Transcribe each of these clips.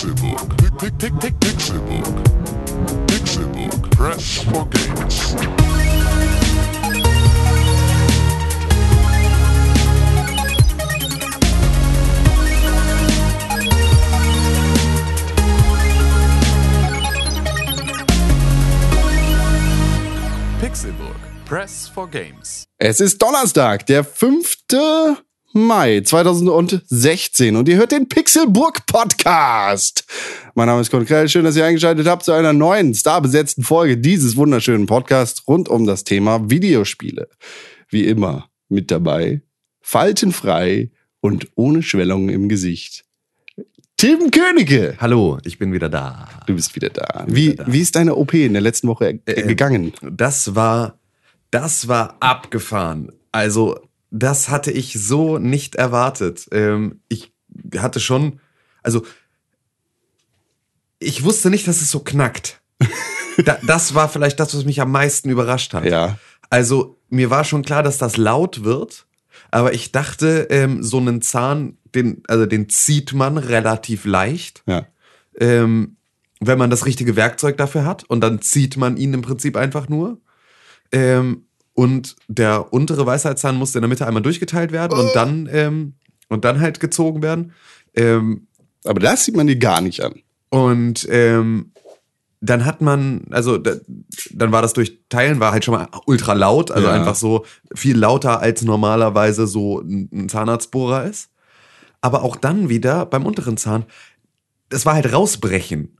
Pick, Pixelbook. Pixelbook. Press for games. Pixelburg. Press for Games. Es ist Donnerstag, der 5. Mai 2016 und ihr hört den Pixelburg Podcast. Mein Name ist Konkrell, schön, dass ihr eingeschaltet habt zu einer neuen, starbesetzten Folge dieses wunderschönen Podcasts rund um das Thema Videospiele. Wie immer mit dabei, faltenfrei und ohne Schwellungen im Gesicht. Tim Königke, Hallo, ich bin wieder da. du bist wieder da. Wie, wieder da. wie ist deine OP in der letzten Woche Äh, gegangen? Das war, das war abgefahren. Also, das hatte ich so nicht erwartet. Ähm, ich hatte schon, also, ich wusste nicht, dass es so knackt. da, das war vielleicht das, was mich am meisten überrascht hat. Ja. Also, mir war schon klar, dass das laut wird, aber ich dachte, ähm, so einen Zahn, den, also den zieht man relativ leicht. Ja. ähm, wenn man das richtige Werkzeug dafür hat und dann zieht man ihn im Prinzip einfach nur. Ähm, und der untere Weisheitszahn musste in der Mitte einmal durchgeteilt werden und dann ähm, und dann halt gezogen werden. Ähm, Aber das sieht man dir gar nicht an. und ähm, dann hat man, also da, dann war das Durchteilen, war halt schon mal ultra laut, also Ja. einfach so viel lauter als normalerweise so ein Zahnarztbohrer ist. Aber auch dann wieder beim unteren Zahn, das war halt rausbrechen.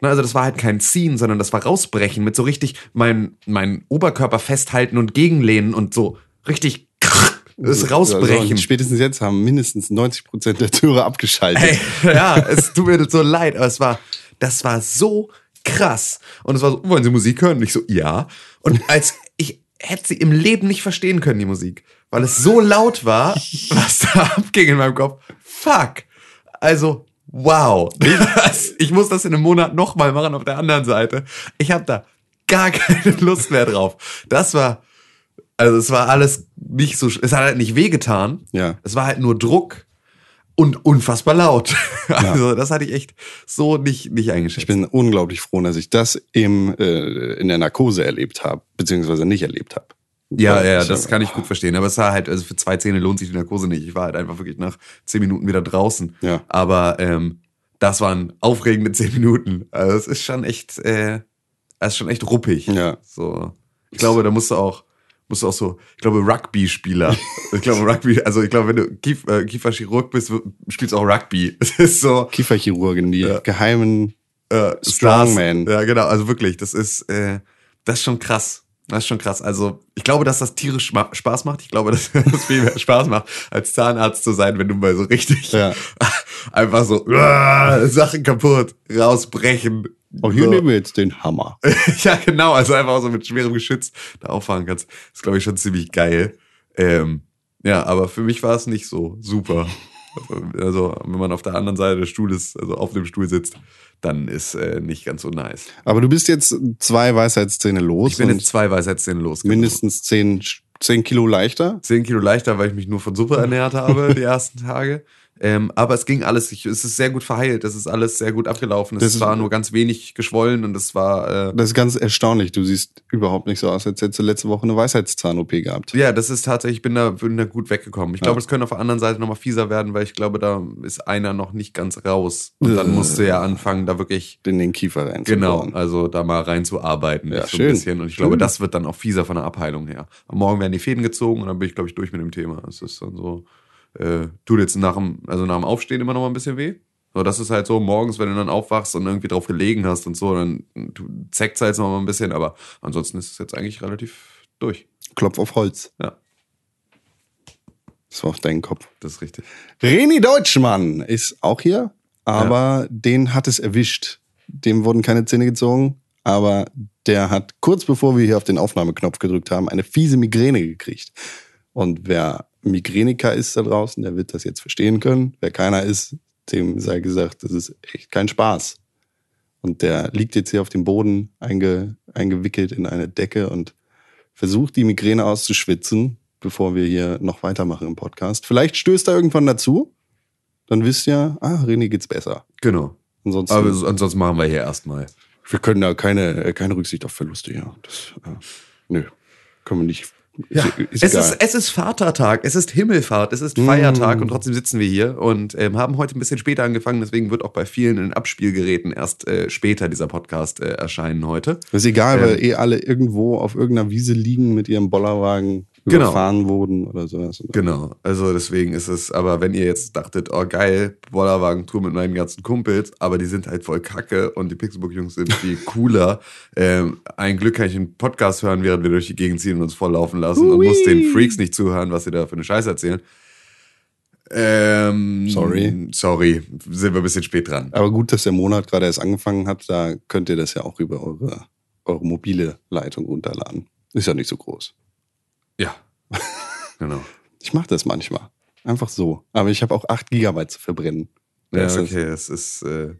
Ne, Also das war halt kein Ziehen, sondern das war rausbrechen mit so richtig mein, mein Oberkörper festhalten und gegenlehnen und so richtig das rausbrechen. Also, spätestens jetzt haben mindestens 90 Prozent der Türe abgeschaltet. Ey, ja, es tut mir so leid, aber es war, das war so krass. Und es war so, wollen Sie Musik hören? Und ich so, ja. Und als ich hätte sie im Leben nicht verstehen können, die Musik, weil es so laut war, was da abging in meinem Kopf. Fuck. Also, wow. Ich, muss das in einem Monat nochmal machen auf der anderen Seite. Ich habe da gar keine Lust mehr drauf. Das war, also es war alles nicht so, es hat halt nicht wehgetan. Ja. Es war halt nur Druck und unfassbar laut. Also das hatte ich echt so nicht, nicht eingeschätzt. Ich bin unglaublich froh, dass ich das im, äh, in der Narkose erlebt habe, beziehungsweise nicht erlebt habe. Ja, ja, das kann ich gut verstehen. Aber es war halt, also für zwei Zähne lohnt sich die Narkose nicht. Ich war halt einfach wirklich nach zehn Minuten wieder draußen. Ja. Aber ähm, das waren aufregende zehn Minuten. Also es ist schon echt, äh, es ist schon echt ruppig. Ja. So. Ich glaube, da musst du auch, musst du auch so, ich glaube, Rugby-Spieler. ich glaube, Rugby, also ich glaube, wenn du Kief, äh, Kieferchirurg bist, spielst du auch Rugby. Es ist so, Kieferchirurgen, die Ja. geheimen äh, Strongman. Stars. Ja, genau, also wirklich, das ist, äh, das ist schon krass. Das ist schon krass. Also, ich glaube, dass das tierisch Spaß macht. Ich glaube, dass das viel mehr Spaß macht, als Zahnarzt zu sein, wenn du mal so richtig Ja. einfach so Sachen kaputt, rausbrechen. Oh, hier so. nehmen wir jetzt den Hammer. ja, genau, also einfach so mit schwerem Geschütz da auffahren kannst. Das ist, glaube ich, schon ziemlich geil. Ähm, ja, aber für mich war es nicht so super. Also, wenn man auf der anderen Seite des Stuhles, also auf dem Stuhl sitzt, dann ist äh, nicht ganz so nice. Aber du bist jetzt zwei Weisheitszähne los Ich bin jetzt zwei Weisheitszähne los. mindestens zehn, zehn Kilo leichter. Zehn Kilo leichter, weil ich mich nur von Suppe ernährt habe die ersten Tage. Ähm, aber es ging alles, ich, es ist sehr gut verheilt, es ist alles sehr gut abgelaufen. Es Das war nur ganz wenig geschwollen und es war, äh, Das ist ganz erstaunlich. Du siehst überhaupt nicht so aus, als hättest du letzte Woche eine Weisheitszahn-OP gehabt. ja, das ist tatsächlich, ich bin da, bin da gut weggekommen. Ich glaube, es könnte auf der anderen Seite nochmal fieser werden, weil ich glaube, da ist einer noch nicht ganz raus. Und dann musst du ja anfangen, da wirklich, In den Kiefer rein. genau, also da mal reinzuarbeiten. Ja, so schön. ein bisschen. Und ich glaube, Schön. das wird dann auch fieser von der Abheilung her. Am Morgen werden die Fäden gezogen und dann bin ich, glaube ich, durch mit dem Thema. Es ist dann so, äh, tut jetzt nach dem, also nach dem Aufstehen immer noch mal ein bisschen weh. So, das ist halt so, morgens, wenn du dann aufwachst und irgendwie drauf gelegen hast und so, dann zeckt es halt noch mal ein bisschen, aber ansonsten ist es jetzt eigentlich relativ durch. Klopf auf Holz. Ja, Das war auf deinen Kopf. das ist richtig. Reni Deutschmann ist auch hier, aber den hat es erwischt. Dem wurden keine Zähne gezogen, aber der hat kurz bevor wir hier auf den Aufnahmeknopf gedrückt haben, eine fiese Migräne gekriegt. Und wer Migräniker ist da draußen, der wird das jetzt verstehen können. Wer keiner ist, dem sei gesagt, das ist echt kein Spaß. Und der liegt jetzt hier auf dem Boden einge, eingewickelt in eine Decke und versucht die Migräne auszuschwitzen, bevor wir hier noch weitermachen im Podcast. Vielleicht stößt er irgendwann dazu. Dann wisst ihr, ah, René geht's besser. Genau. Ansonsten, Aber so- ansonsten machen wir hier erstmal. wir können da keine, keine Rücksicht auf Verluste, ja. Das, äh, nö, können wir nicht. Ja, ist, es, ist, es ist Vatertag, es ist Himmelfahrt, es ist Feiertag und trotzdem sitzen wir hier und ähm, haben heute ein bisschen später angefangen. Deswegen wird auch bei vielen in den Abspielgeräten erst äh, später dieser Podcast äh, erscheinen heute. Das ist egal, Ähm, weil eh alle irgendwo auf irgendeiner Wiese liegen mit ihrem Bollerwagen Genau. überfahren wurden oder sowas. Genau, also deswegen ist es, aber wenn ihr jetzt dachtet, oh geil, Bollerwagen-Tour mit meinen ganzen Kumpels, aber die sind halt voll kacke und die Pixelbook-Jungs sind viel cooler. ähm, ein Glück kann ich einen Podcast hören, während wir durch die Gegend ziehen und uns voll laufen lassen und muss den Freaks nicht zuhören, was sie da für eine Scheiße erzählen. Ähm, Sorry. Sorry, sind wir ein bisschen spät dran. Aber gut, dass der Monat gerade erst angefangen hat, da könnt ihr das ja auch über eure, eure mobile Leitung runterladen. Ist ja nicht so groß. Ja, genau. Ich mache das manchmal. Einfach so. Aber ich habe auch 8 Gigabyte zu verbrennen. Da Ja, ist, okay, es ist, äh, das,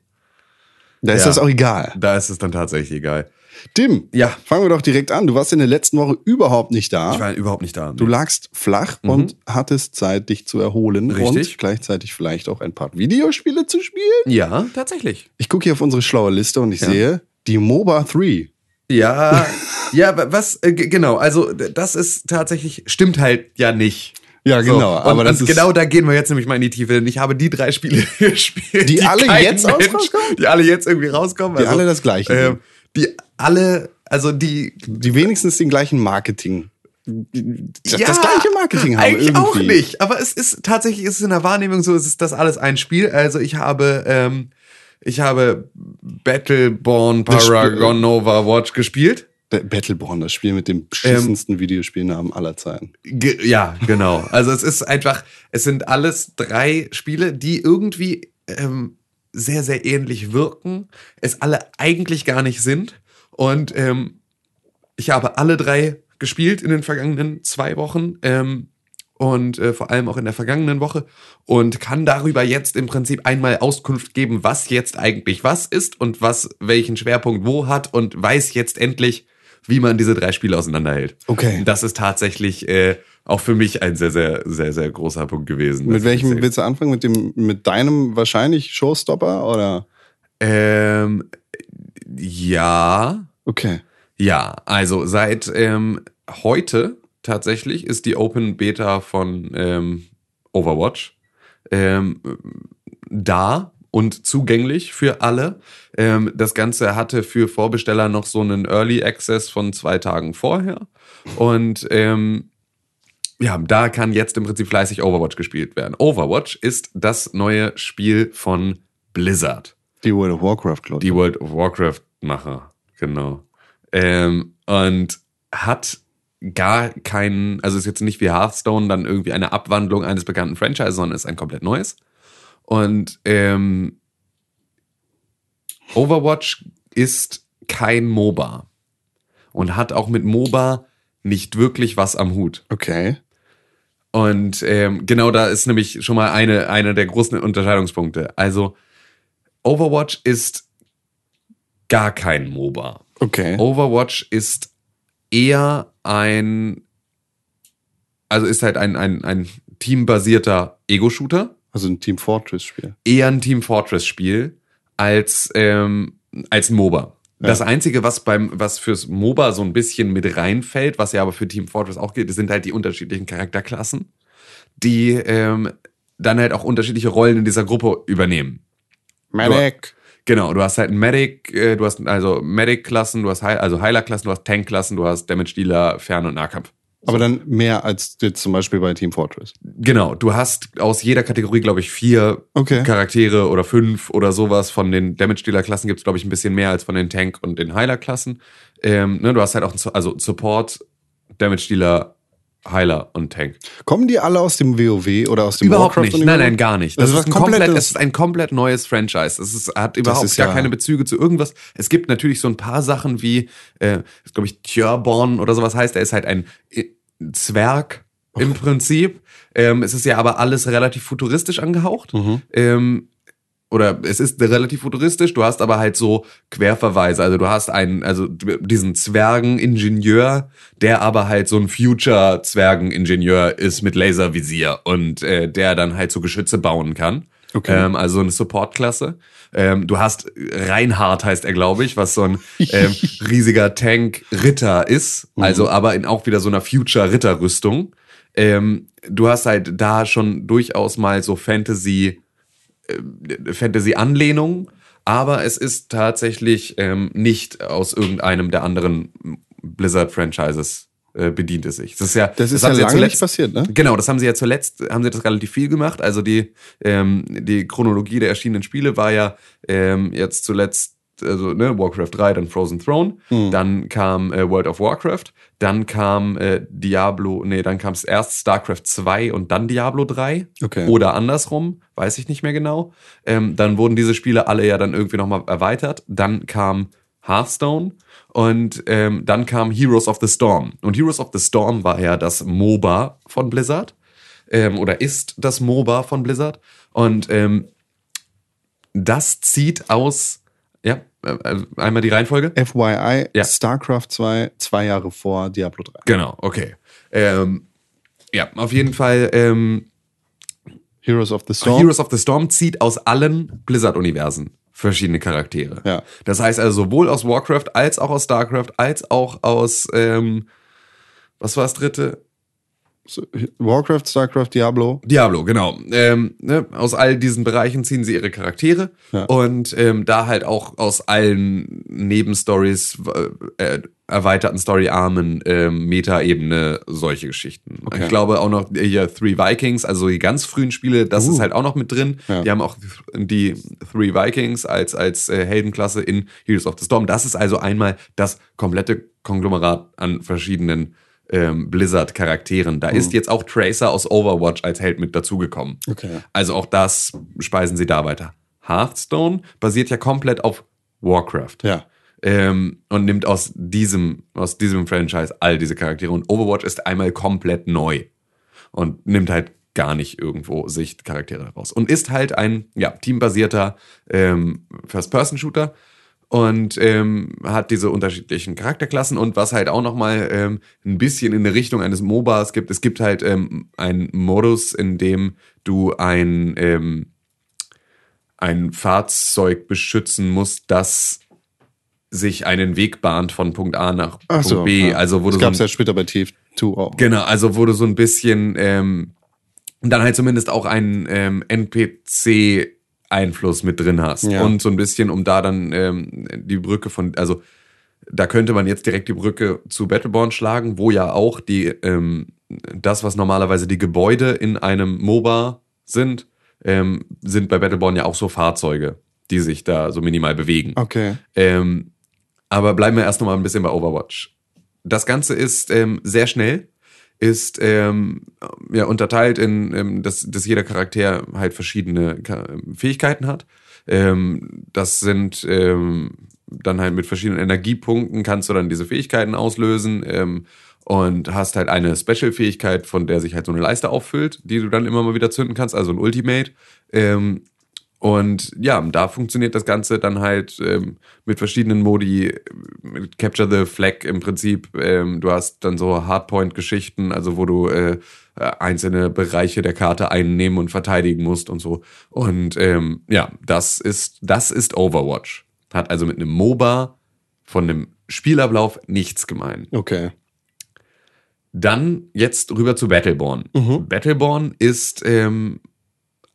da ist Ja. das auch egal. da ist es dann tatsächlich egal. Tim, Ja. fangen wir doch direkt an. Du warst in der letzten Woche überhaupt nicht da. Ich war überhaupt nicht da. Du lagst flach und hattest Zeit, dich zu erholen Mhm. Richtig. und gleichzeitig vielleicht auch ein paar Videospiele zu spielen. ja, tatsächlich. Ich gucke hier auf unsere schlaue Liste und ich Ja. sehe die MOBA 3. Ja, ja, wa- was, äh, genau, also das ist tatsächlich, stimmt halt ja nicht. Ja, So, genau. und, aber das ist genau da gehen wir jetzt nämlich mal in die Tiefe, denn ich habe die drei Spiele gespielt. Die alle kein jetzt rauskommen? Die alle jetzt irgendwie rauskommen. Die alle das Gleiche sind. die alle, also die, die wenigstens den gleichen Marketing. Das, Ja, das gleiche Marketing haben. Eigentlich irgendwie. auch nicht, aber es ist tatsächlich, ist es in der Wahrnehmung so, es ist das alles ein Spiel. Also ich habe, ähm, ich habe Battleborn Das Spiel- Paragon Nova Watch gespielt. Ba- Battleborn, das Spiel mit dem beschissensten Videospielnamen aller Zeiten. Ge ja, genau. Also es ist einfach, es sind alles drei Spiele, die irgendwie ähm, sehr, sehr ähnlich wirken, es alle eigentlich gar nicht sind. Und ähm, ich habe alle drei gespielt in den vergangenen zwei Wochen ähm, und äh, vor allem auch in der vergangenen Woche und kann darüber jetzt im Prinzip einmal Auskunft geben, was jetzt eigentlich was ist und was welchen Schwerpunkt wo hat und weiß jetzt endlich, wie man diese drei Spiele auseinanderhält. Okay. Das ist tatsächlich äh, auch für mich ein sehr, sehr, sehr, sehr großer Punkt gewesen. Mit welchem willst du anfangen? Mit dem, mit deinem wahrscheinlich Showstopper oder? Ähm, ja, Okay. ja. Also seit ähm, heute tatsächlich ist die Open Beta von ähm, Overwatch ähm, da und zugänglich für alle. Ähm, das Ganze hatte für Vorbesteller noch so einen Early Access von zwei Tagen vorher. Und ähm, ja, da kann jetzt im Prinzip fleißig Overwatch gespielt werden. Overwatch ist das neue Spiel von Blizzard. Die World of Warcraft, glaube Die World of Warcraft-Macher, genau. Ähm, und hat gar keinen, also ist jetzt nicht wie Hearthstone dann irgendwie eine Abwandlung eines bekannten Franchises, sondern ist ein komplett neues. Und ähm, Overwatch ist kein MOBA und hat auch mit MOBA nicht wirklich was am Hut. Okay. Und ähm, genau da ist nämlich schon mal eine, eine der großen Unterscheidungspunkte. Also Overwatch ist gar kein MOBA. Okay. Overwatch ist eher ein, also ist halt ein, ein, ein teambasierter Ego-Shooter, Also ein Team Fortress-Spiel. eher ein Team Fortress-Spiel als, ähm, als ein MOBA. Das Einzige, was beim, was fürs MOBA so ein bisschen mit reinfällt, was ja aber für Team Fortress auch gilt, sind halt die unterschiedlichen Charakterklassen, die ähm, dann halt auch unterschiedliche Rollen in dieser Gruppe übernehmen. Medic. Genau, du hast halt einen Medic, äh, du hast also Medic-Klassen, du hast Heil, also Heiler-Klassen, du hast Tank-Klassen, du hast Damage-Dealer, Fern- und Nahkampf. Aber dann mehr als jetzt zum Beispiel bei Team Fortress. Genau, du hast aus jeder Kategorie, glaube ich, vier Okay. Charaktere oder fünf oder sowas. Von den Damage-Dealer-Klassen gibt es, glaube ich, ein bisschen mehr als von den Tank- und den Heiler-Klassen. Ähm, ne, du hast halt auch einen also Support, Damage-Dealer, Heiler und Tank. Kommen die alle aus dem WoW oder aus dem Überhaupt Warcraft? nicht. Nein, nein, gar nicht. Das, Das ist ein komplett, es ist ein komplett neues Franchise. Es ist, hat überhaupt gar ja- keine Bezüge zu irgendwas. Es gibt natürlich so ein paar Sachen wie, äh, glaube ich, Tjörborn oder sowas heißt. Er ist halt ein äh, Zwerg im Prinzip. Ähm, es ist ja aber alles relativ futuristisch angehaucht. Mhm. Ähm, oder es ist relativ futuristisch, du hast aber halt so Querverweise. Also du hast einen, also diesen Zwergeningenieur, der aber halt so ein Future-Zwergeningenieur ist mit Laservisier und äh, der dann halt so Geschütze bauen kann. Okay. Ähm, also eine Support-Klasse. Ähm, du hast Reinhard heißt er, glaube ich, was so ein ähm, riesiger Tank-Ritter ist. Also aber in auch wieder so einer Future-Ritterrüstung. Ähm, du hast halt da schon durchaus mal so Fantasy, äh, Fantasy-Anlehnungen, aber es ist tatsächlich ähm, nicht aus irgendeinem der anderen Blizzard-Franchises äh, bedient es sich. Das ist ja, Das ist haben ja lange nicht passiert, ne? Genau, das haben sie ja zuletzt, haben sie das relativ viel gemacht. Also die, ähm, die Chronologie der erschienenen Spiele war ja ähm, jetzt zuletzt, also ne, Warcraft 3, dann Frozen Throne, Hm. dann kam äh, World of Warcraft, dann kam äh, Diablo, nee, dann kam es erst StarCraft 2 und dann Diablo 3. Okay. Oder andersrum, weiß ich nicht mehr genau. Ähm, dann wurden diese Spiele alle ja dann irgendwie nochmal erweitert. Dann kam Hearthstone und ähm, dann kam Heroes of the Storm. Und Heroes of the Storm war ja das MOBA von Blizzard ähm, oder ist das MOBA von Blizzard. Und ähm, das zieht aus, ja, äh, äh, einmal die Reihenfolge. FYI, Ja. StarCraft 2, zwei Jahre vor Diablo 3. Genau, okay. Ähm, ja, auf jeden Fall. Ähm, Heroes of the Storm. Heroes of the Storm zieht aus allen Blizzard-Universen verschiedene Charaktere. Ja. Das heißt also sowohl aus Warcraft als auch aus StarCraft als auch aus, ähm, was war das dritte? Warcraft, StarCraft, Diablo. Diablo, genau. Ähm, ne, aus all diesen Bereichen ziehen sie ihre Charaktere Ja. und ähm, da halt auch aus allen Nebenstories, äh, erweiterten Storyarmen, ähm, Meta-Ebene, solche Geschichten. Okay. Ich glaube auch noch hier Three Vikings, also die ganz frühen Spiele, das Uh. ist halt auch noch mit drin. Ja. Die haben auch die Three Vikings als, als äh, Heldenklasse in Heroes of the Storm. Das ist also einmal das komplette Konglomerat an verschiedenen ähm, Blizzard-Charakteren. Da ist jetzt auch Tracer aus Overwatch als Held mit dazugekommen. Okay. Also auch das speisen sie da weiter. Hearthstone basiert ja komplett auf Warcraft. Ja. Ähm, und nimmt aus diesem, aus diesem Franchise all diese Charaktere. Und Overwatch ist einmal komplett neu. Und nimmt halt gar nicht irgendwo sich Charaktere raus. Und ist halt ein ja, teambasierter ähm, First-Person-Shooter und ähm, hat diese unterschiedlichen Charakterklassen und was halt auch nochmal ähm, ein bisschen in der Richtung eines MOBAs gibt, es gibt halt ähm, einen Modus, in dem du ein, ähm, ein Fahrzeug beschützen musst, das sich einen Weg bahnt von Punkt A nach Ach Punkt so, B. ja. Also wo das du so gab es ja später bei TF2 auch. Genau, also wo du so ein bisschen ähm, dann halt zumindest auch einen ähm, NPC-Einfluss mit drin hast. Ja. Und so ein bisschen, um da dann ähm, die Brücke von, also da könnte man jetzt direkt die Brücke zu Battleborn schlagen, wo ja auch die, ähm, das, was normalerweise die Gebäude in einem MOBA sind, ähm, sind bei Battleborn ja auch so Fahrzeuge, die sich da so minimal bewegen. Okay. Ähm, aber bleiben wir erst noch mal ein bisschen bei Overwatch. Das Ganze ist ähm, sehr schnell, ist ähm, ja, unterteilt in, ähm, dass, dass jeder Charakter halt verschiedene Fähigkeiten hat. Ähm, das sind ähm, dann halt mit verschiedenen Energiepunkten kannst du dann diese Fähigkeiten auslösen ähm, und hast halt eine Special-Fähigkeit, von der sich halt so eine Leiste auffüllt, die du dann immer mal wieder zünden kannst, also ein Ultimate. Ähm, und ja, da funktioniert das Ganze dann halt ähm, mit verschiedenen Modi, mit Capture the Flag im Prinzip. Ähm, du hast dann so Hardpoint-Geschichten, also wo du äh, einzelne Bereiche der Karte einnehmen und verteidigen musst und so. Und ähm, ja, das ist, das ist Overwatch. Hat also mit einem MOBA von einem Spielablauf nichts gemein. Okay. Dann jetzt rüber zu Battleborn. Battleborn ist ähm,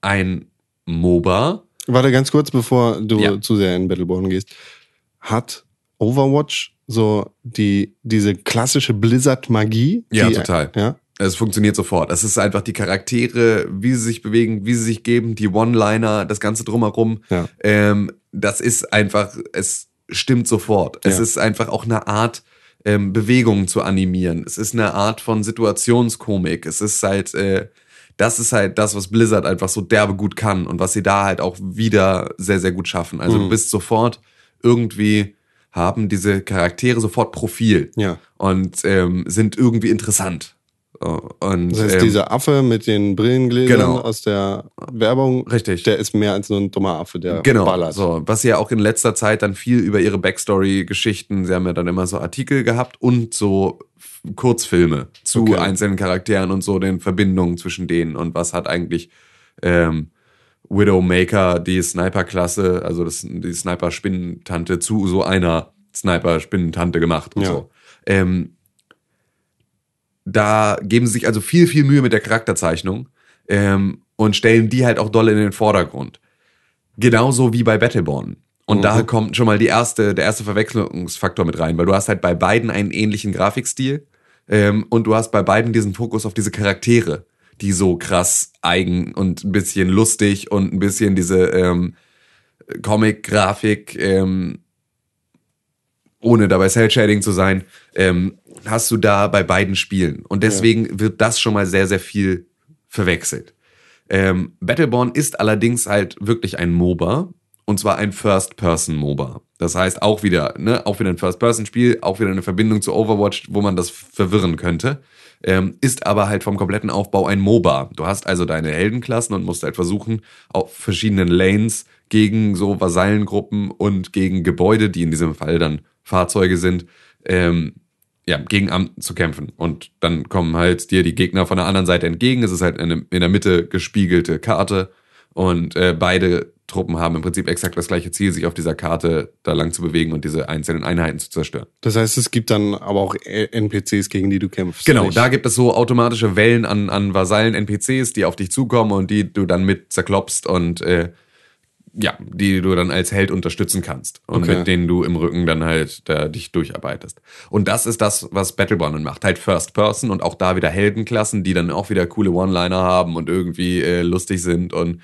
ein MOBA. Warte ganz kurz, bevor du Ja. zu sehr in Battleborn gehst. Hat Overwatch so die, diese klassische Blizzard-Magie? Ja, die, total. Ja. Es funktioniert sofort. Es ist einfach die Charaktere, wie sie sich bewegen, wie sie sich geben, die One-Liner, das Ganze drumherum. Ja. Ähm, das ist einfach, es stimmt sofort. Es Ja. ist einfach auch eine Art, ähm, Bewegungen zu animieren. Es ist eine Art von Situationskomik. Es ist halt, äh, das ist halt das, was Blizzard einfach so derbe gut kann und was sie da halt auch wieder sehr, sehr gut schaffen. Also Mhm. du bist sofort irgendwie haben diese Charaktere sofort Profil Ja. und ähm, sind irgendwie interessant. Und Das heißt, ähm, dieser Affe mit den Brillengläsern Genau. aus der Werbung, Richtig. der ist mehr als nur ein dummer Affe, der Genau, ballert. so, was sie ja auch in letzter Zeit dann viel über ihre Backstory-Geschichten, sie haben ja dann immer so Artikel gehabt und so Kurzfilme zu Okay. einzelnen Charakteren und so den Verbindungen zwischen denen und was hat eigentlich, ähm, Widowmaker die Sniper-Klasse, also das, die Sniper-Spinnentante zu so einer Sniper-Spinnentante gemacht und Ja. so. Ähm, da geben sie sich also viel, viel Mühe mit der Charakterzeichnung ähm, und stellen die halt auch doll in den Vordergrund. Genauso wie bei Battleborn. Und da kommt schon mal die erste, der erste Verwechslungsfaktor mit rein, weil du hast halt bei beiden einen ähnlichen Grafikstil ähm, und du hast bei beiden diesen Fokus auf diese Charaktere, die so krass eigen und ein bisschen lustig und ein bisschen diese ähm, Comic-Grafik, ähm, ohne dabei Cell-Shading zu sein, ähm, hast du da bei beiden Spielen. Und deswegen wird das schon mal sehr, sehr viel verwechselt. Ähm, Battleborn ist allerdings halt wirklich ein MOBA. Und zwar ein First-Person-MOBA. Das heißt auch wieder, ne, auch wieder ein First-Person-Spiel, auch wieder eine Verbindung zu Overwatch, wo man das verwirren könnte. Ähm, ist aber halt vom kompletten Aufbau ein MOBA. Du hast also deine Heldenklassen und musst halt versuchen, auf verschiedenen Lanes gegen so Vasallengruppen und gegen Gebäude, die in diesem Fall dann Fahrzeuge sind, ähm, ja, gegen an zu kämpfen. Und dann kommen halt dir die Gegner von der anderen Seite entgegen. Es ist halt eine in der Mitte gespiegelte Karte. Und äh, beide Truppen haben im Prinzip exakt das gleiche Ziel, sich auf dieser Karte da lang zu bewegen und diese einzelnen Einheiten zu zerstören. Das heißt, es gibt dann aber auch äh, NPCs, gegen die du kämpfst. Genau, nicht? da gibt es so automatische Wellen an, an Vasallen NPCs, die auf dich zukommen und die du dann mit zerklopst und äh, ja, die du dann als Held unterstützen kannst und Okay. mit denen du im Rücken dann halt da dich durcharbeitest. Und das ist das, was Battleborn macht. Halt First Person und auch da wieder Heldenklassen, die dann auch wieder coole One-Liner haben und irgendwie äh, lustig sind und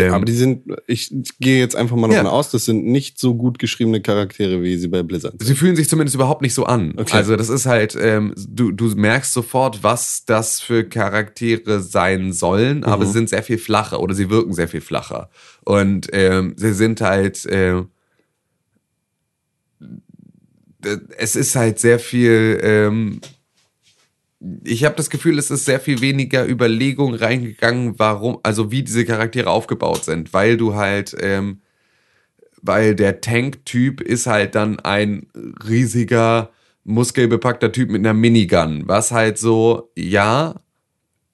ähm, aber die sind, ich, ich gehe jetzt einfach mal davon Ja. aus, das sind nicht so gut geschriebene Charaktere, wie sie bei Blizzard sind. Sie fühlen sich zumindest überhaupt nicht so an. Okay. Also das ist halt, ähm, du, du merkst sofort, was das für Charaktere sein sollen, aber sie sind sehr viel flacher oder sie wirken sehr viel flacher. Und ähm, sie sind halt, äh, es ist halt sehr viel, ähm, ich habe das Gefühl, es ist sehr viel weniger Überlegung reingegangen, warum, also wie diese Charaktere aufgebaut sind, weil du halt, ähm, weil der Tank-Typ ist halt dann ein riesiger, muskelbepackter Typ mit einer Minigun, was halt so, ja,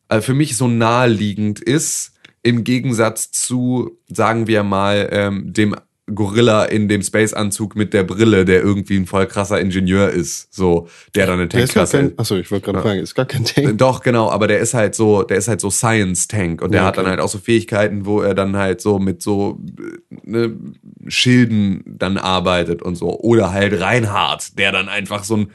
äh, für mich so naheliegend ist, im Gegensatz zu, sagen wir mal, ähm, dem Gorilla in dem Space-Anzug mit der Brille, der irgendwie ein voll krasser Ingenieur ist, so, der dann eine ist Tankklasse kein, achso, ich wollte gerade fragen, ist gar kein Tank. doch, genau, aber der ist halt so, der ist halt so Science-Tank und der Ja, hat dann okay. halt auch so Fähigkeiten, wo er dann halt so mit so äh, ne, Schilden dann arbeitet und so. Oder halt Reinhard, der dann einfach so ein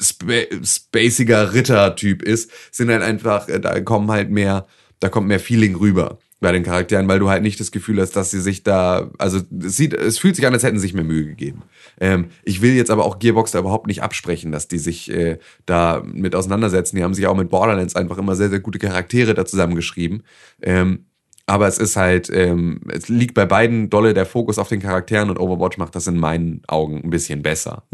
spa spaciger Ritter-Typ ist, sind halt einfach, äh, da kommen halt mehr, da kommt mehr Feeling rüber bei den Charakteren, weil du halt nicht das Gefühl hast, dass sie sich da, also es sieht, es fühlt sich an, als hätten sie sich mehr Mühe gegeben. Ähm, ich will jetzt aber auch Gearbox da überhaupt nicht absprechen, dass die sich äh, da mit auseinandersetzen. Die haben sich auch mit Borderlands einfach immer sehr, sehr gute Charaktere da zusammengeschrieben. Ähm, aber es ist halt, ähm, es liegt bei beiden dolle der Fokus auf den Charakteren und Overwatch macht das in meinen Augen ein bisschen besser.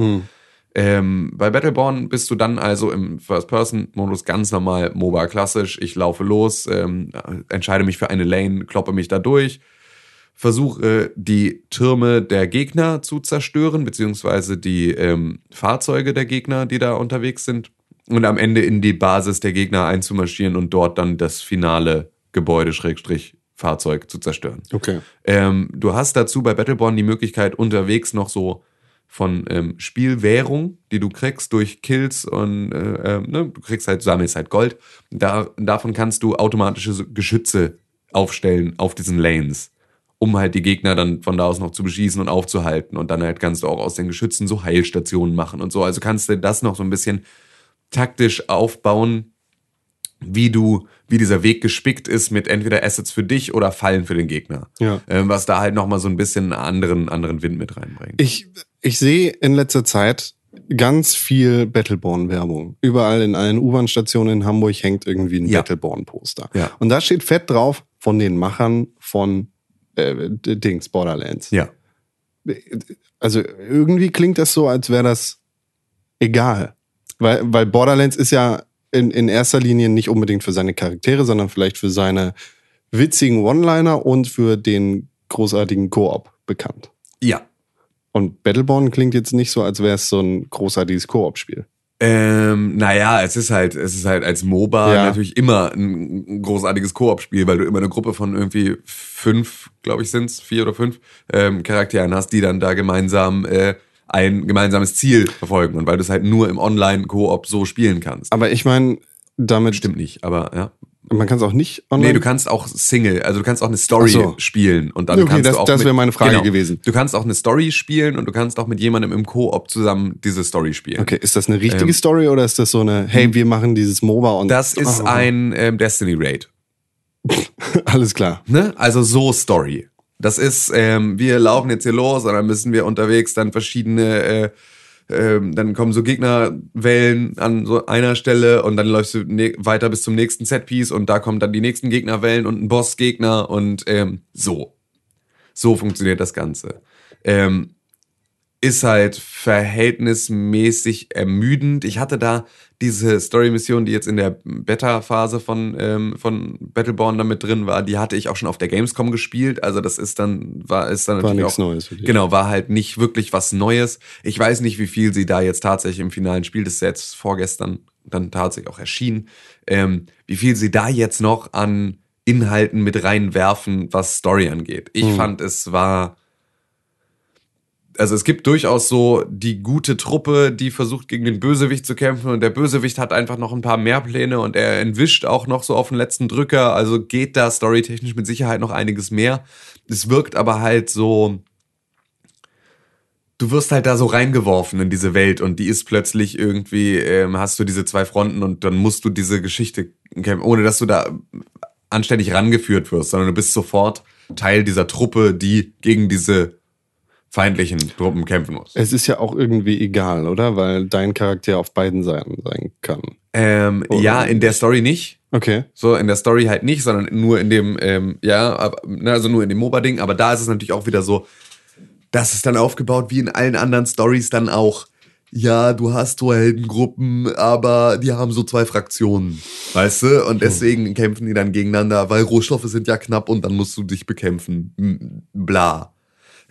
Ähm, bei Battleborn bist du dann also im First-Person-Modus ganz normal MOBA klassisch. Ich laufe los, ähm, entscheide mich für eine Lane, kloppe mich da durch, versuche die Türme der Gegner zu zerstören, beziehungsweise die ähm, Fahrzeuge der Gegner, die da unterwegs sind. Und am Ende in die Basis der Gegner einzumarschieren und dort dann das finale Gebäude, Schrägstrich, Fahrzeug zu zerstören. Okay. Ähm, du hast dazu bei Battleborn die Möglichkeit, unterwegs noch so von ähm, Spielwährung, die du kriegst durch Kills und äh, ähm, ne, du kriegst halt, sammelst halt Gold. Da, davon kannst du automatische Geschütze aufstellen auf diesen Lanes, um halt die Gegner dann von da aus noch zu beschießen und aufzuhalten. Und dann halt kannst du auch aus den Geschützen so Heilstationen machen und so. Also kannst du das noch so ein bisschen taktisch aufbauen, wie du, wie dieser Weg gespickt ist mit entweder Assets für dich oder Fallen für den Gegner. Ja. Ähm, was da halt nochmal so ein bisschen anderen, anderen Wind mit reinbringt. Ich, ich sehe in letzter Zeit ganz viel Battleborn-Werbung. Überall in allen U-Bahn-Stationen in Hamburg hängt irgendwie ein Ja. Battleborn-Poster. Ja. Und da steht fett drauf von den Machern von äh, Dings, Borderlands. ja. Also irgendwie klingt das so, als wäre das egal. Weil, weil Borderlands ist ja in, in erster Linie nicht unbedingt für seine Charaktere, sondern vielleicht für seine witzigen One-Liner und für den großartigen Koop bekannt. Ja. Und Battleborn klingt jetzt nicht so, als wäre es so ein großartiges Koop-Spiel. Ähm, naja, es ist halt, es ist halt als MOBA Ja. natürlich immer ein, großartiges Koop-Spiel, weil du immer eine Gruppe von irgendwie fünf, glaube ich, sind's, vier oder fünf ähm, Charakteren hast, die dann da gemeinsam äh, ein gemeinsames Ziel verfolgen. Und weil du es halt nur im Online-Koop so spielen kannst. Aber ich meine, damit Stimmt nicht, aber ja. man kann es auch nicht online. Nee, du kannst auch Single, also du kannst auch eine Story so. spielen und dann Okay, kannst das- du auch das wäre meine Frage genau, gewesen. Du kannst auch eine Story spielen und du kannst auch mit jemandem im Koop zusammen diese Story spielen. Okay, ist das eine richtige Ähm, Story oder ist das so eine, hey, wir machen dieses MOBA und Das ist Oh, ein ähm, Destiny Raid. alles klar. Ne? Also so Story. Das ist, ähm, wir laufen jetzt hier los und dann müssen wir unterwegs dann verschiedene, äh, ähm, dann kommen so Gegnerwellen an so einer Stelle und dann läufst du ne weiter bis zum nächsten Setpiece und da kommen dann die nächsten Gegnerwellen und ein Bossgegner und ähm, so. So funktioniert das Ganze. Ähm, ist halt verhältnismäßig ermüdend. Ich hatte da diese Story-Mission, die jetzt in der Beta-Phase von, ähm, von Battleborn da mit drin war, die hatte ich auch schon auf der Gamescom gespielt. Also das ist dann, war, ist dann War natürlich nichts auch, Neues für dich. Genau, war halt nicht wirklich was Neues. Ich weiß nicht, wie viel sie da jetzt tatsächlich im finalen Spiel des Sets vorgestern dann tatsächlich auch erschienen, ähm, wie viel sie da jetzt noch an Inhalten mit reinwerfen, was Story angeht. Ich Hm. fand, es war also es gibt durchaus so die gute Truppe, die versucht gegen den Bösewicht zu kämpfen und der Bösewicht hat einfach noch ein paar mehr Pläne und er entwischt auch noch so auf den letzten Drücker, also geht da storytechnisch mit Sicherheit noch einiges mehr. Es wirkt aber halt so du wirst halt da so reingeworfen in diese Welt und die ist plötzlich irgendwie ähm, hast du diese zwei Fronten und dann musst du diese Geschichte kämpfen, ohne dass du da anständig rangeführt wirst, sondern du bist sofort Teil dieser Truppe, die gegen diese feindlichen Truppen kämpfen muss. Es ist ja auch irgendwie egal, oder? Weil dein Charakter auf beiden Seiten sein kann. Ähm, Oder ja, in der Story nicht. Okay. So, in der Story halt nicht, sondern nur in dem, ähm, ja, ne, also nur in dem MOBA-Ding. Aber da ist es natürlich auch wieder so, das ist dann aufgebaut wie in allen anderen Stories dann auch. Ja, du hast so Heldengruppen, aber die haben so zwei Fraktionen, weißt du? Und deswegen kämpfen die dann gegeneinander, weil Rohstoffe sind ja knapp und dann musst du dich bekämpfen. Bla.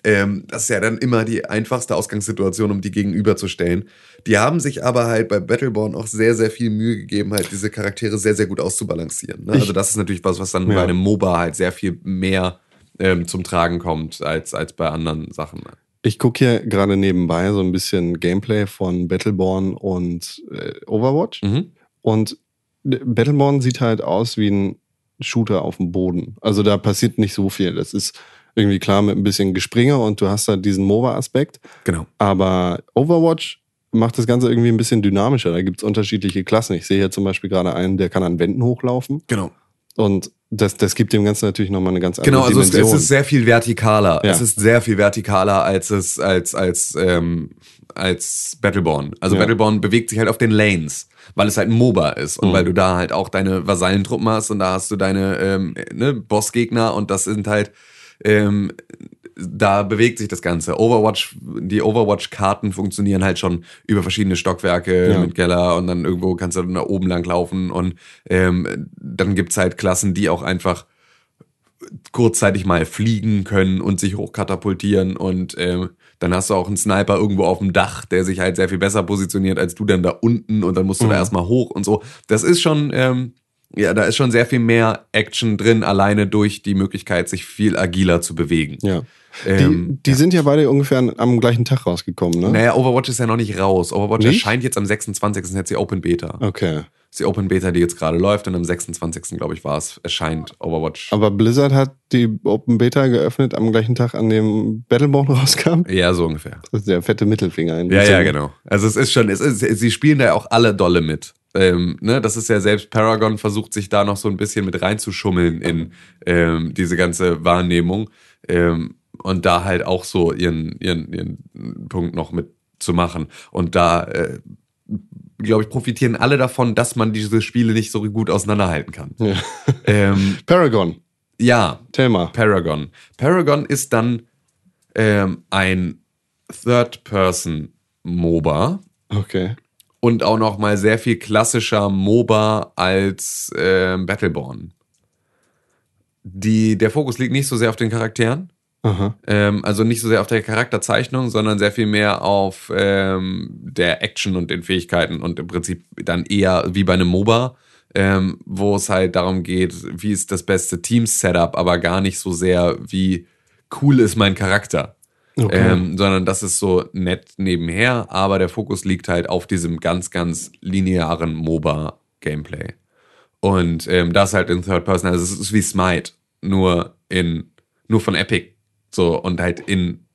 Ähm, das ist ja dann immer die einfachste Ausgangssituation, um die gegenüberzustellen. Die haben sich aber halt bei Battleborn auch sehr, sehr viel Mühe gegeben, halt diese Charaktere sehr, sehr gut auszubalancieren. Ne? Ich- Also das ist natürlich was, was dann Ja. bei einem MOBA halt sehr viel mehr ähm, zum Tragen kommt als, als bei anderen Sachen. Ich gucke hier gerade nebenbei so ein bisschen Gameplay von Battleborn und äh, Overwatch. Mhm. Und Battleborn sieht halt aus wie ein Shooter auf dem Boden. Also da passiert nicht so viel. Das ist irgendwie klar mit ein bisschen Gespringe und du hast halt diesen MOBA-Aspekt. Genau. Aber Overwatch macht das Ganze irgendwie ein bisschen dynamischer. Da gibt's unterschiedliche Klassen. Ich sehe hier zum Beispiel gerade einen, der kann an Wänden hochlaufen. Genau. Und das, das gibt dem Ganzen natürlich nochmal eine ganz andere Genau, also es, es ist sehr viel vertikaler. Ja. Es ist sehr viel vertikaler als es als als ähm, als Battleborn. Also Ja. Battleborn bewegt sich halt auf den Lanes, weil es halt ein MOBA ist und Mhm. weil du da halt auch deine Vasallentruppen hast und da hast du deine ähm, ne, Bossgegner und das sind halt ähm, da bewegt sich das Ganze. Overwatch, die Overwatch-Karten funktionieren halt schon über verschiedene Stockwerke Ja. mit Keller und dann irgendwo kannst du da oben lang laufen und ähm, dann gibt's halt Klassen, die auch einfach kurzzeitig mal fliegen können und sich hochkatapultieren und ähm, dann hast du auch einen Sniper irgendwo auf dem Dach, der sich halt sehr viel besser positioniert als du dann da unten und dann musst du da Mhm. erstmal hoch und so. Das ist schon, ähm, ja, da ist schon sehr viel mehr Action drin, alleine durch die Möglichkeit, sich viel agiler zu bewegen. ja. Ähm, die die sind ja beide ungefähr am gleichen Tag rausgekommen, ne? Naja, Overwatch ist ja noch nicht raus. Overwatch Nicht? erscheint jetzt am 26. ist jetzt die Open Beta. Okay. Ist die Open Beta, die jetzt gerade läuft und am 26. glaube ich war es, erscheint Overwatch. Aber Blizzard hat die Open Beta geöffnet am gleichen Tag, an dem Battleborn rauskam. ja, so ungefähr. Das ist der fette Mittelfinger. in Ja, ja, genau. Also es ist schon, es ist, sie spielen da ja auch alle dolle mit. Ähm, ne, das ist ja selbst Paragon versucht sich da noch so ein bisschen mit reinzuschummeln in ähm, diese ganze Wahrnehmung ähm, und da halt auch so ihren, ihren, ihren Punkt noch mit zu machen. Und da, äh, glaube ich, profitieren alle davon, dass man diese Spiele nicht so gut auseinanderhalten kann. Ja. Ähm, Paragon, ja, Thelma. Paragon. Paragon ist dann ähm, ein Third-Person-MOBA Okay. und auch noch mal sehr viel klassischer MOBA als ähm, Battleborn. Die, der Fokus liegt nicht so sehr auf den Charakteren. Ähm, also nicht so sehr auf der Charakterzeichnung, sondern sehr viel mehr auf ähm, der Action und den Fähigkeiten und im Prinzip dann eher wie bei einem MOBA, ähm, wo es halt darum geht, wie ist das beste Team-Setup, aber gar nicht so sehr, wie cool ist mein Charakter. Okay. Ähm, sondern das ist so nett nebenher, aber der Fokus liegt halt auf diesem ganz, ganz linearen MOBA-Gameplay. Und ähm, das halt in Third Person, also es ist wie Smite, nur in, nur von Epic. So, und halt in,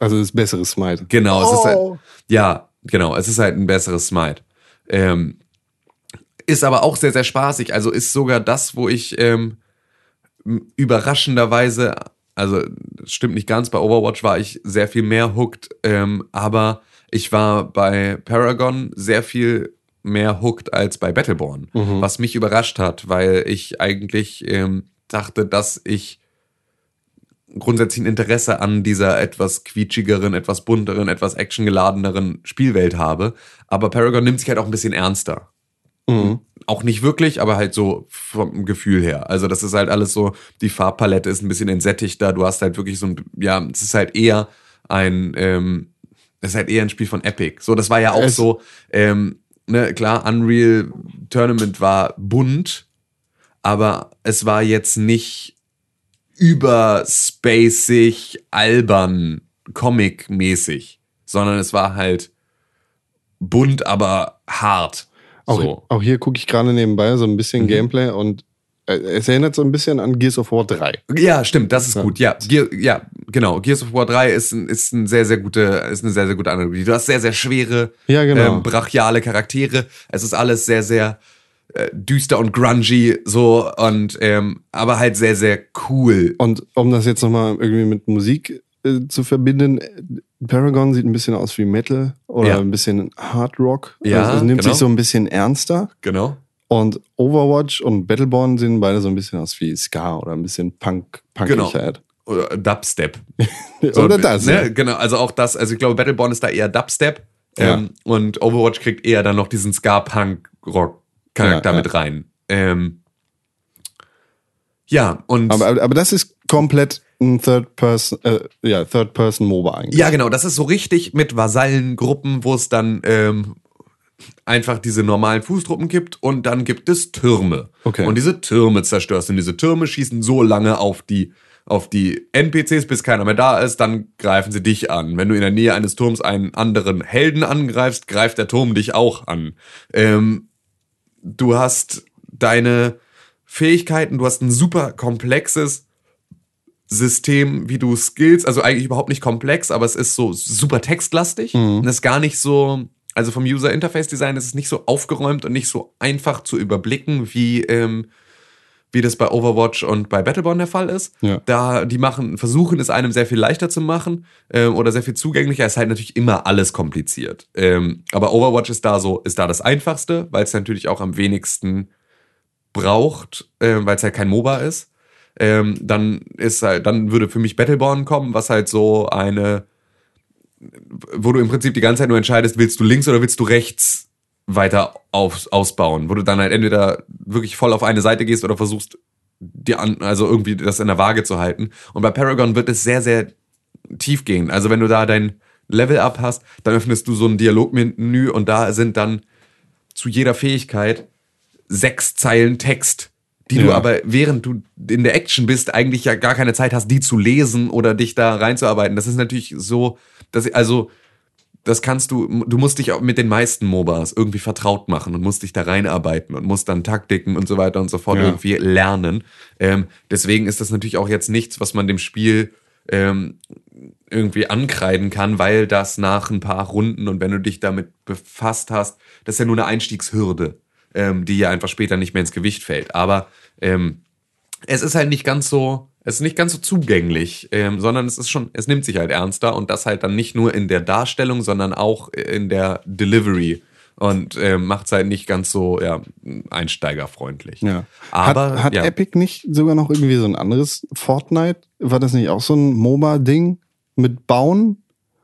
Also das bessere Smite. genau, es ist Oh. halt, ja, genau, es ist halt ein besseres Smite. Ähm, ist aber auch sehr, sehr spaßig. Also ist sogar das, wo ich ähm, überraschenderweise, also das stimmt nicht ganz, bei Overwatch war ich sehr viel mehr hooked, ähm, aber ich war bei Paragon sehr viel mehr hooked als bei Battleborn, was mich überrascht hat, weil ich eigentlich ähm, dachte, dass ich grundsätzlich ein Interesse an dieser etwas quietschigeren, etwas bunteren, etwas actiongeladeneren Spielwelt habe. Aber Paragon nimmt sich halt auch ein bisschen ernster. Mhm. Auch nicht wirklich, aber halt so vom Gefühl her. Also das ist halt alles so, die Farbpalette ist ein bisschen entsättigter. Du hast halt wirklich so ein, ja, es ist halt eher ein, ähm, es ist halt eher ein Spiel von Epic. So, das war ja auch Es- so, ähm, ne, klar, Unreal Tournament war bunt, aber es war jetzt nicht überspacig, albern, comic-mäßig, sondern es war halt bunt, aber hart. Auch, so. auch hier gucke ich gerade nebenbei so ein bisschen Gameplay und äh, es erinnert so ein bisschen an Gears of War 3. Ja, stimmt, das ist gut. Ja, Gear, ja, genau. Gears of War 3 ist, ein, ist, ein sehr, sehr gute, ist eine sehr, sehr gute Analogie. Du hast sehr, sehr schwere, Ja, genau. ähm, brachiale Charaktere. Es ist alles sehr, sehr äh, düster und grungy, so, und, ähm, aber halt sehr, sehr cool. Und um das jetzt nochmal irgendwie mit Musik äh, zu verbinden, äh, Paragon sieht ein bisschen aus wie Metal oder Ja. ein bisschen Hard Rock. Ja, also es nimmt genau. sich so ein bisschen ernster. Genau. Und Overwatch und Battleborn sehen beide so ein bisschen aus wie Ska oder ein bisschen Punk, Genau. Punkigkeit. Oder Dubstep. Oder das. Ne? ja. Genau, also auch das, also ich glaube, Battleborn ist da eher Dubstep. Ja. Ähm, und Overwatch kriegt eher dann noch diesen Ska-Punk-Rock-Charakter Ja, ja. mit rein. Ähm, ja, und. Aber, aber aber das ist komplett ein Third Person, äh, ja, Third Person MOBA eigentlich. Ja, genau. Das ist so richtig mit Vasallengruppen, wo es dann ähm, einfach diese normalen Fußtruppen gibt und dann gibt es Türme. Okay. Und diese Türme zerstörst. Und diese Türme schießen so lange auf die auf die NPCs, bis keiner mehr da ist, dann greifen sie dich an. Wenn du in der Nähe eines Turms einen anderen Helden angreifst, greift der Turm dich auch an. Ähm, du hast deine Fähigkeiten, du hast ein super komplexes System, wie du Skills, also eigentlich überhaupt nicht komplex, aber es ist so super textlastig. Und ist gar nicht so, also vom User Interface Design ist es nicht so aufgeräumt und nicht so einfach zu überblicken, wie, ähm, wie das bei Overwatch und bei Battleborn der Fall ist. Ja. Da die machen, versuchen es einem sehr viel leichter zu machen ähm, oder sehr viel zugänglicher. Ist halt natürlich immer alles kompliziert. Ähm, aber Overwatch ist da so, ist da das einfachste, weil es natürlich auch am wenigsten braucht, ähm, weil es halt kein MOBA ist. Ähm, dann ist halt, dann würde für mich Battleborn kommen, was halt so eine, wo du im Prinzip die ganze Zeit nur entscheidest, willst du links oder willst du rechts weiter auf, ausbauen, wo du dann halt entweder wirklich voll auf eine Seite gehst oder versuchst, dir an, also irgendwie das in der Waage zu halten. Und bei Paragon wird es sehr, sehr tief gehen. Also wenn du da dein Level-Up hast, dann öffnest du so ein Dialogmenü und da sind dann zu jeder Fähigkeit sechs Zeilen Text, die du Ja. aber während du in der Action bist, eigentlich ja gar keine Zeit hast, die zu lesen oder dich da reinzuarbeiten. Das ist natürlich so, dass also das kannst du, du musst dich auch mit den meisten MOBAs irgendwie vertraut machen und musst dich da reinarbeiten und musst dann Taktiken und so weiter und so fort Ja. irgendwie lernen. Ähm, deswegen ist das natürlich auch jetzt nichts, was man dem Spiel ähm, irgendwie ankreiden kann, weil das nach ein paar Runden und wenn du dich damit befasst hast, das ist ja nur eine Einstiegshürde, ähm, die ja einfach später nicht mehr ins Gewicht fällt. Aber ähm, es ist halt nicht ganz so, es ist nicht ganz so zugänglich, ähm, sondern es ist schon, es nimmt sich halt ernster und das halt dann nicht nur in der Darstellung, sondern auch in der Delivery und ähm, macht es halt nicht ganz so ja, einsteigerfreundlich. Ja. Aber hat, hat ja. Epic nicht sogar noch irgendwie so ein anderes Fortnite? War das nicht auch so ein MOBA-Ding mit Bauen?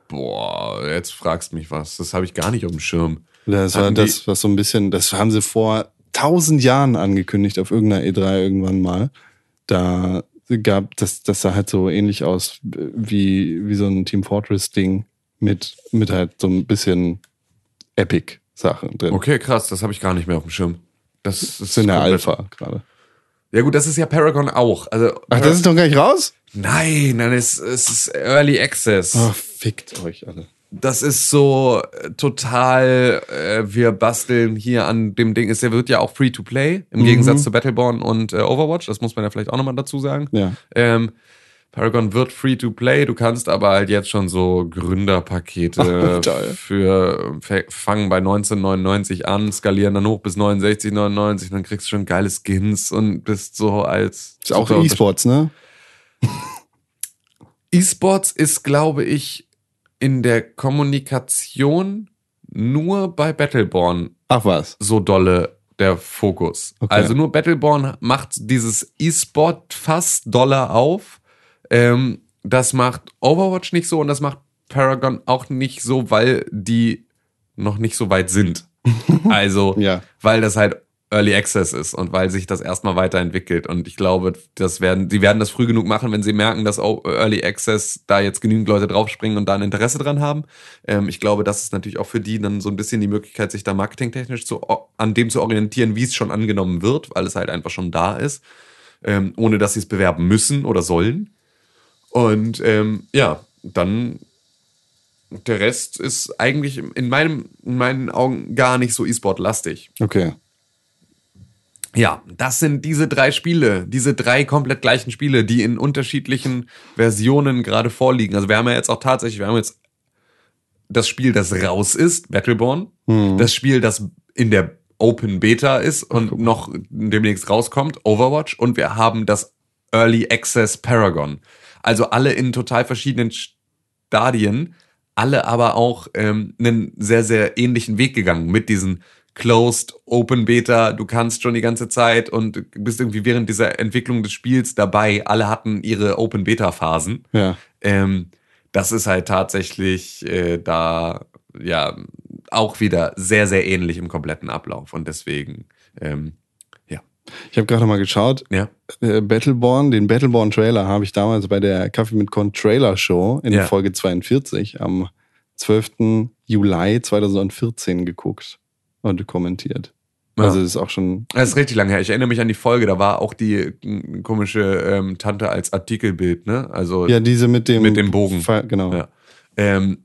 Boah, jetzt fragst mich was. Das habe ich gar nicht auf dem Schirm. Das war das, was so ein bisschen, das haben sie vor tausend Jahren angekündigt auf irgendeiner E3 irgendwann mal. Da gab, das, das sah halt so ähnlich aus wie, wie so ein Team Fortress-Ding mit, mit halt so ein bisschen Epic-Sachen drin. Okay, krass, das habe ich gar nicht mehr auf dem Schirm. Das Das ist ist in der Alpha gerade. Ja gut, das ist ja Paragon auch. Also Ach, das ist doch gar nicht raus? nein, nein, es, es ist Early Access. Ach, fickt euch alle. Das ist so äh, total, äh, wir basteln hier an dem Ding. Es wird ja auch free to play, im Gegensatz zu Battleborn und äh, Overwatch. Das muss man ja vielleicht auch nochmal dazu sagen. Ja. Ähm, Paragon wird free to play, du kannst aber halt jetzt schon so Gründerpakete toll. für fangen bei 1999 an, skalieren dann hoch bis 69,99, dann kriegst du schon geile Skins und bist so als Ist auch E-Sports, ne? E-Sports ist, glaube ich, in der Kommunikation nur bei Battleborn Ach was. so dolle der Fokus. Okay. Also nur Battleborn macht dieses E-Sport fast doller auf. Ähm, das macht Overwatch nicht so und das macht Paragon auch nicht so, weil die noch nicht so weit sind. Also, Ja. weil das halt Early Access ist und weil sich das erstmal weiterentwickelt. Und ich glaube, das werden, die werden das früh genug machen, wenn sie merken, dass Early Access da jetzt genügend Leute draufspringen und da ein Interesse dran haben. Ähm, ich glaube, das ist natürlich auch für die dann so ein bisschen die Möglichkeit, sich da marketingtechnisch zu, an dem zu orientieren, wie es schon angenommen wird, weil es halt einfach schon da ist, ähm, ohne dass sie es bewerben müssen oder sollen. Und ähm, ja, dann der Rest ist eigentlich in, meinem, in meinen Augen gar nicht so E-Sport-lastig. Okay. Ja, das sind diese drei Spiele, diese drei komplett gleichen Spiele, die in unterschiedlichen Versionen gerade vorliegen. Also wir haben ja jetzt auch tatsächlich, wir haben jetzt das Spiel, das raus ist, Battleborn, das Spiel, das in der Open Beta ist und noch demnächst rauskommt, Overwatch, und wir haben das Early Access Paragon. Also alle in total verschiedenen Stadien, alle aber auch ähm, einen sehr, sehr ähnlichen Weg gegangen mit diesen Closed, Open Beta, du kannst schon die ganze Zeit und bist irgendwie während dieser Entwicklung des Spiels dabei. Alle hatten ihre Open Beta Phasen. Ja. Ähm, das ist halt tatsächlich äh, da ja auch wieder sehr, sehr ähnlich im kompletten Ablauf. Und deswegen, ähm, ja. Ich habe gerade mal geschaut. Ja. Äh, Battleborn, den Battleborn-Trailer habe ich damals bei der Kaffee mit Con Trailer Show in Ja. Folge 42 am 12. Juli 2014 geguckt und kommentiert. Ja. Also das ist auch schon. Das ist richtig lange her. Ich erinnere mich an die Folge, da war auch die komische ähm, Tante als Artikelbild, ne? Also Ja, diese mit dem. Mit dem Bogen. Pfeil- Genau. Ja. Ähm,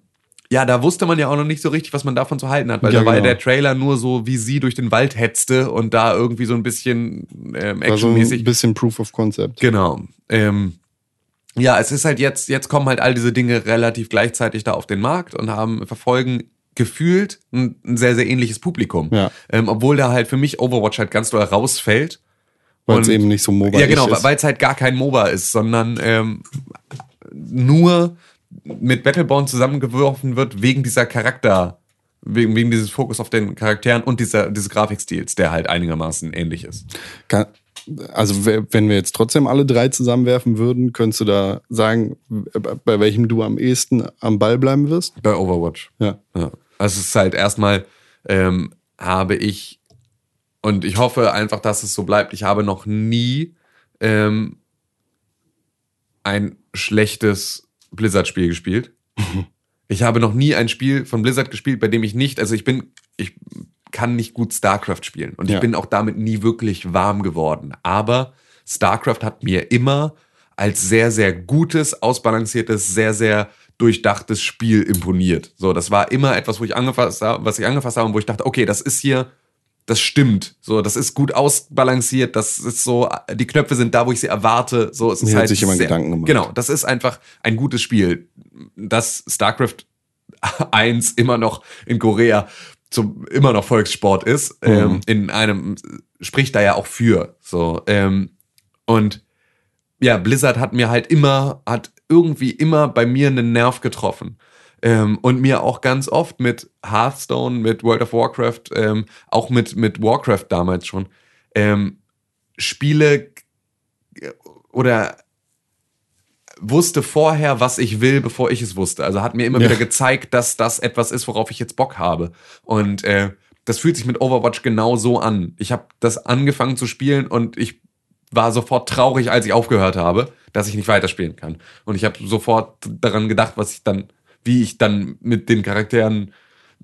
ja, da wusste man ja auch noch nicht so richtig, was man davon zu halten hat, weil Ja, da war genau. der Trailer nur so, wie sie durch den Wald hetzte und da irgendwie so ein bisschen ähm, War so actionmäßig. ein bisschen Proof of Concept. Genau. Ähm, ja, es ist halt jetzt, jetzt kommen halt all diese Dinge relativ gleichzeitig da auf den Markt und haben, verfolgen gefühlt ein, ein sehr, sehr ähnliches Publikum. Ja. Ähm, obwohl da halt für mich Overwatch halt ganz doll rausfällt. Weil es eben nicht so mobile Ja, genau, ist. weil es halt gar kein MOBA ist, sondern ähm, nur mit Battleborn zusammengeworfen wird wegen dieser Charakter, wegen, wegen dieses Fokus auf den Charakteren und dieser, dieses Grafikstils, der halt einigermaßen ähnlich ist. Kann, also we- wenn wir jetzt trotzdem alle drei zusammenwerfen würden, könntest du da sagen, bei welchem du am ehesten am Ball bleiben wirst? Bei Overwatch. Ja. Ja. Also es ist halt erstmal, ähm, habe ich, und ich hoffe einfach, dass es so bleibt, ich habe noch nie ähm, ein schlechtes Blizzard-Spiel gespielt. Ich habe noch nie ein Spiel von Blizzard gespielt, bei dem ich nicht, also ich bin, ich kann nicht gut StarCraft spielen und Ja. ich bin auch damit nie wirklich warm geworden. Aber StarCraft hat mir immer als sehr, sehr gutes, ausbalanciertes, sehr, sehr durchdachtes Spiel imponiert. So, das war immer etwas, wo ich angefasst habe, was ich angefasst habe und wo ich dachte, okay, das ist hier, das stimmt. So, das ist gut ausbalanciert, das ist so, die Knöpfe sind da, wo ich sie erwarte. So, es ist Mir hat halt sich jemand sehr, Gedanken gemacht. Genau, das ist einfach ein gutes Spiel. Dass StarCraft 1 immer noch in Korea zum immer noch Volkssport ist, Mhm. ähm, in einem spricht da ja auch für. So ähm, und ja, Blizzard hat mir halt immer, hat irgendwie immer bei mir einen Nerv getroffen. Ähm, und mir auch ganz oft mit Hearthstone, mit World of Warcraft, ähm, auch mit, mit Warcraft damals schon, ähm, Spiele oder wusste vorher, was ich will, bevor ich es wusste. Also hat mir immer Ja. wieder gezeigt, dass das etwas ist, worauf ich jetzt Bock habe. Und äh, das fühlt sich mit Overwatch genau so an. Ich habe das angefangen zu spielen und ich war sofort traurig, als ich aufgehört habe, dass ich nicht weiterspielen kann. Und ich habe sofort daran gedacht, was ich dann, wie ich dann mit den Charakteren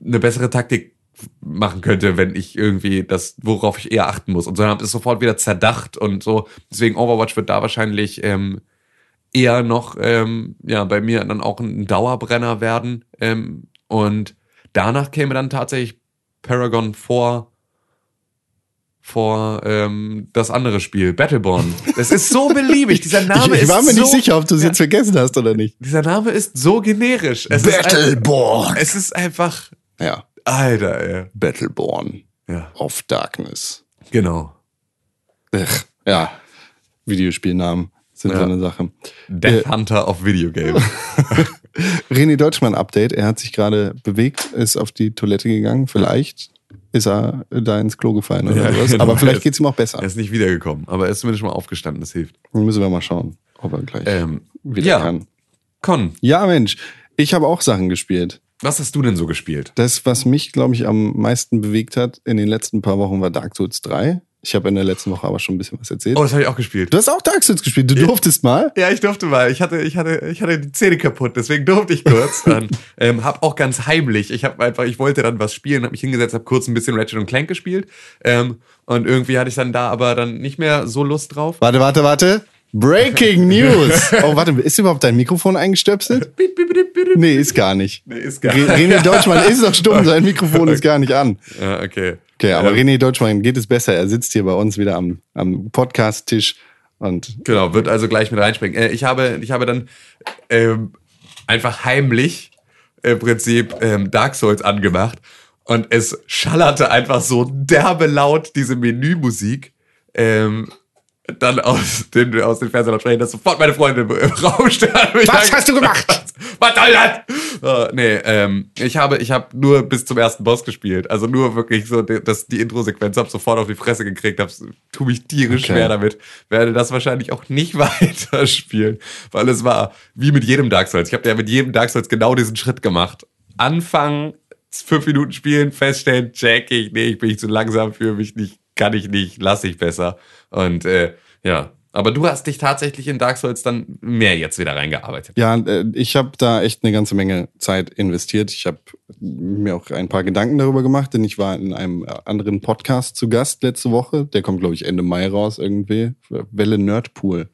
eine bessere Taktik machen könnte, wenn ich irgendwie das, worauf ich eher achten muss. Und so habe ich es sofort wieder zerdacht und so. Deswegen Overwatch wird da wahrscheinlich ähm, eher noch ähm, ja bei mir dann auch ein Dauerbrenner werden. Ähm, und danach käme dann tatsächlich Paragon vor vor ähm, das andere Spiel, Battleborn. Es ist so beliebig. Dieser Name ich, ich war ist mir so, nicht sicher, ob du es Ja. jetzt vergessen hast oder nicht. Dieser Name ist so generisch. Es Ist Battleborn. ein, es ist einfach, Ja, Alter, ey. Battleborn Ja, of Darkness. genau. Ach, ja, Videospielnamen sind Ja. so eine Sache. Death Hunter of Video Game. René Deutschmann Update. Er hat sich gerade bewegt, ist auf die Toilette gegangen. Vielleicht ist er da ins Klo gefallen oder Ja, sowas. genau. Aber Er vielleicht ist- geht's ihm auch besser. er ist nicht wiedergekommen, aber er ist zumindest mal aufgestanden, das hilft. Dann müssen wir mal schauen, ob er gleich Ähm, wieder ja, kann. Con, Ja, Mensch, ich habe auch Sachen gespielt. was hast du denn so gespielt? Das, was mich, glaube ich, am meisten bewegt hat in den letzten paar Wochen, war Dark Souls 3. Ich habe in der letzten Woche aber schon ein bisschen was erzählt. Oh, das habe ich auch gespielt. Du hast auch Dark Souls gespielt. Du durftest mal. Ja, ich durfte mal. Ich hatte, ich hatte, ich hatte die Zähne kaputt, deswegen durfte ich kurz. Dann, ähm, hab auch ganz heimlich. Ich habe einfach, ich wollte dann was spielen, habe mich hingesetzt, habe kurz ein bisschen Ratchet und Clank gespielt. Ähm, und irgendwie hatte ich dann da aber dann nicht mehr so Lust drauf. Warte, warte, warte. Breaking News. Oh, warte, ist überhaupt dein Mikrofon eingestöpselt? Nee, ist gar nicht. Nee, ist gar Re- René Deutschmann ist doch stumm, sein Mikrofon ist gar nicht an. Ja, okay. Okay, aber Ähm, René Deutschmann geht es besser. Er sitzt hier bei uns wieder am, am Podcast-Tisch und Genau, wird also gleich mit reinspringen. Äh, ich habe, ich habe dann ähm, einfach heimlich im Prinzip ähm, Dark Souls angemacht und es schallerte einfach so derbe laut diese Menümusik. Ähm, dann aus den, aus den Fernsehern dass sofort meine Freunde im Raum standen. Was hast du gemacht? Was soll das? Uh, nee, ähm, ich habe, ich habe nur bis zum ersten Boss gespielt. Also nur wirklich so, die- das, die Intro-Sequenz, hab sofort auf die Fresse gekriegt, hab, tu mich tierisch Okay. schwer damit. Werde das wahrscheinlich auch nicht weiterspielen, weil es war wie mit jedem Dark Souls. Ich habe ja mit jedem Dark Souls genau diesen Schritt gemacht. Anfangen, fünf Minuten spielen, feststellen, check ich, nee, ich bin zu langsam für mich nicht, kann ich nicht, lass ich besser. Und äh, ja, aber du hast dich tatsächlich in Dark Souls dann mehr jetzt wieder reingearbeitet. Ja, äh, ich habe da echt eine ganze Menge Zeit investiert. Ich habe mir auch ein paar Gedanken darüber gemacht, denn ich war in einem anderen Podcast zu Gast letzte Woche. Der kommt, glaube ich, Ende Mai raus irgendwie. Welle Nerdpool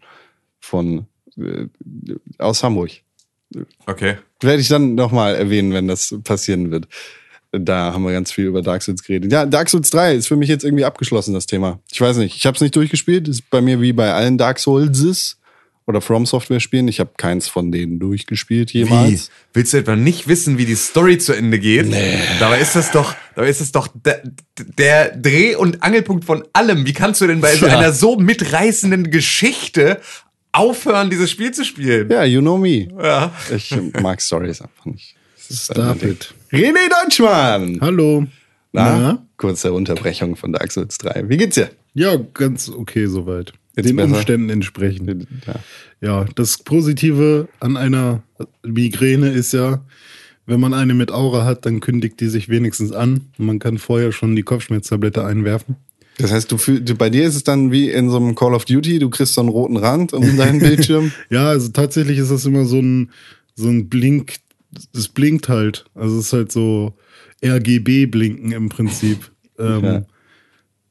von äh, aus Hamburg. Okay. Werde ich dann nochmal erwähnen, wenn das passieren wird. Da haben wir ganz viel über Dark Souls geredet. Ja, Dark Souls 3 ist für mich jetzt irgendwie abgeschlossen, das Thema. Ich weiß nicht, ich habe es nicht durchgespielt. Ist bei mir wie bei allen Dark Souls oder From Software Spielen. Ich habe keins von denen durchgespielt jemals. Willst du etwa nicht wissen, wie die Story zu Ende geht? Nee. Dabei ist das doch, dabei ist das doch der, der Dreh- und Angelpunkt von allem. Wie kannst du denn bei so Ja. einer so mitreißenden Geschichte aufhören, dieses Spiel zu spielen? Ja, you know me. Ja. Ich mag Stories einfach nicht. Das ist Stop it. René Deutschmann! Hallo. Na? Kurze Unterbrechung von Dark Souls 3. Wie geht's dir? Ja, ganz okay soweit. Jetzt Den besser? Umständen entsprechend. Ja. Ja, das Positive an einer Migräne ist ja, wenn man eine mit Aura hat, dann kündigt die sich wenigstens an. Und man kann vorher schon die Kopfschmerztablette einwerfen. Das heißt, du fühl, du, bei dir ist es dann wie in so einem Call of Duty, du kriegst so einen roten Rand um deinen Bildschirm. Ja, also tatsächlich ist das immer so ein, so ein Blink, das blinkt halt. Also es ist halt so RGB-Blinken im Prinzip. Ähm, Ja.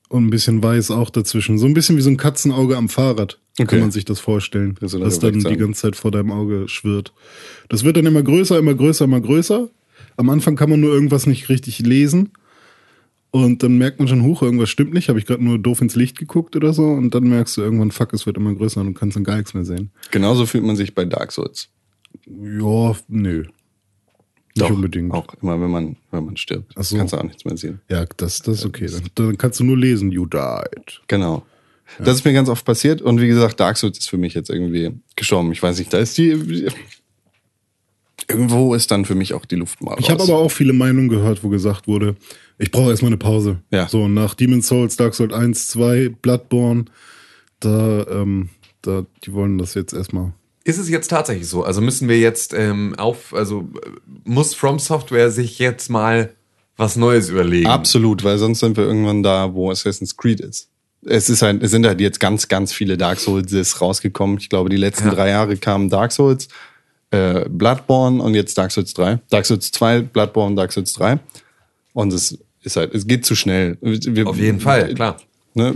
Und ein bisschen weiß auch dazwischen. So ein bisschen wie so ein Katzenauge am Fahrrad. Okay. Kann man sich das vorstellen. Das das dann die ganze Zeit vor deinem Auge schwirrt. Das wird dann immer größer, immer größer, immer größer. Am Anfang kann man nur irgendwas nicht richtig lesen. Und dann merkt man schon, huch, irgendwas stimmt nicht. Habe ich gerade nur doof ins Licht geguckt oder so. Und dann merkst du irgendwann, fuck, es wird immer größer und du kannst dann gar nichts mehr sehen. Genauso fühlt man sich bei Dark Souls. Ja, nö. Nicht unbedingt. Auch immer, wenn man, wenn man stirbt. Ach so. Kannst du auch nichts mehr sehen. Ja, das, das ist okay. Dann, dann kannst du nur lesen, you died. Genau. Das ist mir ganz oft passiert. Und wie gesagt, Dark Souls ist für mich jetzt irgendwie gestorben. Ich weiß nicht, da ist die. Irgendwo ist dann für mich auch die Luft mal raus. Ich habe aber auch viele Meinungen gehört, wo gesagt wurde, ich brauche erstmal eine Pause. Ja. So, nach Demon's Souls, Dark Souls 1, 2, Bloodborne, da, ähm, da, die wollen das jetzt erstmal. Ist es jetzt tatsächlich so? Also müssen wir jetzt ähm, auf, also muss From Software sich jetzt mal was Neues überlegen? Absolut, weil sonst sind wir irgendwann da, wo Assassin's Creed ist. es ist halt, es sind halt jetzt ganz, ganz viele Dark Souls rausgekommen. Ich glaube, die letzten Ja. drei Jahre kamen Dark Souls, äh, Bloodborne und jetzt Dark Souls 3. Dark Souls 2, Bloodborne, Dark Souls 3. Und es ist halt, es geht zu schnell. Wir, Auf jeden Fall, klar. Ne,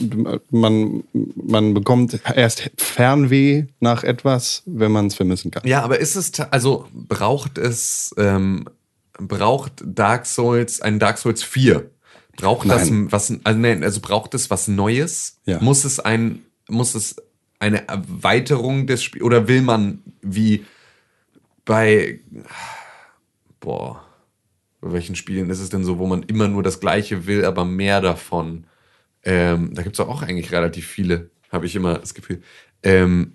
man, man bekommt erst Fernweh nach etwas, wenn man es vermissen kann. Ja, aber ist es, also braucht es, ähm, braucht Dark Souls, ein Dark Souls 4? Braucht das Nein. was, also, nein, also braucht es was Neues? Ja. Muss es ein, muss es eine Erweiterung des Spiels, oder will man wie bei, boah, bei welchen Spielen ist es denn so, wo man immer nur das Gleiche will, aber mehr davon? Ähm, da gibt es auch eigentlich relativ viele, habe ich immer das Gefühl. Ähm,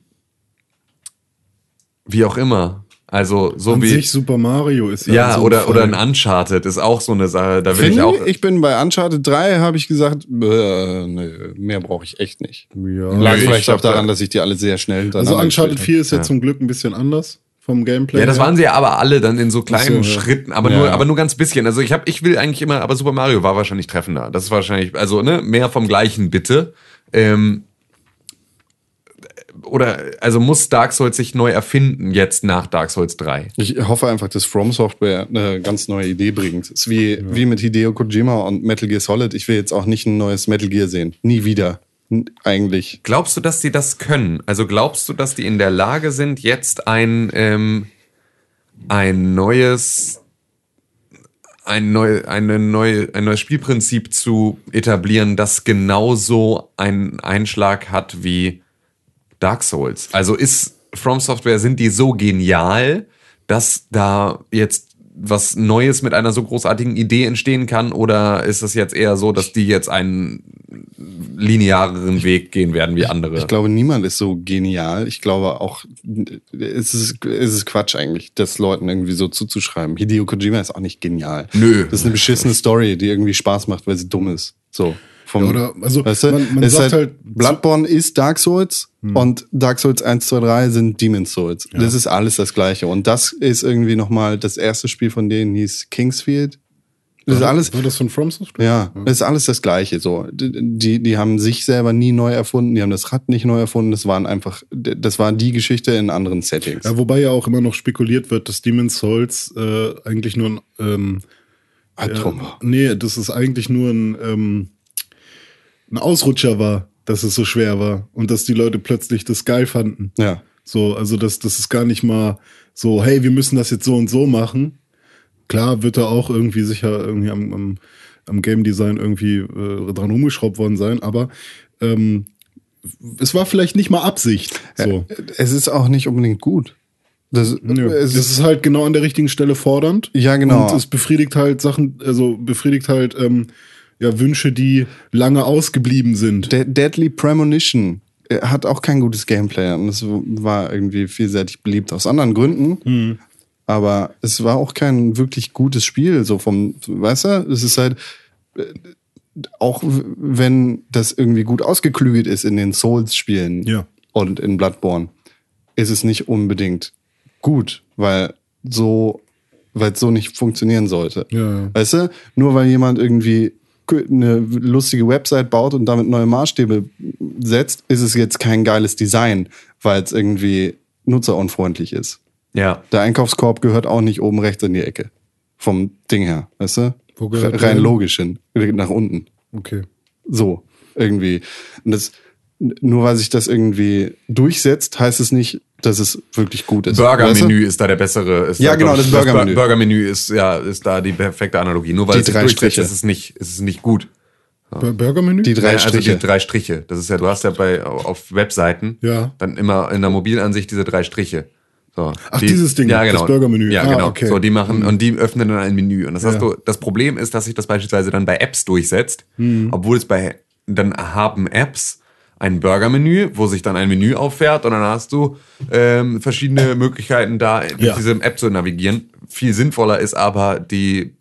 wie auch immer. Also so An wie sich Super Mario ist ja so oder Fall. oder ein Uncharted ist auch so eine Sache. Da will ich Finde auch. ich, ich bin bei Uncharted 3, habe ich gesagt, äh, nee, mehr brauche ich echt nicht. Ja. Lag ich vielleicht auch daran, da- dass ich die alle sehr schnell Also Uncharted gespielt 4 ist ja, zum Glück ein bisschen anders vom Gameplay. ja, das waren sie ja aber alle dann in so kleinen so, ja. Schritten, aber Ja. nur, aber nur ganz bisschen. Also ich habe, ich will eigentlich immer, aber Super Mario war wahrscheinlich treffender. Das ist wahrscheinlich, also ne, mehr vom Gleichen bitte. Ähm, oder also muss Dark Souls sich neu erfinden jetzt nach Dark Souls 3? Ich hoffe einfach, dass From Software eine ganz neue Idee bringt. Es ist wie, wie mit Hideo Kojima und Metal Gear Solid. Ich will jetzt auch nicht ein neues Metal Gear sehen. Nie wieder. Eigentlich. Glaubst du, dass die das können? Also glaubst du, dass die in der Lage sind, jetzt ein, ähm, ein neues, ein, neu, eine neue, ein neues Spielprinzip zu etablieren, das genauso einen Einschlag hat wie Dark Souls? Also ist From Software, sind die so genial, dass da jetzt was Neues mit einer so großartigen Idee entstehen kann? Oder ist es jetzt eher so, dass die jetzt einen lineareren Weg gehen werden wie andere? Ich glaube, niemand ist so genial. Ich glaube auch, es ist, es ist Quatsch eigentlich, das Leuten irgendwie so zuzuschreiben. Hideo Kojima ist auch nicht genial. Nö. Das ist eine beschissene Story, die irgendwie Spaß macht, weil sie dumm ist. So. Vom, Ja, oder- also, weißt du, man- man sagt halt- Bloodborne ist Dark Souls und Dark Souls 1, 2, 3 sind Demon's Souls. Das ist alles das Gleiche. Und das ist irgendwie nochmal, das erste Spiel von denen hieß Kingsfield. Das ist alles, War das von From Software? ja, das ist alles das Gleiche. So, die, die haben sich selber nie neu erfunden, die haben das Rad nicht neu erfunden. Das waren einfach, das war die Geschichte in anderen Settings. Ja, wobei ja auch immer noch spekuliert wird, dass Demon's Souls äh, eigentlich nur ein ähm, Albtraum. Ja, nee, das ist eigentlich nur ein, ähm, ein Ausrutscher war, dass es so schwer war und dass die Leute plötzlich das geil fanden. Ja. So, also das, das ist gar nicht mal so, hey, wir müssen das jetzt so und so machen. Klar wird da auch irgendwie sicher irgendwie am, am, am Game Design irgendwie äh, dran rumgeschraubt worden sein, aber ähm, es war vielleicht nicht mal Absicht. So. Es ist auch nicht unbedingt gut. Das, Nö. es Es ist halt genau an der richtigen Stelle fordernd. Ja, genau. Und es befriedigt halt Sachen, also befriedigt halt ähm, ja, Wünsche, die lange ausgeblieben sind. De Deadly Premonition äh, hat auch kein gutes Gameplay und es war irgendwie vielseitig beliebt aus anderen Gründen. Hm. Aber es war auch kein wirklich gutes Spiel, so vom, weißt du, es ist halt, äh, auch wenn das irgendwie gut ausgeklügelt ist in den Souls-Spielen Ja. und in Bloodborne, ist es nicht unbedingt gut, weil so, weil es so nicht funktionieren sollte. Ja, ja. Weißt du, nur weil jemand irgendwie eine lustige Website baut und damit neue Maßstäbe setzt, ist es jetzt kein geiles Design, weil es irgendwie nutzerunfreundlich ist. Ja. Der Einkaufskorb gehört auch nicht oben rechts in die Ecke. Vom Ding her, weißt du? Wo gehört Re- Rein hin? logisch hin. Nach unten. Okay. So, irgendwie. Und das, nur weil sich das irgendwie durchsetzt, heißt es nicht, dass es wirklich gut ist. Weißt Burgermenü ist da der bessere. Ist Ja, da, genau, das Burgermenü. Bur- Burgermenü ist ja ist da die perfekte Analogie. Nur weil Die es sich drei durchsetzt, Striche. ist es nicht, ist es nicht gut. Bur- Burgermenü? Die drei Ja, also Striche. die drei Striche. Das ist ja, du hast ja bei auf Webseiten Ja. dann immer in der Mobilansicht diese drei Striche. So, Ach, dieses Ding, ja, das genau. Burgermenü. Ja, Ah, genau. okay. So, die machen und die öffnen dann ein Menü. Und das hast Ja. du. Das Problem ist, dass sich das beispielsweise dann bei Apps durchsetzt, Hm. obwohl es bei dann haben Apps ein Burgermenü, wo sich dann ein Menü auffährt und dann hast du ähm, verschiedene Möglichkeiten da durch Ja. diese App zu navigieren. Viel sinnvoller ist aber die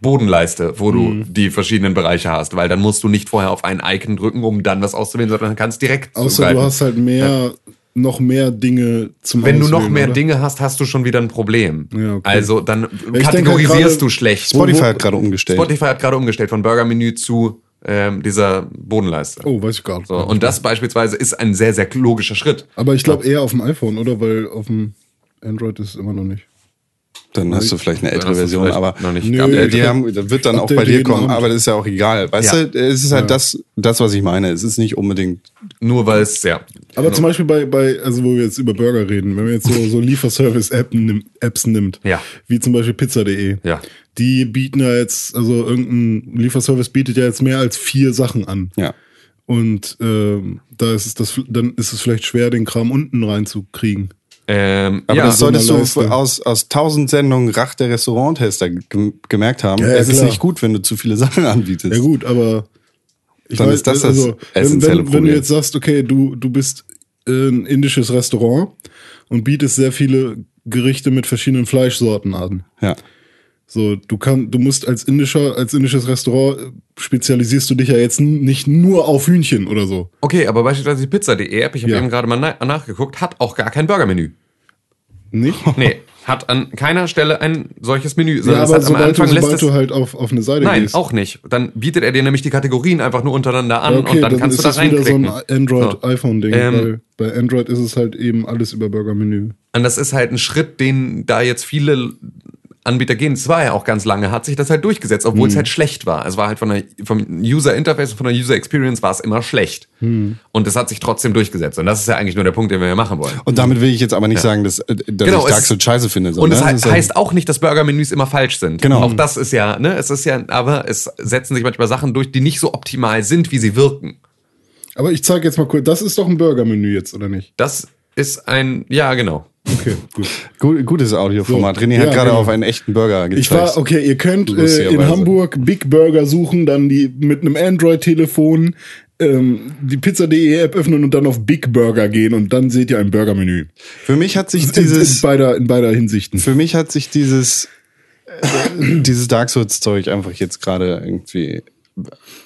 Bodenleiste, wo du Hm. die verschiedenen Bereiche hast, weil dann musst du nicht vorher auf ein Icon drücken, um dann was auszuwählen, sondern kannst direkt Außer zugreifen. du hast halt mehr, noch mehr Dinge zum Wenn du noch Auswählen, mehr oder? Dinge hast, hast du schon wieder ein Problem. Ja, okay. Also dann denke halt kategorisierst gerade- du schlecht. Spotify Wo- hat gerade umgestellt. Spotify hat gerade umgestellt von Burgermenü zu ähm, dieser Bodenleiste. Oh, weiß ich gar nicht. So, und das beispielsweise ist ein sehr, sehr logischer Schritt. Aber ich glaube eher auf dem iPhone, oder? Weil auf dem Android ist es immer noch nicht. Dann hast du vielleicht eine ältere Version, aber noch nicht Nö, die haben, das wird dann auch bei dir kommen, aber das ist ja auch egal. Weißt Ja. du, es ist halt Ja. das, das, was ich meine. Es ist nicht unbedingt. Nur weil es, ja. Aber zum Beispiel bei, bei, also wo wir jetzt über Burger reden, wenn man jetzt so, so Lieferservice-Apps nimm, Apps nimmt, Ja. wie zum Beispiel Pizza.de, Ja. die bieten ja jetzt, also irgendein Lieferservice bietet ja jetzt mehr als vier Sachen an. Ja. Und ähm, da ist es das, dann ist es vielleicht schwer, den Kram unten reinzukriegen. Ähm, Aber ja, das solltest so du aus, aus tausend Sendungen Rach der Restauranttester gem- gemerkt haben. Ja, ja, es ist klar. nicht gut, wenn du zu viele Sachen anbietest. Ja gut, aber ich Dann ist das das also, wenn, essentielle wenn, wenn Problem. du jetzt sagst, okay, du, du bist ein indisches Restaurant und bietest sehr viele Gerichte mit verschiedenen Fleischsorten an. Ja. So, du kann, du musst als indischer, als indisches Restaurant äh, spezialisierst du dich ja jetzt nicht nur auf Hühnchen oder so. Okay, aber beispielsweise die Pizza.de App, ich habe Ja. eben gerade mal na nachgeguckt, hat auch gar kein Burgermenü. Nicht? Nee, hat an keiner Stelle ein solches Menü. Ja, aber sobald, du, Anfang lässt sobald du halt auf, auf eine Seite Nein, gehst. auch nicht. Dann bietet er dir nämlich die Kategorien einfach nur untereinander an Okay, und dann, kannst ist du da das wieder so reinklicken. ein Android-iPhone-Ding. Ähm, weil bei Android ist es halt eben alles über Burger-Menü. Und das ist halt ein Schritt, den da jetzt viele Anbieter gehen. Es war ja auch ganz lange, hat sich das halt durchgesetzt, obwohl Mhm. es halt schlecht war. Es war halt von der, vom User Interface und von der User Experience war es immer schlecht. Mhm. Und es hat sich trotzdem durchgesetzt. Und das ist ja eigentlich nur der Punkt, den wir hier machen wollen. Und damit will ich jetzt aber nicht sagen, dass, äh, dass Genau, ich Dark Souls scheiße finde. So, Und ne? es Das ja- heißt auch nicht, dass Burgermenüs immer falsch sind. Genau. Auch das ist ja, ne, es ist ja, aber es setzen sich manchmal Sachen durch, die nicht so optimal sind, wie sie wirken. Aber ich zeige jetzt mal kurz, das ist doch ein Burger-Menü jetzt, oder nicht? Das ist ein, ja, genau. Okay, gut. Gut, gutes Audioformat. So, René hat ja, gerade genau. auf einen echten Burger gezeigt. Ich war, okay, ihr könnt äh, in. Hamburg Big Burger suchen, dann die mit einem Android-Telefon ähm, die Pizza.de App öffnen und dann auf Big Burger gehen und dann seht ihr ein Burger-Menü. Für mich hat sich In, in, dieses, beider, in beider Hinsichten. für mich hat sich dieses, äh, dieses Dark Souls Zeug einfach jetzt gerade irgendwie,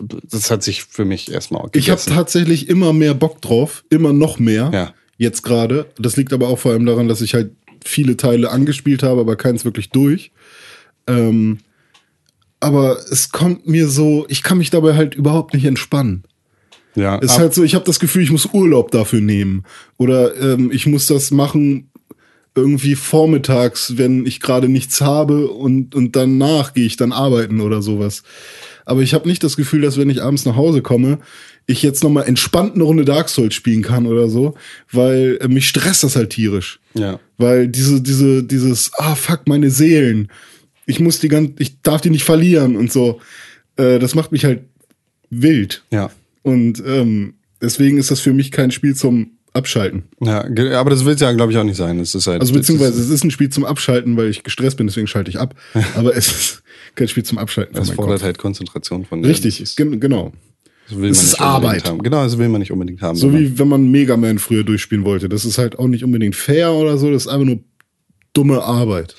das hat sich für mich erstmal auch Ich habe gegessen. tatsächlich immer mehr Bock drauf, immer noch mehr. Ja. Jetzt gerade. Das liegt aber auch vor allem daran, dass ich halt viele Teile angespielt habe, aber keins wirklich durch. Ähm, aber es kommt mir so, ich kann mich dabei halt überhaupt nicht entspannen. ja, Es ist halt so, ich habe das Gefühl, ich muss Urlaub dafür nehmen. Oder ähm, ich muss das machen irgendwie vormittags, wenn ich gerade nichts habe und, und danach gehe ich dann arbeiten oder sowas. Aber ich habe nicht das Gefühl, dass wenn ich abends nach Hause komme, ich jetzt nochmal entspannt eine Runde Dark Souls spielen kann oder so, weil äh, mich stresst das halt tierisch. Ja. Weil diese, diese, dieses, ah fuck, meine Seelen. Ich muss die ganz, ich darf die nicht verlieren und so. Äh, das macht mich halt wild. ja. Und ähm, deswegen ist das für mich kein Spiel zum Abschalten. Ja, aber das will es ja, glaube ich, auch nicht sein. Es ist halt, Also beziehungsweise es ist ein Spiel zum Abschalten, weil ich gestresst bin, deswegen schalte ich ab. Aber es ist kein Spiel zum Abschalten. das fordert Kopf. halt Konzentration von dir. Richtig, gen genau. Das will es man ist Arbeit. Haben. Genau, das will man nicht unbedingt haben. So wie wenn man Mega Man früher durchspielen wollte. Das ist halt auch nicht unbedingt fair oder so, das ist einfach nur dumme Arbeit.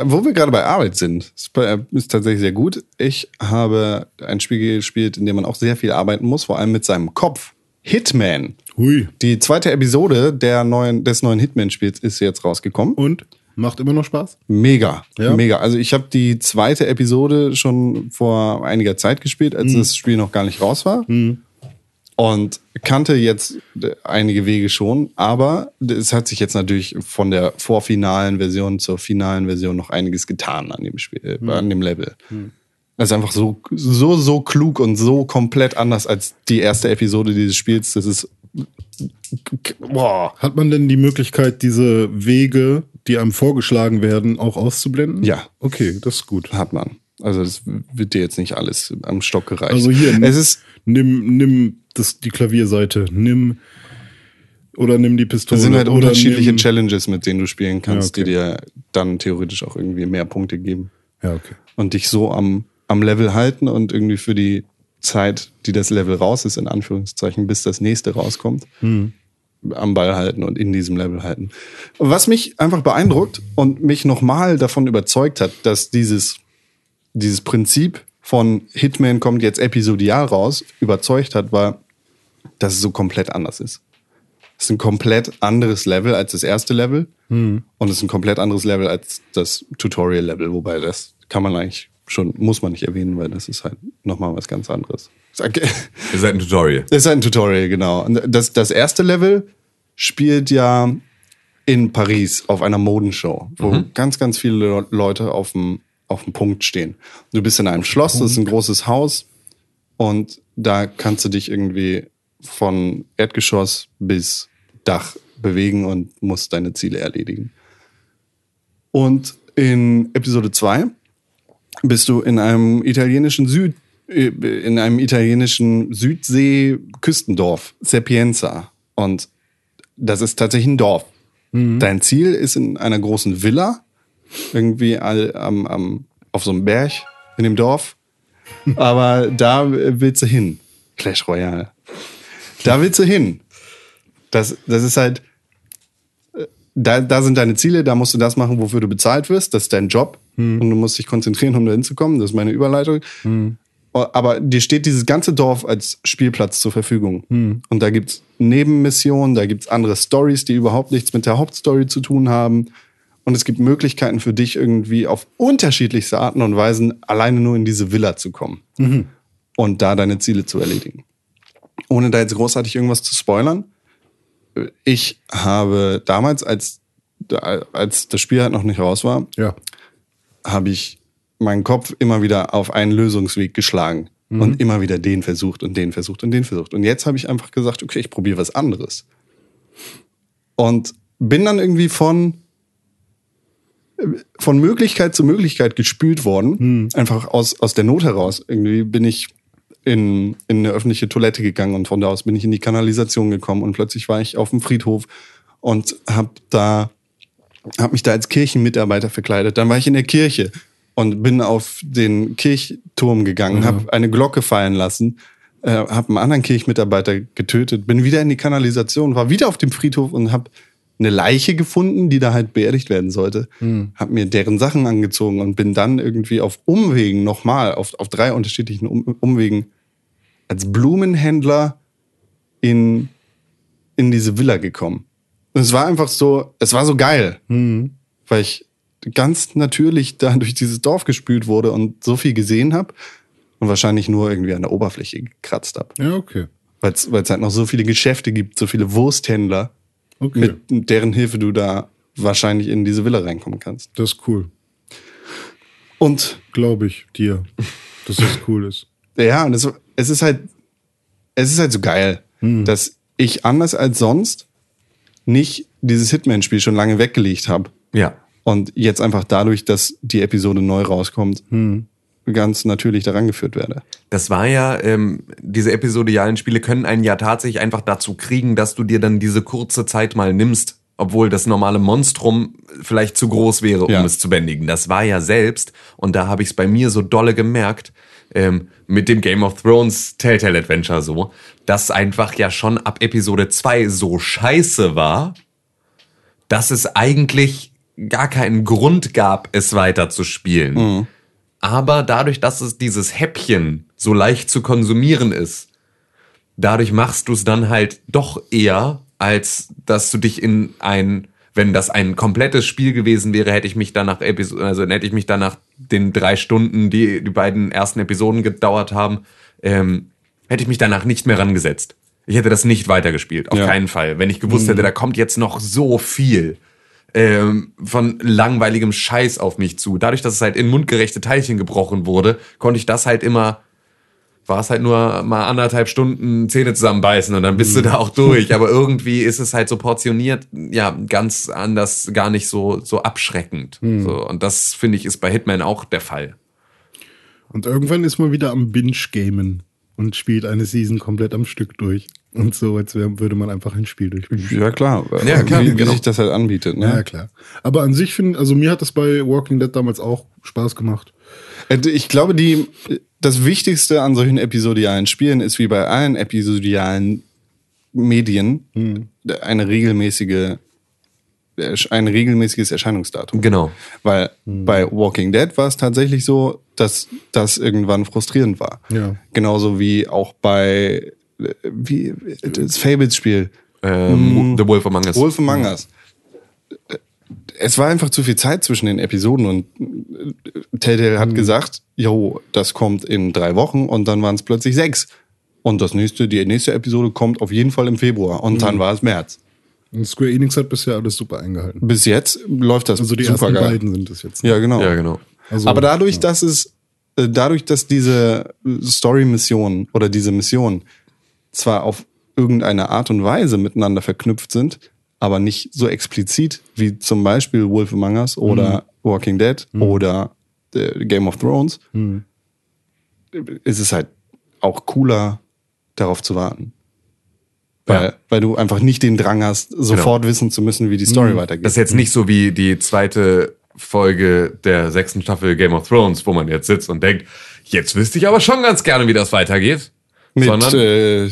Wo wir gerade bei Arbeit sind, ist, bei- ist tatsächlich sehr gut. Ich habe ein Spiel gespielt, in dem man auch sehr viel arbeiten muss, vor allem mit seinem Kopf. Hitman. Hui. Die zweite Episode der neuen, des neuen Hitman-Spiels ist jetzt rausgekommen. Und? Macht immer noch Spaß? Mega, Ja? mega. Also ich habe die zweite Episode schon vor einiger Zeit gespielt, als das Spiel noch gar nicht raus war. Und kannte jetzt äh, einige Wege schon, aber es hat sich jetzt natürlich von der vorfinalen Version zur finalen Version noch einiges getan an dem Spiel, äh, an dem Level. Das ist einfach so, so, so klug und so komplett anders als die erste Episode dieses Spiels. Das ist, boah. Hat man denn die Möglichkeit, diese Wege, die einem vorgeschlagen werden, auch auszublenden? Ja. Okay, das ist gut. Hat man. Also das wird dir jetzt nicht alles am Stock gereicht. Also hier, es ist nimm, nimm das, die Klavierseite, nimm oder nimm die Pistole. Das sind halt unterschiedliche nimm, Challenges, mit denen du spielen kannst, Ja, okay. die dir dann theoretisch auch irgendwie mehr Punkte geben Ja, okay. und dich so am, am Level halten und irgendwie für die Zeit, die das Level raus ist, in Anführungszeichen, bis das nächste rauskommt, Hm. Am Ball halten und in diesem Level halten. Was mich einfach beeindruckt und mich nochmal davon überzeugt hat, dass dieses, dieses Prinzip von Hitman kommt jetzt episodial raus, überzeugt hat, war, dass es so komplett anders ist. Es ist ein komplett anderes Level als das erste Level. Und es ist ein komplett anderes Level als das Tutorial-Level, wobei das kann man eigentlich schon, muss man nicht erwähnen, weil das ist halt nochmal was ganz anderes. Sag- Ihr seid ein Tutorial. Ist ein Tutorial, genau. Das, das erste Level spielt ja in Paris auf einer Modenshow, wo ganz, ganz viele Le- Leute auf dem, auf dem Punkt stehen. Du bist in einem Schloss, das ist ein großes Haus und da kannst du dich irgendwie von Erdgeschoss bis Dach bewegen und musst deine Ziele erledigen. Und in Episode 2 bist du in einem italienischen Süd in einem italienischen Südsee-Küstendorf, Sapienza. Und das ist tatsächlich ein Dorf. Dein Ziel ist in einer großen Villa, irgendwie all, am, am, auf so einem Berg in dem Dorf. Aber da willst du hin. Clash Royale. Da willst du hin. Das, das ist halt, äh, da, da sind deine Ziele, da musst du das machen, wofür du bezahlt wirst. Das ist dein Job. Und du musst dich konzentrieren, um da hinzukommen. Das ist meine Überleitung. Aber dir steht dieses ganze Dorf als Spielplatz zur Verfügung. Und da gibt's Nebenmissionen, da gibt's andere Stories, die überhaupt nichts mit der Hauptstory zu tun haben. Und es gibt Möglichkeiten für dich irgendwie auf unterschiedlichste Arten und Weisen alleine nur in diese Villa zu kommen. Und da deine Ziele zu erledigen. Ohne da jetzt großartig irgendwas zu spoilern. Ich habe damals, als, als das Spiel halt noch nicht raus war, Ja. habe ich meinen Kopf immer wieder auf einen Lösungsweg geschlagen und immer wieder den versucht und den versucht und den versucht. Und jetzt habe ich einfach gesagt, okay, ich probiere was anderes. Und bin dann irgendwie von von Möglichkeit zu Möglichkeit gespült worden, einfach aus aus der Not heraus. Irgendwie bin ich in, in eine öffentliche Toilette gegangen und von da aus bin ich in die Kanalisation gekommen und plötzlich war ich auf dem Friedhof und habe da habe mich da als Kirchenmitarbeiter verkleidet. Dann war ich in der Kirche und bin auf den Kirchturm gegangen, habe eine Glocke fallen lassen, äh, habe einen anderen Kirchmitarbeiter getötet, bin wieder in die Kanalisation, war wieder auf dem Friedhof und habe eine Leiche gefunden, die da halt beerdigt werden sollte. Habe mir deren Sachen angezogen und bin dann irgendwie auf Umwegen nochmal, auf, auf drei unterschiedlichen um Umwegen als Blumenhändler in, in diese Villa gekommen. Und es war einfach so, es war so geil, weil ich ganz natürlich da durch dieses Dorf gespült wurde und so viel gesehen habe und wahrscheinlich nur irgendwie an der Oberfläche gekratzt habe. Ja, okay. Weil es halt noch so viele Geschäfte gibt, so viele Wursthändler, Okay. mit deren Hilfe du da wahrscheinlich in diese Villa reinkommen kannst. das ist cool. Und Glaube ich dir, dass das cool ist. ja, und es, es ist halt, es ist halt so geil, dass ich anders als sonst nicht dieses Hitman-Spiel schon lange weggelegt habe. Ja. Und jetzt einfach dadurch, dass die Episode neu rauskommt, ganz natürlich daran geführt werde. Das war ja, ähm, diese episodialen Spiele können einen ja tatsächlich einfach dazu kriegen, dass du dir dann diese kurze Zeit mal nimmst, obwohl das normale Monstrum vielleicht zu groß wäre, um Ja. es zu bändigen. Das war ja selbst, und da habe ich es bei mir so dolle gemerkt, ähm, mit dem Game of Thrones Telltale Adventure so, dass einfach ja schon ab Episode 2 so scheiße war, dass es eigentlich gar keinen Grund gab, es weiter zu spielen. Aber dadurch, dass es dieses Häppchen so leicht zu konsumieren ist, dadurch machst du es dann halt doch eher, als dass du dich in ein, wenn das ein komplettes Spiel gewesen wäre, hätte ich mich danach Episo also hätte ich mich danach den drei Stunden, die die beiden ersten Episoden gedauert haben, ähm, hätte ich mich danach nicht mehr rangesetzt. Ich hätte das nicht weitergespielt, auf Ja. keinen Fall. Wenn ich gewusst hätte, da kommt jetzt noch so viel ähm, von langweiligem Scheiß auf mich zu. Dadurch, dass es halt in mundgerechte Teilchen gebrochen wurde, konnte ich das halt immer, war es halt nur mal anderthalb Stunden Zähne zusammenbeißen und dann bist du da auch durch. Aber irgendwie ist es halt so portioniert, ja, ganz anders, gar nicht so, so abschreckend. So, und das finde ich ist bei Hitman auch der Fall. Und irgendwann ist man wieder am Binge-Gamen und spielt eine Season komplett am Stück durch. Und so, als wär, würde man einfach ein Spiel durchspielen. Ja, klar. Ja, klar, wie, wie genau. sich das halt anbietet. Ne? Ja, klar. Aber an sich finde also mir hat das bei Walking Dead damals auch Spaß gemacht. Äh, Ich glaube, die, das Wichtigste an solchen episodialen Spielen ist wie bei allen episodialen Medien eine regelmäßige, ein regelmäßiges Erscheinungsdatum. Genau. Weil bei Walking Dead war es tatsächlich so, dass das irgendwann frustrierend war. Ja. Genauso wie auch bei wie das Fables-Spiel Ähm, The Wolf Among Us. Wolf Among Us. es war einfach zu viel Zeit zwischen den Episoden und äh, Telltale Mhm. hat gesagt, jo, das kommt in drei Wochen und dann waren es plötzlich sechs. Und das nächste, die nächste Episode kommt auf jeden Fall im Februar und Mhm. dann war es März. Und Square Enix hat bisher alles super eingehalten. Bis jetzt läuft das Also die super ersten geil. beiden sind es jetzt. Ja, genau. Ja, genau. Also, Aber dadurch, dass es, äh, dadurch, dass diese Story-Mission oder diese Mission zwar auf irgendeine Art und Weise miteinander verknüpft sind, aber nicht so explizit wie zum Beispiel Wolf Among Us oder Walking Dead oder äh, Game of Thrones, ist es halt auch cooler, darauf zu warten. Weil, Ja. weil du einfach nicht den Drang hast, sofort wissen zu müssen, wie die Story weitergeht. Das ist jetzt nicht so wie die zweite Folge der sechsten Staffel Game of Thrones, wo man jetzt sitzt und denkt, jetzt wüsste ich aber schon ganz gerne, wie das weitergeht. Mit, sondern äh,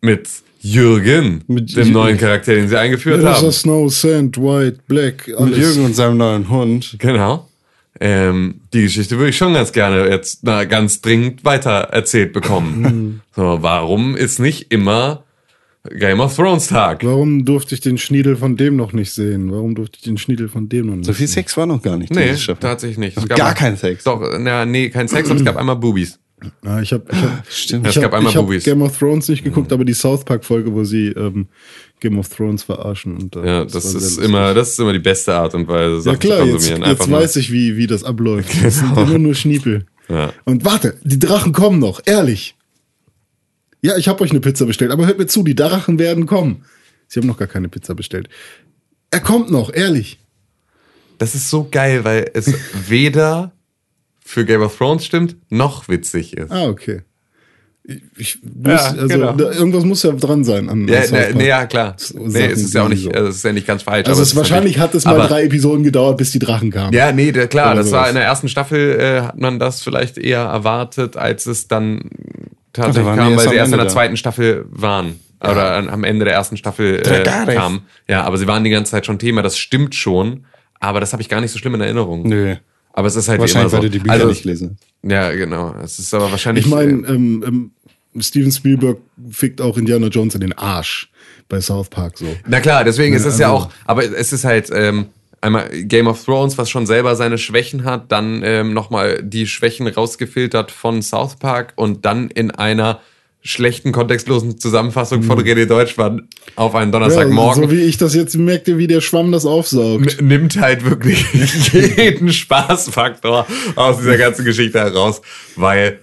mit Jürgen, Mit dem neuen Charakter, den sie eingeführt Das haben. ist Snow, Sand, White, Black, alles. mit Jürgen und seinem neuen Hund. Genau. Ähm, die Geschichte würde ich schon ganz gerne jetzt na, ganz dringend weiter erzählt bekommen. so, warum ist nicht immer Game of Thrones Tag? Warum durfte ich den Schniedel von dem noch nicht sehen? Warum durfte ich den Schniedel von dem noch nicht So viel sehen? Sex war noch gar nicht. Nee, tatsächlich nicht. Es Also gab gar mal- kein Sex. Doch, na, nee, kein Sex, aber es gab einmal Boobies. Ja, ich habe ich hab, Stimmt. ich hab, ich hab. Game of Thrones nicht geguckt, aber die South Park Folge, wo sie ähm, Game of Thrones verarschen. Und, äh, Ja, das, sehr ist lustig. immer, das ist immer die beste Art und Weise, Ja Sachen klar, zu jetzt, konsumieren. jetzt nur- weiß ich, wie, wie das abläuft. Das sind immer nur Schniepel. Ja. Und warte, die Drachen kommen noch, ehrlich. Ja, ich habe euch eine Pizza bestellt, aber hört mir zu, die Drachen werden kommen. Sie haben noch gar keine Pizza bestellt. Er kommt noch, ehrlich. Das ist so geil, weil es weder für Game of Thrones stimmt, noch witzig ist. Ah, okay. Ich, ich Ja, muss, also genau. da, irgendwas muss ja dran sein an, Ja, ne, nee, ja, klar. So Nee, es ist ja auch nicht, so- also es ist ja nicht ganz falsch. Also aber es, wahrscheinlich hat es mal aber- drei Episoden gedauert, bis die Drachen kamen. Ja, nee, der, klar, Oder das war in der ersten Staffel, äh, hat man das vielleicht eher erwartet, als es dann tatsächlich die kam, weil sie erst in der da. zweiten Staffel waren. Oder an, am Ende der ersten Staffel äh, kamen. Ja, aber sie waren die ganze Zeit schon Thema, das stimmt schon, aber das habe ich gar nicht so schlimm in Erinnerung. Nö. Aber es ist halt Wahrscheinlich, immer so. weil du die Bücher also, nicht lesen. Ja, genau. Es ist aber wahrscheinlich. Ich meine, ähm, ähm, Steven Spielberg fickt auch Indiana Jones in den Arsch bei South Park so. Na klar, deswegen ist es ja also- auch, aber es ist halt ähm, einmal Game of Thrones, was schon selber seine Schwächen hat, dann ähm, nochmal die Schwächen rausgefiltert von South Park und dann in einer schlechten, kontextlosen Zusammenfassung von René Deutschmann auf einen Ja, Donnerstagmorgen. so wie ich das jetzt merkt ihr, wie der Schwamm das aufsaugt. n- nimmt halt wirklich jeden Spaßfaktor aus dieser ganzen Geschichte heraus, weil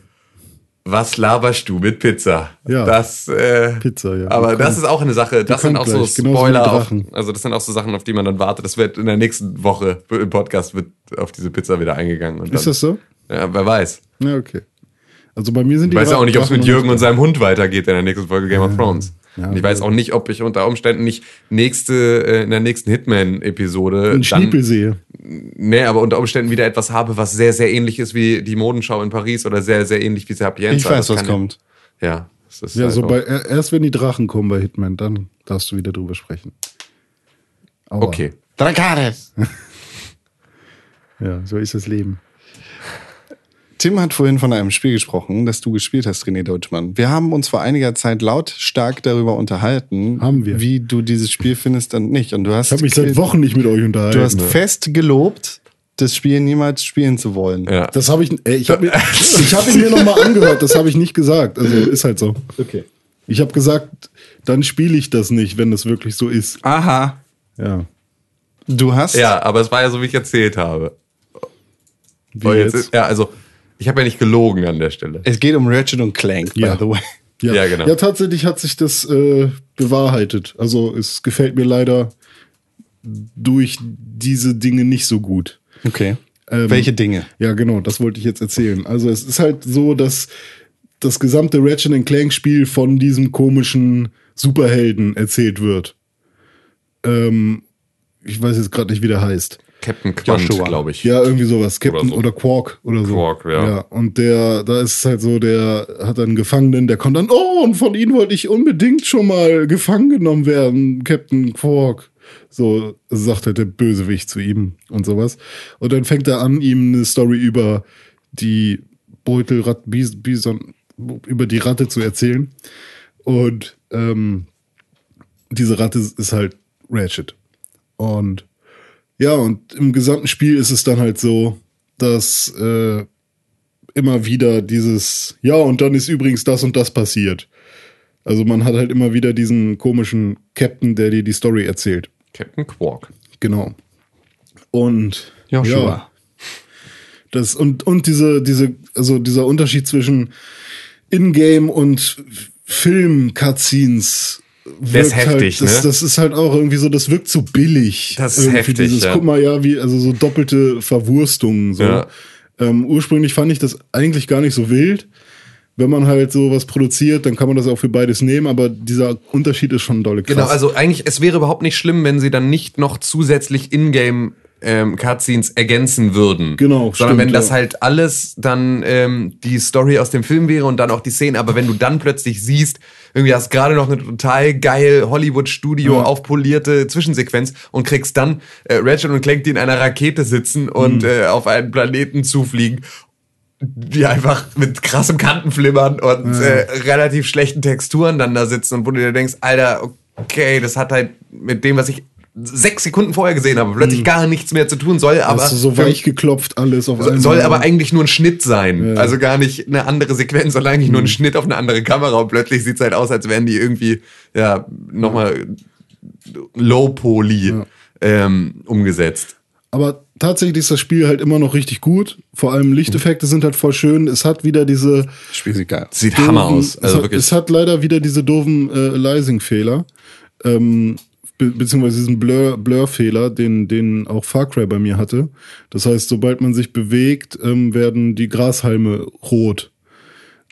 was laberst du mit Pizza? Ja. Das, äh, Pizza, ja. Aber das ist auch eine Sache. Das sind auch so gleich, wie Spoiler. Auf, also das sind auch so Sachen, auf die man dann wartet. Das wird in der nächsten Woche im Podcast wird auf diese Pizza wieder eingegangen. Und Ist dann, das so? Ja, wer weiß. Ja, okay. Also bei mir sind die Ich weiß ja auch nicht, ob es mit Jürgen und seinem Hund weitergeht in der nächsten Folge Game of Thrones. Ja, und ich weiß auch nicht, ob ich unter Umständen nicht nächste, äh, in der nächsten Hitman-Episode einen dann, Schniepel sehe. nee, aber unter Umständen wieder etwas habe, was sehr, sehr ähnlich ist wie die Modenschau in Paris oder sehr, sehr ähnlich wie Sapienza. Ich weiß, Das was ja- kommt. Ja, das ist Ja, halt so bei, er- erst wenn die Drachen kommen bei Hitman, dann darfst du wieder drüber sprechen. Aber, Okay. Dracarys. Ja, so ist das Leben. Tim hat vorhin von einem Spiel gesprochen, das du gespielt hast, René Deutschmann. Wir haben uns vor einiger Zeit lautstark darüber unterhalten, Haben wir. wie du dieses Spiel findest und nicht. Und du hast, Ich habe mich seit Wochen nicht mit euch unterhalten. du hast fest gelobt, das Spiel niemals spielen zu wollen. Ja. das habe ich, ey, ich habe ich hab ihn mir nochmal angehört, das habe ich nicht gesagt. Also ist halt so. Okay. Ich habe gesagt, dann spiele ich das nicht, wenn das wirklich so ist. Aha. Ja. Du hast. Ja, aber es war ja so, wie ich erzählt habe. Wie jetzt jetzt? ja, also, ich habe ja nicht gelogen an der Stelle. Es geht um Ratchet und Clank, Ja. by the way. Ja, Ja, genau. Ja, tatsächlich hat sich das äh, bewahrheitet. Also es gefällt mir leider durch diese Dinge nicht so gut. Okay. Ähm, Welche Dinge? Ja, genau, das wollte ich jetzt erzählen. Also es ist halt so, dass das gesamte Ratchet Clank Spiel von diesem komischen Superhelden erzählt wird. Ähm, ich weiß jetzt gerade nicht, wie der heißt. Captain Quant, glaube ich. Ja, irgendwie sowas. Captain so. oder, Quark oder so. Quark, ja. Und der, da ist es halt so, der hat einen Gefangenen, der kommt dann, oh, und von ihnen wollte ich unbedingt schon mal gefangen genommen werden, Captain Quark. So sagt halt der Bösewicht zu ihm und sowas. Und dann fängt er an, ihm eine Story über die Beutelrat, Bis, Bison, über die Ratte zu erzählen. Und ähm, diese Ratte ist halt Ratchet. Und Ja, und im gesamten Spiel ist es dann halt so, dass äh, immer wieder dieses, ja, und dann ist übrigens das und das passiert. Also man hat halt immer wieder diesen komischen Captain, der dir die Story erzählt. Captain Quark. Genau. Und Joshua. ja, das und und diese diese also dieser Unterschied zwischen Ingame und Film Cutscenes Der ist wirkt heftig, halt, das, ne? das ist halt auch irgendwie so, das wirkt zu billig. Das ist Irgendwie heftig, Dieses, ja. Guck mal, ja, wie, also so doppelte Verwurstungen. So. Ja. Ähm, ursprünglich fand ich das eigentlich gar nicht so wild. Wenn man halt sowas produziert, dann kann man das auch für beides nehmen, aber dieser Unterschied ist schon dolle krass. Genau, also eigentlich, es wäre überhaupt nicht schlimm, wenn sie dann nicht noch zusätzlich Ingame ähm, Cutscenes ergänzen würden. Genau, Sondern stimmt, wenn das ja. halt alles dann ähm, die Story aus dem Film wäre und dann auch die Szenen, aber wenn du dann plötzlich siehst, irgendwie hast gerade noch eine total geil Hollywood-Studio Ja. aufpolierte Zwischensequenz und kriegst dann äh, Ratchet und Clank, die in einer Rakete sitzen Mhm. und äh, auf einen Planeten zufliegen die einfach mit krassem Kantenflimmern und äh, relativ schlechten Texturen dann da sitzen und wo du dir denkst, Alter, okay, das hat halt mit dem, was ich sechs Sekunden vorher gesehen habe, plötzlich gar nichts mehr zu tun, soll aber Hast du so weich geklopft alles auf einmal. soll aber eigentlich nur ein Schnitt sein. Also gar nicht eine andere Sequenz, sondern eigentlich nur Mhm. ein Schnitt auf eine andere Kamera und plötzlich sieht's halt aus, als wären die irgendwie, ja, nochmal Low-Poly ähm, umgesetzt. Aber tatsächlich ist das Spiel halt immer noch richtig gut. Vor allem Lichteffekte sind halt voll schön. Es hat wieder diese Spiel sieht geil. aus. Sieht Hammer doofen- aus. es, Also hat, wirklich. es hat leider wieder diese doofen äh, Aliasing-Fehler. Ähm, be beziehungsweise diesen Blur- Blur-Fehler, den, den auch Far Cry bei mir hatte. Das heißt, sobald man sich bewegt, ähm, werden die Grashalme rot.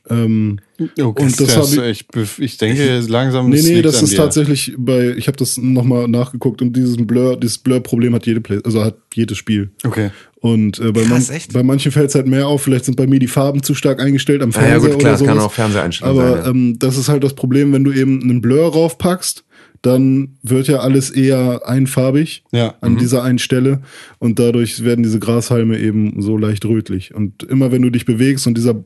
Ähm, Okay, Und das das ich, ich denke langsam. nee, nee, das an ist dir. tatsächlich bei, ich habe das nochmal nachgeguckt und dieses Blur, dieses Blur-Problem hat jede Play, also hat jedes Spiel. Okay. Und äh, bei, Krass, man, echt? bei manchen fällt es halt mehr auf. Vielleicht sind bei mir die Farben zu stark eingestellt am Ah, ja, Fernseher gut, klar, oder es kann sowas. auch Fernseheinstellungen Aber sein, ja. ähm, das ist halt das Problem, wenn du eben einen Blur raufpackst, dann wird ja alles eher einfarbig Ja. an Mhm. dieser einen Stelle und dadurch werden diese Grashalme eben so leicht rötlich. Und immer wenn du dich bewegst und dieser,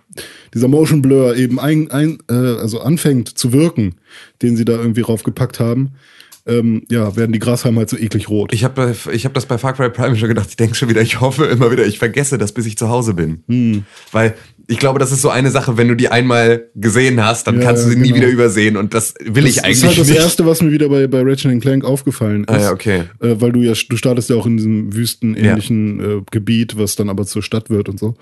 dieser Motion Blur eben ein, ein, äh, also anfängt zu wirken, den sie da irgendwie raufgepackt haben, ähm, ja, werden die Grashalme halt so eklig rot. Ich habe ich hab das bei Far Cry Prime schon gedacht, ich denke schon wieder, ich hoffe immer wieder, ich vergesse das, bis ich zu Hause bin. Hm. Weil ich glaube, das ist so eine Sache, wenn du die einmal gesehen hast, dann Ja, kannst du sie ja, nie genau. wieder übersehen und das will ich das eigentlich ist halt das nicht. Erste, was mir wieder bei, bei Ratchet Clank aufgefallen ist. Ah ja, okay. Äh, weil du ja, du startest ja auch in diesem wüstenähnlichen äh, Gebiet, was dann aber zur Stadt wird und so.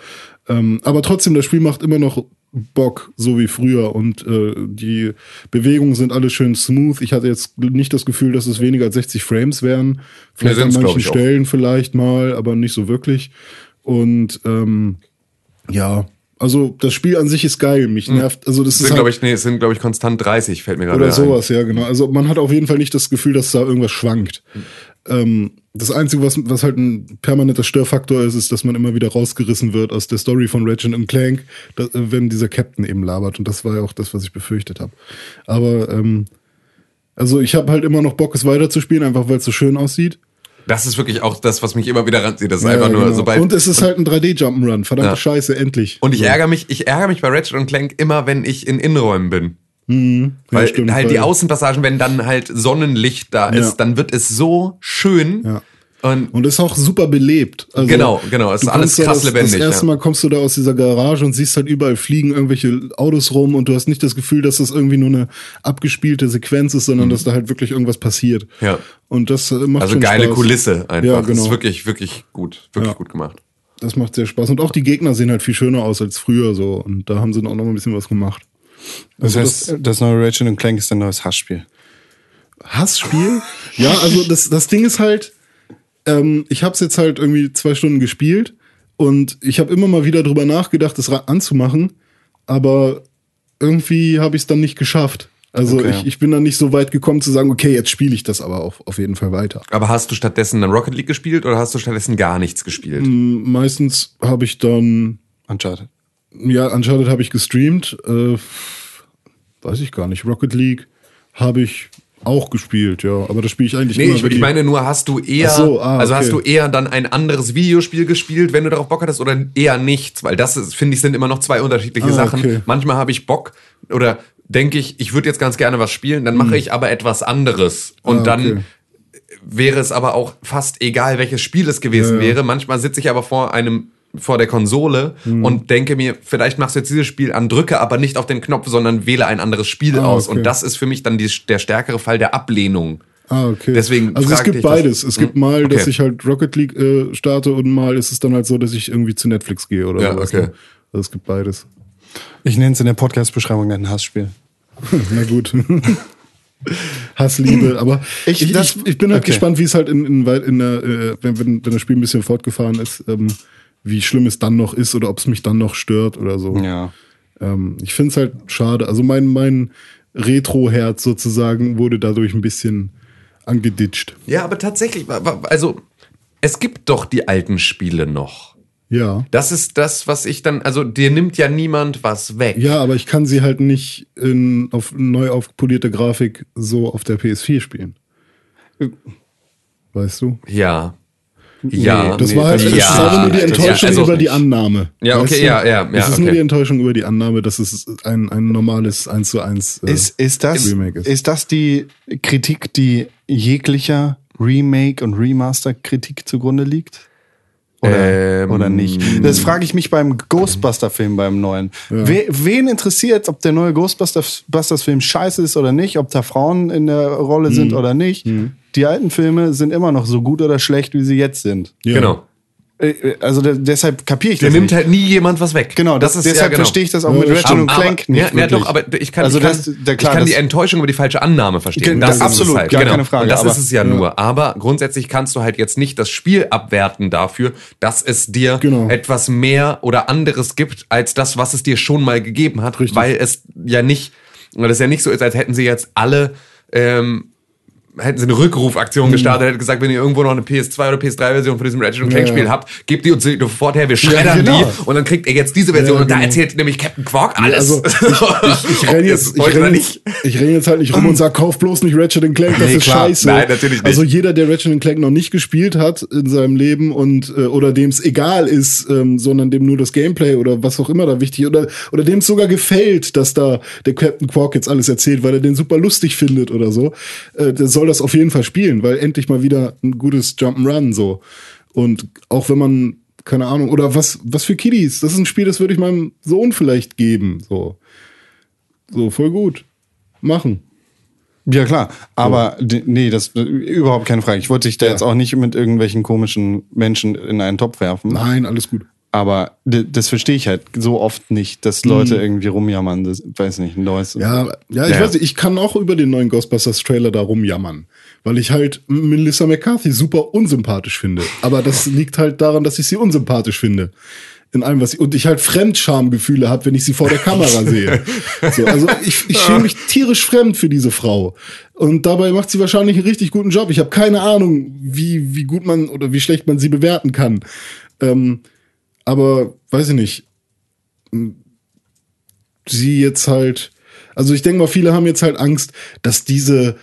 Ähm, aber trotzdem, das Spiel macht immer noch Bock, so wie früher. Und äh, die Bewegungen sind alle schön smooth. Ich hatte jetzt nicht das Gefühl, dass es weniger als 60 Frames wären. Vielleicht an manchen ich, auch. Stellen vielleicht mal, aber nicht so wirklich. Und ähm, ja, also das Spiel an sich ist geil. Mich nervt, also das sind, halt, glaube ich, nee, es sind, glaube ich, konstant 30, fällt mir gerade oder ein. sowas, ja, genau. Also man hat auf jeden Fall nicht das Gefühl, dass da irgendwas schwankt. Ähm, das Einzige, was, was halt ein permanenter Störfaktor ist, ist, dass man immer wieder rausgerissen wird aus der Story von Ratchet und Clank, da, wenn dieser Captain eben labert. Und das war ja auch das, was ich befürchtet habe. Aber ähm, also ich habe halt immer noch Bock, es weiterzuspielen, einfach weil es so schön aussieht. Das ist wirklich auch das, was mich immer wieder ranzieht. Das ist Ja, einfach nur, genau. sobald. und es ist halt ein 3D-Jump'n'Run. Verdammte Ja. Scheiße, endlich. Und ich ärgere mich, ich ärgere mich bei Ratchet und Clank immer, wenn ich in Innenräumen bin. Ja, Weil stimmt, halt die Außenpassagen, wenn dann halt Sonnenlicht da ist, Ja. dann wird es so schön. Ja. Und Und ist auch super belebt. Also, Genau, genau. Es ist alles da krass das, lebendig, Das erste. Mal kommst du da aus dieser Garage und siehst halt überall fliegen irgendwelche Autos rum und du hast nicht das Gefühl, dass das irgendwie nur eine abgespielte Sequenz ist, sondern dass da halt wirklich irgendwas passiert. Mhm. Ja. Und das äh, macht also geile Spaß. Kulisse einfach. Ja, Das ist genau. wirklich, wirklich gut. Wirklich Ja. gut gemacht. Das macht sehr Spaß. Und auch die Gegner sehen halt viel schöner aus als früher so. Und da haben sie auch noch mal ein bisschen was gemacht. Das Also heißt, das, neue Ratchet und Clank ist ein neues Hassspiel. Hassspiel? ja, also das, das Ding ist halt, ähm, ich habe es jetzt halt irgendwie zwei Stunden gespielt und ich habe immer mal wieder drüber nachgedacht, das anzumachen, aber irgendwie habe ich es dann nicht geschafft. Also Okay. ich, ich bin dann nicht so weit gekommen zu sagen, okay, jetzt spiele ich das aber auch auf jeden Fall weiter. Aber hast du stattdessen dann Rocket League gespielt oder hast du stattdessen gar nichts gespielt? Mhm. Meistens habe ich dann, Uncharted. Ja, Uncharted habe ich gestreamt, äh, weiß ich gar nicht, Rocket League habe ich auch gespielt, ja, aber das spiele ich eigentlich Nee, immer. ich, ich meine nur, hast du eher, so, ah, also hast du okay. eher dann ein anderes Videospiel gespielt, wenn du darauf Bock hattest, oder eher nichts? Weil das, finde ich, sind immer noch zwei unterschiedliche Ah, Sachen. okay. Manchmal habe ich Bock oder denke ich, ich würde jetzt ganz gerne was spielen, dann mache ich aber etwas anderes. Und Hm. Ah, dann okay. wäre es aber auch fast egal, welches Spiel es gewesen Ja, ja. wäre. Manchmal sitze ich aber vor einem vor der Konsole Hm. und denke mir, vielleicht machst du jetzt dieses Spiel an, drücke aber nicht auf den Knopf, sondern wähle ein anderes Spiel Ah, aus. okay. Und das ist für mich dann die, der stärkere Fall der Ablehnung. Ah, okay. Deswegen also es gibt ich das. beides. Es gibt Hm, mal, dass okay. ich halt Rocket League äh, starte und mal ist es dann halt so, dass ich irgendwie zu Netflix gehe oder Ja, sowas. okay. ne? Also es gibt beides. Ich nenne es in der Podcast-Beschreibung ein Hassspiel. Na gut. Hassliebe, aber ich, Ich- ich, das- ich, bin halt okay. gespannt, wie es halt in, in, in der, äh, wenn, wenn, wenn das Spiel ein bisschen fortgefahren ist, ähm, wie schlimm es dann noch ist oder ob es mich dann noch stört oder so. Ja. Ähm, ich finde es halt schade. Also mein, mein Retro-Herz sozusagen wurde dadurch ein bisschen angeditscht. Ja, aber tatsächlich, also es gibt doch die alten Spiele noch. Ja. Das ist das, was ich dann, also dir nimmt ja niemand was weg. Ja, aber ich kann sie halt nicht in, auf neu aufpolierte Grafik so auf der PS4 spielen. Weißt du? Ja. Ja, Das nee, war halt ja, das ist aber nur die Enttäuschung ja, also- über die Annahme. Ja, okay, weißt du? ja, ja, ja, Es ist nur okay. die Enttäuschung über die Annahme, dass es ein, ein normales 1 zu 1 äh, Ist, ist, das, Remake ist. ist das die Kritik, die jeglicher Remake- und Remaster-Kritik zugrunde liegt? Oder, Ähm, oder nicht? Das frage ich mich beim Ghostbuster-Film, beim neuen. We, wen interessiert, ob der neue Ghostbusters-Film scheiße ist oder nicht, ob da Frauen in der Rolle Hm. sind oder nicht? Die alten Filme sind immer noch so gut oder schlecht, wie sie jetzt sind. Ja. Genau. Äh, Also de deshalb kapiere ich Der das nimmt nicht. halt nie jemand was weg. Genau, das ist, deshalb ja, genau. verstehe ich das auch Ja, mit das Ratchet und Clank aber, nicht ja, ja, wirklich. doch, aber ich kann, Also ich kann, das- der- klar, ich kann das- die Enttäuschung über die falsche Annahme verstehen. Das ist absolut, halt. gar genau. keine Frage, Und das aber- ist es ja, nur. Aber grundsätzlich kannst du halt jetzt nicht das Spiel abwerten dafür, dass es dir Genau. etwas mehr oder anderes gibt, als das, was es dir schon mal gegeben hat. Richtig. Weil es ja nicht, weil es ja nicht so ist, als hätten sie jetzt alle ähm, hätten sie eine Rückrufaktion gestartet, hätten gesagt, wenn ihr irgendwo noch eine PS2 oder PS3-Version von diesem Ratchet Clank Spiel Ja. habt, gebt die uns sofort her, wir schreddern genau. die und dann kriegt ihr jetzt diese Version Ja, und da genau. erzählt nämlich Captain Quark alles. Also ich, ich, ihr jetzt, ich renn jetzt, ich renn jetzt halt nicht rum und sag, kauf bloß nicht Ratchet Clank, das Nee, ist klar. scheiße. Nein, natürlich nicht. Also jeder, der Ratchet Clank noch nicht gespielt hat in seinem Leben und äh, oder dem es egal ist, ähm, sondern dem nur das Gameplay oder was auch immer da wichtig oder oder dem es sogar gefällt, dass da der Captain Quark jetzt alles erzählt, weil er den super lustig findet oder so, äh, der soll das auf jeden Fall spielen, weil endlich mal wieder ein gutes Jump'n'Run so. Und auch wenn man keine Ahnung oder was was für Kiddies, das ist ein Spiel, das würde ich meinem Sohn vielleicht geben, so. So voll gut. Machen. Ja, klar. Aber d- nee, das äh, überhaupt keine Frage. Ich wollte dich da jetzt auch nicht mit irgendwelchen komischen Menschen in einen Topf werfen. Nein, alles gut. Aber das verstehe ich halt so oft nicht, dass Leute irgendwie rumjammern. Das weiß nicht, ein neues. Ja, ja, ich Ja. weiß nicht, ich kann auch über den neuen Ghostbusters Trailer da rumjammern, weil ich halt Melissa McCarthy super unsympathisch finde. Aber das liegt halt daran, dass ich sie unsympathisch finde. In allem, was sie, und ich halt Fremdschamgefühle habe, wenn ich sie vor der Kamera sehe. So, also ich, ich schäme mich tierisch fremd für diese Frau. Und dabei macht sie wahrscheinlich einen richtig guten Job. Ich habe keine Ahnung, wie, wie gut man oder wie schlecht man sie bewerten kann. Ähm, aber weiß ich nicht. sie jetzt halt, also ich denke mal, viele haben jetzt halt Angst, dass diese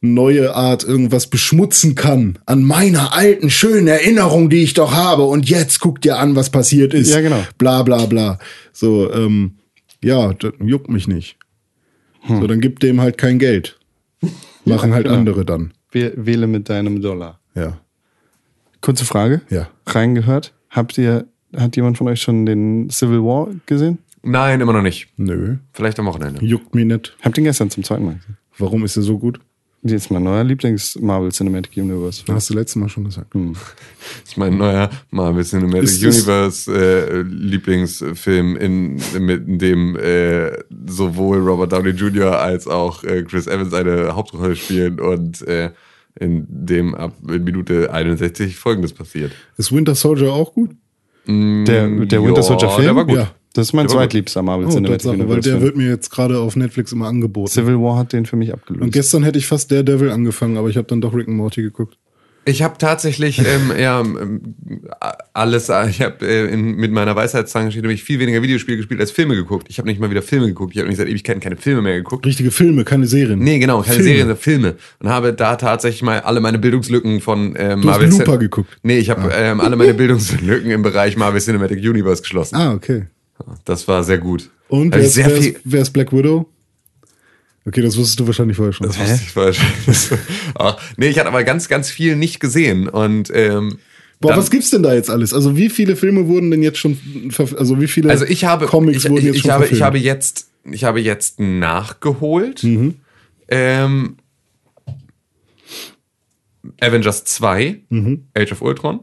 neue Art irgendwas beschmutzen kann an meiner alten schönen Erinnerung, die ich doch habe. Und jetzt guckt ihr an, was passiert ist. Ja, genau. Bla bla bla. So, ähm, ja, das juckt mich nicht. Hm. So, dann gibt dem halt kein Geld. Machen halt genau. andere dann. Wäh- Wähle mit deinem Dollar. Ja. Kurze Frage. Ja. Reingehört. Habt ihr, hat jemand von euch schon den Civil War gesehen? Nein, immer noch nicht. Nö. Vielleicht am Wochenende. Juckt mich nicht. Habt ihr ihn gestern zum zweiten Mal gesehen? Warum ist er so gut? Ist mein neuer Lieblings-Marvel Cinematic Universe. Film. Hast du letztes Mal schon gesagt. Hm. Das ist mein neuer Marvel Cinematic Ist- Universe äh, Lieblingsfilm, in, in dem äh, sowohl Robert Downey Jr. als auch äh, Chris Evans eine Hauptrolle spielen und äh, in dem ab Minute 61 Folgendes passiert. Ist Winter Soldier auch gut? Der, der Winter Soldier Film? der war gut. Ja. Das ist mein zweitliebster Marvel Oh, Cinematic Tatsache, weil Universe. der Film. wird mir jetzt gerade auf Netflix immer angeboten. Civil War hat den für mich abgelöst. Und gestern hätte ich fast Daredevil angefangen, aber ich habe dann doch Rick and Morty geguckt. Ich habe tatsächlich ähm, ja, ähm, alles, ich habe äh, in- mit meiner Weisheitszange nämlich viel weniger Videospiele gespielt als Filme geguckt. Ich habe nicht mal wieder Filme geguckt. Ich habe nicht seit Ewigkeiten keine Filme mehr geguckt. Richtige Filme, keine Serien. Nee, genau, keine Filme. Serien, sondern Filme. Und habe da tatsächlich mal alle meine Bildungslücken von ähm, Du hast Marvel Looper Cin- geguckt. Nee, ich habe ähm, alle meine Bildungslücken im Bereich Marvel Cinematic Universe geschlossen. Ah, okay. Das war sehr gut. Und wer ich ist, sehr wer, viel. ist, wer ist Black Widow? Okay, das wusstest du wahrscheinlich vorher schon. Das wusste ich falsch. Ach, nee, ich hatte aber ganz, ganz viel nicht gesehen. Und ähm, Boah, dann- was gibt's denn da jetzt alles? Also wie viele Filme wurden denn jetzt schon, also wie viele Also ich habe, Comics ich, wurden ich, jetzt ich schon habe, ich habe jetzt, ich habe jetzt nachgeholt. Mhm. Ähm, Avengers 2, Mhm. Age of Ultron,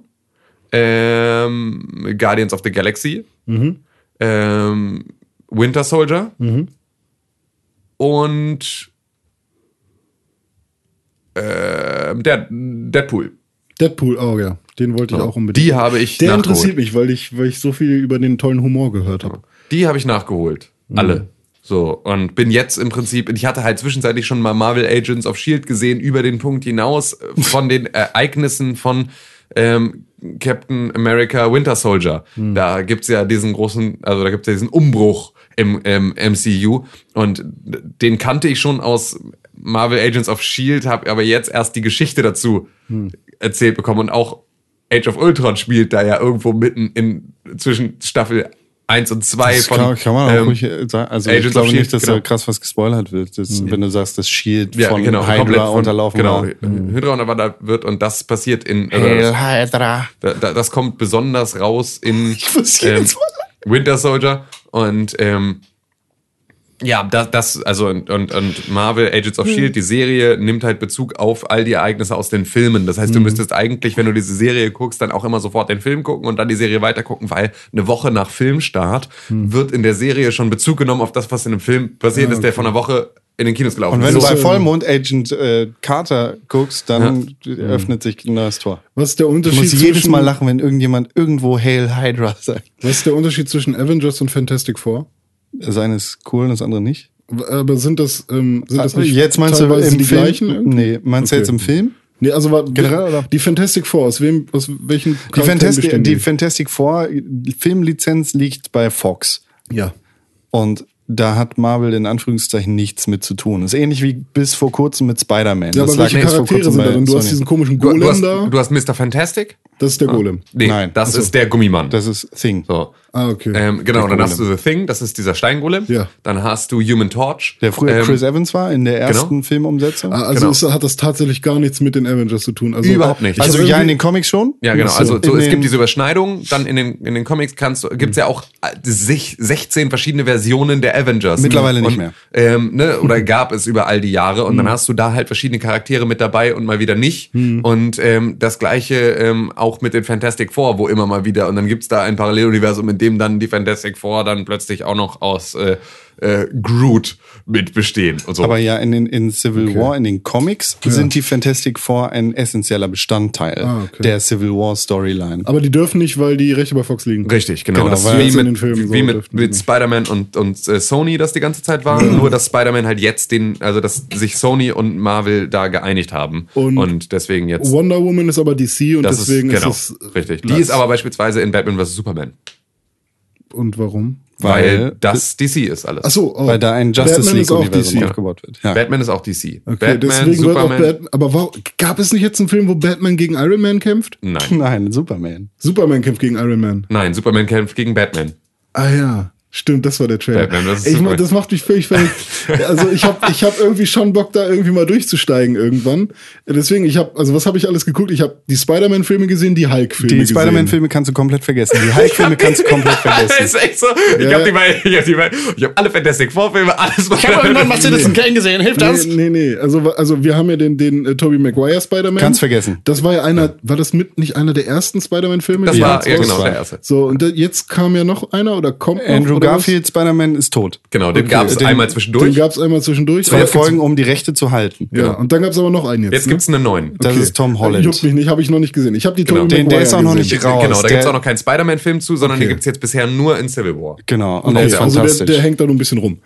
ähm, Guardians of the Galaxy, Mhm. ähm, Winter Soldier und ähm, der Deadpool. Deadpool, oh ja, den wollte ich auch unbedingt. Die habe ich Der nachgeholt. interessiert mich, weil ich, weil ich so viel über den tollen Humor gehört habe. Die habe ich nachgeholt. Mhm. Alle. So, und bin jetzt im Prinzip, ich hatte halt zwischenzeitlich schon mal Marvel Agents of Shield gesehen, über den Punkt hinaus äh, von den Ereignissen von ähm, Captain America Winter Soldier. Mhm. Da gibt's ja diesen großen, also da gibt's ja diesen Umbruch im, im MCU und den kannte ich schon aus Marvel Agents of Shield, habe aber jetzt erst die Geschichte dazu Mhm. erzählt bekommen und auch Age of Ultron spielt da ja irgendwo mitten in zwischen Staffel 1 und 2 Das von kann, kann man auch ähm, ruhig äh, sagen. Also Agents ich glaube Shield, nicht, dass genau. da krass was gespoilert wird. Das, Wenn du sagst, das Shield ja, von genau, Hydra von, unterlaufen genau, war. Hydra unterwandert wird und das passiert in äh, Hail Hydra. da, da, das kommt besonders raus in ähm, Winter Soldier und ähm, ja, das, das also und, und, und Marvel Agents of Shield, die Serie nimmt halt Bezug auf all die Ereignisse aus den Filmen. Das heißt, du müsstest eigentlich, wenn du diese Serie guckst, dann auch immer sofort den Film gucken und dann die Serie weiter gucken, weil eine Woche nach Filmstart wird in der Serie schon Bezug genommen auf das, was in dem Film passiert ist, der von einer Woche in den Kinos gelaufen Und wenn ist. du bei. Vollmond Agent äh, Carter guckst, dann öffnet sich ein neues Tor. Was ist der Ich Unterschied muss jedes zwischen, Mal lachen, wenn irgendjemand irgendwo Hail Hydra sagt. Was ist der Unterschied zwischen Avengers und Fantastic Four? Das eine ist cool und das andere nicht. Aber sind das, ähm, sind das nicht jetzt meinst du im die Film? gleichen? irgendwie? Nee, meinst du Okay. jetzt im Film? Nee, also war, Generell, oder? die Fantastic Four, aus wem, aus welchen Die Fantastic, die Fantastic Four Filmlizenz liegt bei Fox. Ja. Und da hat Marvel in Anführungszeichen nichts mit zu tun. Das ist ähnlich wie bis vor kurzem mit Spider-Man. Ja, Das aber welche bis vor Charaktere kurzem sind da drin? Du hast diesen komischen du, Golem du, hast, da. du hast Mr. Fantastic? Das ist der Golem. Nee, Nein. das Ach so. ist der Gummimann. Das ist Thing. so. Ah, okay. Ähm, genau, dann hast du. The Thing, das ist dieser Steingolem. Ja. Dann hast du Human Torch. Der früher ähm, Chris Evans war in der ersten genau. Filmumsetzung. Ah, also genau. es hat das tatsächlich gar nichts mit den Avengers zu tun. Also, Überhaupt nicht. Ich also ja, in den Comics schon. Ja, genau. Also so, es gibt diese Überschneidung. Dann in den, in den Comics kannst du, gibt's ja auch äh, sich 16 verschiedene Versionen der Avengers. Mittlerweile nicht und, mehr. Ähm, ne, oder gab es über all die Jahre. Und dann hast du da halt verschiedene Charaktere mit dabei und mal wieder nicht. Und ähm, das gleiche ähm, auch mit den Fantastic Four, wo immer mal wieder. Und dann gibt's da ein Paralleluniversum, in dem dann die Fantastic Four dann plötzlich auch noch aus äh, äh, Groot mit bestehen. Und so. Aber ja, in, den, in Civil War, in den Comics, sind die Fantastic Four ein essentieller Bestandteil Ah, okay. der Civil War Storyline. Aber die dürfen nicht, weil die Rechte bei Fox liegen. Richtig, genau. Genau, das weil ist wie in mit, den Filmen so wie mit, mit. Spider-Man und, und äh, Sony das die ganze Zeit war. Nur, dass Spider-Man halt jetzt den, also dass sich Sony und Marvel da geeinigt haben. Und Und, deswegen jetzt. Wonder Woman ist aber DC und das deswegen ist, genau, ist es. richtig. Die ist aber beispielsweise in Batman vs. Superman. Und warum? Weil, Weil- das DC ist alles. Ach so, oh. Weil da ein Justice Batman League-Universum DC. aufgebaut wird. Ja. Batman ist auch DC. Okay, Batman, deswegen wird auch Superman. Batman. Aber warum, gab es nicht jetzt einen Film, wo Batman gegen Iron Man kämpft? Nein. Nein, Superman. Superman kämpft gegen Iron Man. Nein, Superman kämpft gegen Batman. Ah ja. Stimmt, das war der Trailer. Batman, das ich, das macht mich völlig verrückt. Also ich habe ich hab irgendwie schon Bock, da irgendwie mal durchzusteigen irgendwann. Deswegen, ich habe, also was habe ich alles geguckt? Ich habe die Spider-Man-Filme gesehen, die Hulk-Filme Die. Spider-Man-Filme kannst du komplett vergessen. Die Hulk-Filme kannst du komplett Das vergessen. ist echt so. Ich Ja. habe die beiden, ich hab die beiden, ich habe alle Fantastic Four Filme, alles. Ich Kane gesehen. Hilft Nee, nee, nee. Also, also wir haben ja den, den äh, Tobey Maguire Spider-Man. Kannst vergessen. Das war ja einer, war das mit nicht einer der ersten Spider-Man-Filme? Das war, ja genau, war- der erste. So, und da, jetzt kam ja noch einer oder kommt noch, Andrew? Garfield, Spider-Man ist tot. Genau, den Okay, gab's den- einmal Den zwischendurch. gab's einmal zwischendurch. Zwei Folgen, um die Rechte zu halten. Ja, und dann gab's aber noch einen jetzt. Jetzt ne? gibt's einen neuen. Das ist Tom Holland. Juckt mich nicht, habe ich noch nicht gesehen. Ich habe die Genau. Tobey Den- der ist auch noch gesehen. nicht raus. Genau, da Der- gibt's auch noch keinen Spider-Man-Film zu, sondern Okay. den gibt's jetzt bisher nur in Civil War. Genau. Und Okay, ist also der, fantastisch. der hängt da nur ein bisschen rum.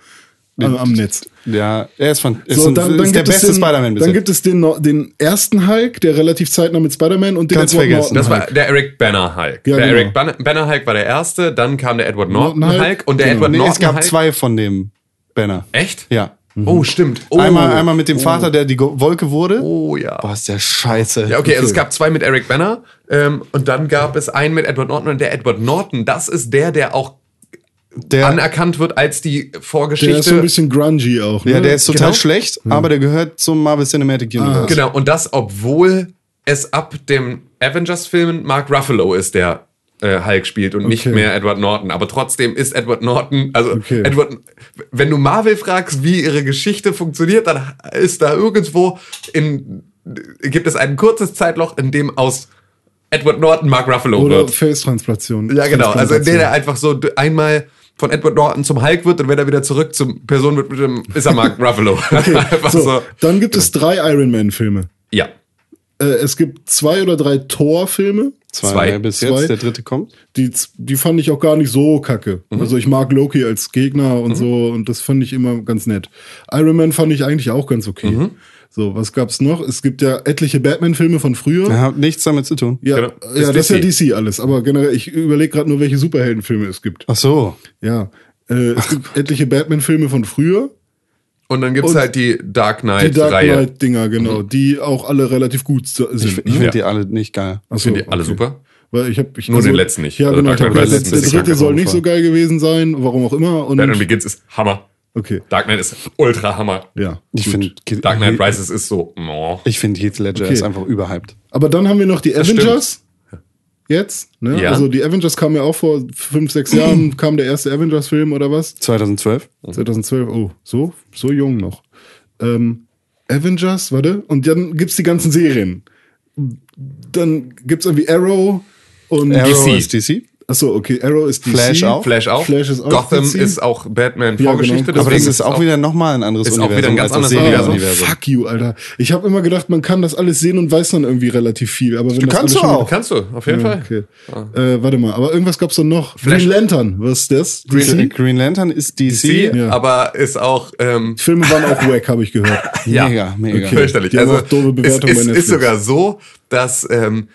Am, am Netz. ja, er ist, fan ist, So, ein, dann, dann ist der gibt es beste den, Spider-Man bis Dann gibt es den, den ersten Hulk, der relativ zeitnah mit Spider-Man und den Ganz Edward vergessen. Norton Das war der Eric Banner Hulk. Ja, der genau. Eric Banner, Hulk war der erste, dann kam der Edward Norton, Norton Hulk. Hulk und der Genau. Edward Nee, Norton es gab Hulk. zwei von dem Banner. Echt? Ja. Oh, stimmt. Oh. Einmal, einmal mit dem Vater, der die Wolke wurde. Oh ja. Boah, ist der scheiße. Ja, okay, also es gab zwei mit Eric Banner ähm, und dann gab es einen mit Edward Norton und der Edward Norton, das ist der, der auch Der- anerkannt wird als die Der Vorgeschichte. ist so ein bisschen grungy auch. Ne? Ja, der ist total Genau. schlecht, aber der gehört zum Marvel Cinematic Universe. Genau, und das, obwohl es ab dem Avengers-Filmen Mark Ruffalo ist, der äh, Hulk spielt und nicht Okay. mehr Edward Norton. Aber trotzdem ist Edward Norton, also Okay. Edward, wenn du Marvel fragst, wie ihre Geschichte funktioniert, dann ist da irgendwo in, gibt es ein kurzes Zeitloch, in dem aus Edward Norton Mark Ruffalo Oder wird. Face-Transplantation. Ja, genau. Also in der er einfach so einmal von Edward Norton zum Hulk wird und wenn er wieder zurück zum Person wird, mit dem, ist er Mark Ruffalo. Okay, einfach so, so. Dann gibt es drei Iron Man-Filme. Ja. Äh, es gibt zwei oder drei Thor-Filme. Zwei, Zwei. bis Zwei. jetzt, der dritte kommt. Die, die fand ich auch gar nicht so kacke. Mhm. Also ich mag Loki als Gegner und so und das fand ich immer ganz nett. Iron Man fand ich eigentlich auch ganz okay. Mhm. So, was gab's noch? Es gibt ja etliche Batman-Filme von früher. Ja, hat nichts damit zu tun. Ja, Genau. ja Ist das ist ja DC. Alles. Aber generell, ich überlege gerade nur, welche Superheldenfilme es gibt. Ach so. Ja. Äh, es gibt etliche Batman-Filme von früher. Und dann gibt's Und halt die Dark Die Dark Knight-Reihe. Knight-Dinger, genau. Die auch alle relativ gut sind. Ich, ich ne? finde Ja. die alle nicht geil. Ach Ich finde die alle okay. super. Weil ich hab, ich, Nur den letzten nicht. Ja, Also genau. ich der, der dritte soll nicht so geil gewesen sein, warum auch immer. Und Batman Begins ist Hammer. Okay, Dark Knight ist ultra Hammer. ja. Ich finde Dark Knight Rises ist so, oh. ich finde Heath Ledger Okay. ist einfach überhyped. Aber dann haben wir noch die stimmt. Avengers. Jetzt, ne? Ja. Also die Avengers kamen ja auch vor fünf, sechs Jahren, kam der erste Avengers-Film oder was? 2012. 2012, oh, so, so jung noch. Ähm, Avengers, warte, und dann gibt's die ganzen Serien. Dann gibt's irgendwie Arrow und Arrow DC. ist DC. Achso, okay, Arrow ist DC. Flash auch. Flash auch. Flash ist auch Gotham DC. ist auch Batman Ja, Vorgeschichte. genau. Aber das ist auch wieder nochmal ein anderes ist auch Universum. wieder ein ganz anderes Ah, Universum. fuck you, Alter. Ich habe immer gedacht, man kann das alles sehen und weiß dann irgendwie relativ viel. Aber wenn das kannst du auch. Kannst du, auf jeden Ja, Fall. okay. Äh, warte mal, aber irgendwas gab's doch noch. Flash- Green Lantern, was ist das? Green, DC? Green Lantern ist DC. DC, Ja. aber ist auch ähm, Die Filme waren auch wack, habe ich gehört. Ja. Mega, mega. Okay. fürchterlich. Die haben Also auch doofe es Bewertungen ist, ist sogar so, dass ähm,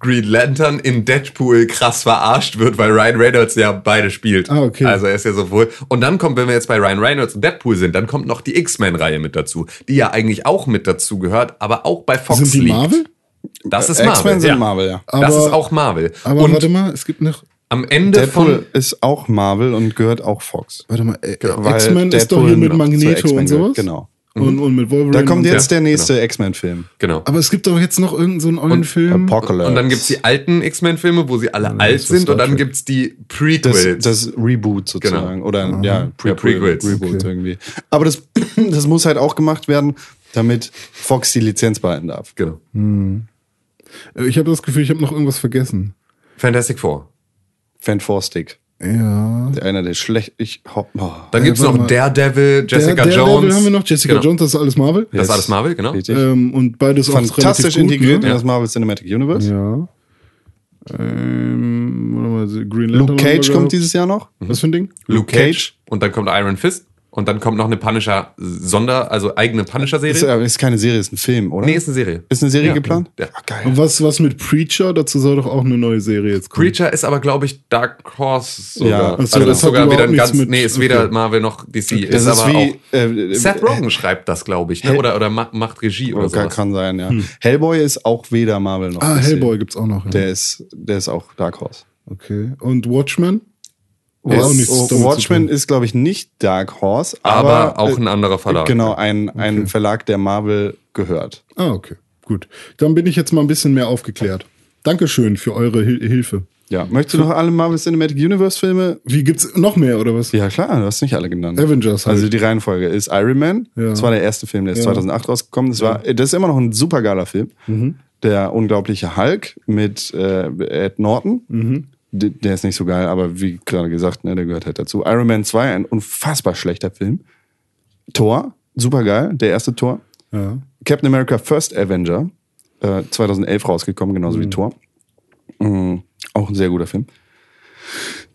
Green Lantern in Deadpool krass verarscht wird, weil Ryan Reynolds ja beide spielt. Ah, okay. Also er ist ja sowohl. Und dann kommt, wenn wir jetzt bei Ryan Reynolds und Deadpool sind, dann kommt noch die X-Men-Reihe mit dazu, die ja eigentlich auch mit dazu gehört, aber auch bei Fox Sind die liegt. Marvel? Das ist Marvel. X-Men sind ja. Marvel, ja. Das Aber- ist auch Marvel. Aber und warte mal, es gibt noch. am Ende Deadpool von ist auch Marvel und gehört auch Fox. Warte mal, äh, Weil X-Men ist doch hier mit Magneto und sowas. gehört, genau. Und, und mit Wolverine. Da kommt jetzt Ja, der nächste X-Men-Film. genau. Aber es gibt doch jetzt noch irgendeinen so einen Film. Apocalypse. Und dann gibt's die alten X-Men-Filme, wo sie alle alt das ist sind, und dann Trek. gibt's die das, Prequels. das Reboot sozusagen. Oder ja, Prequel, Prequels. Reboot Okay. irgendwie. Aber das, das muss halt auch gemacht werden, damit Fox die Lizenz behalten darf. genau. Äh, Ich habe das Gefühl, ich habe noch irgendwas vergessen. Fantastic Four. Fan Four Stick. Ja. Einer der schlecht. Ich, oh, Dann gibt's noch. Daredevil, Jessica der, Jones. Level haben wir noch. Jessica Genau. Jones, das ist alles Marvel. Das ist alles Marvel, genau. richtig. Ähm, und beides auch Fantastisch relativ gut, integriert in Ne? das Marvel Cinematic Universe. Ja. Ähm, warte mal, Green Luke Lantern Cage kommt dieses Jahr noch. Was für ein Ding? Luke Cage. Und dann kommt Iron Fist. Und dann kommt noch eine Punisher-Sonder, also eigene Ist, Punisher-Serie. aber ist keine Serie, ist ein Film, oder? Nee, ist eine Serie. Ist eine Serie Ja. geplant? Ja. Ah, geil. Und was, was mit Preacher? Dazu soll doch auch eine neue Serie jetzt kommen. Preacher ist aber, glaube ich, Dark Horse sogar. Ja. Ach so, also das ist sogar wieder ein ganz. mit- nee, ist weder okay. Marvel noch DC. Das ist, aber wie. auch. Äh, Seth Rogen schreibt das, glaube ich, ne? oder, oder ma- macht Regie oder kann, sowas. kann sein, ja. Hellboy ist auch weder Marvel noch. Ah, DC. Hellboy gibt's auch noch. Ja. Der ist, der ist auch Dark Horse. Okay. Und Watchmen? Ist, oh, Watchmen ist, glaube ich, nicht Dark Horse, aber, aber, auch äh, ein anderer Verlag. Genau, ein, ein Verlag, der Marvel gehört. Ah, okay. Gut. Dann bin ich jetzt mal ein bisschen mehr aufgeklärt. Dankeschön für eure Hil Hilfe. Ja, möchtest du noch alle Marvel Cinematic Universe Filme? Wie gibt's noch mehr oder was? Ja, klar, du hast nicht alle genannt. Avengers halt. Also die Reihenfolge ist Iron Man. Ja. Das war der erste Film, der ist Ja. 2008 rausgekommen. Das, war, das ist immer noch ein super geiler Film. Mhm. Der unglaubliche Hulk mit äh, Ed Norton. Mhm. Der ist nicht so geil, aber wie gerade gesagt, ne, der gehört halt dazu. Iron Man 2, ein unfassbar schlechter Film. Thor, super geil, der erste Thor. Ja. Captain America First Avenger, äh, 2011 rausgekommen, genauso Mhm. wie Thor. Mhm, auch ein sehr guter Film.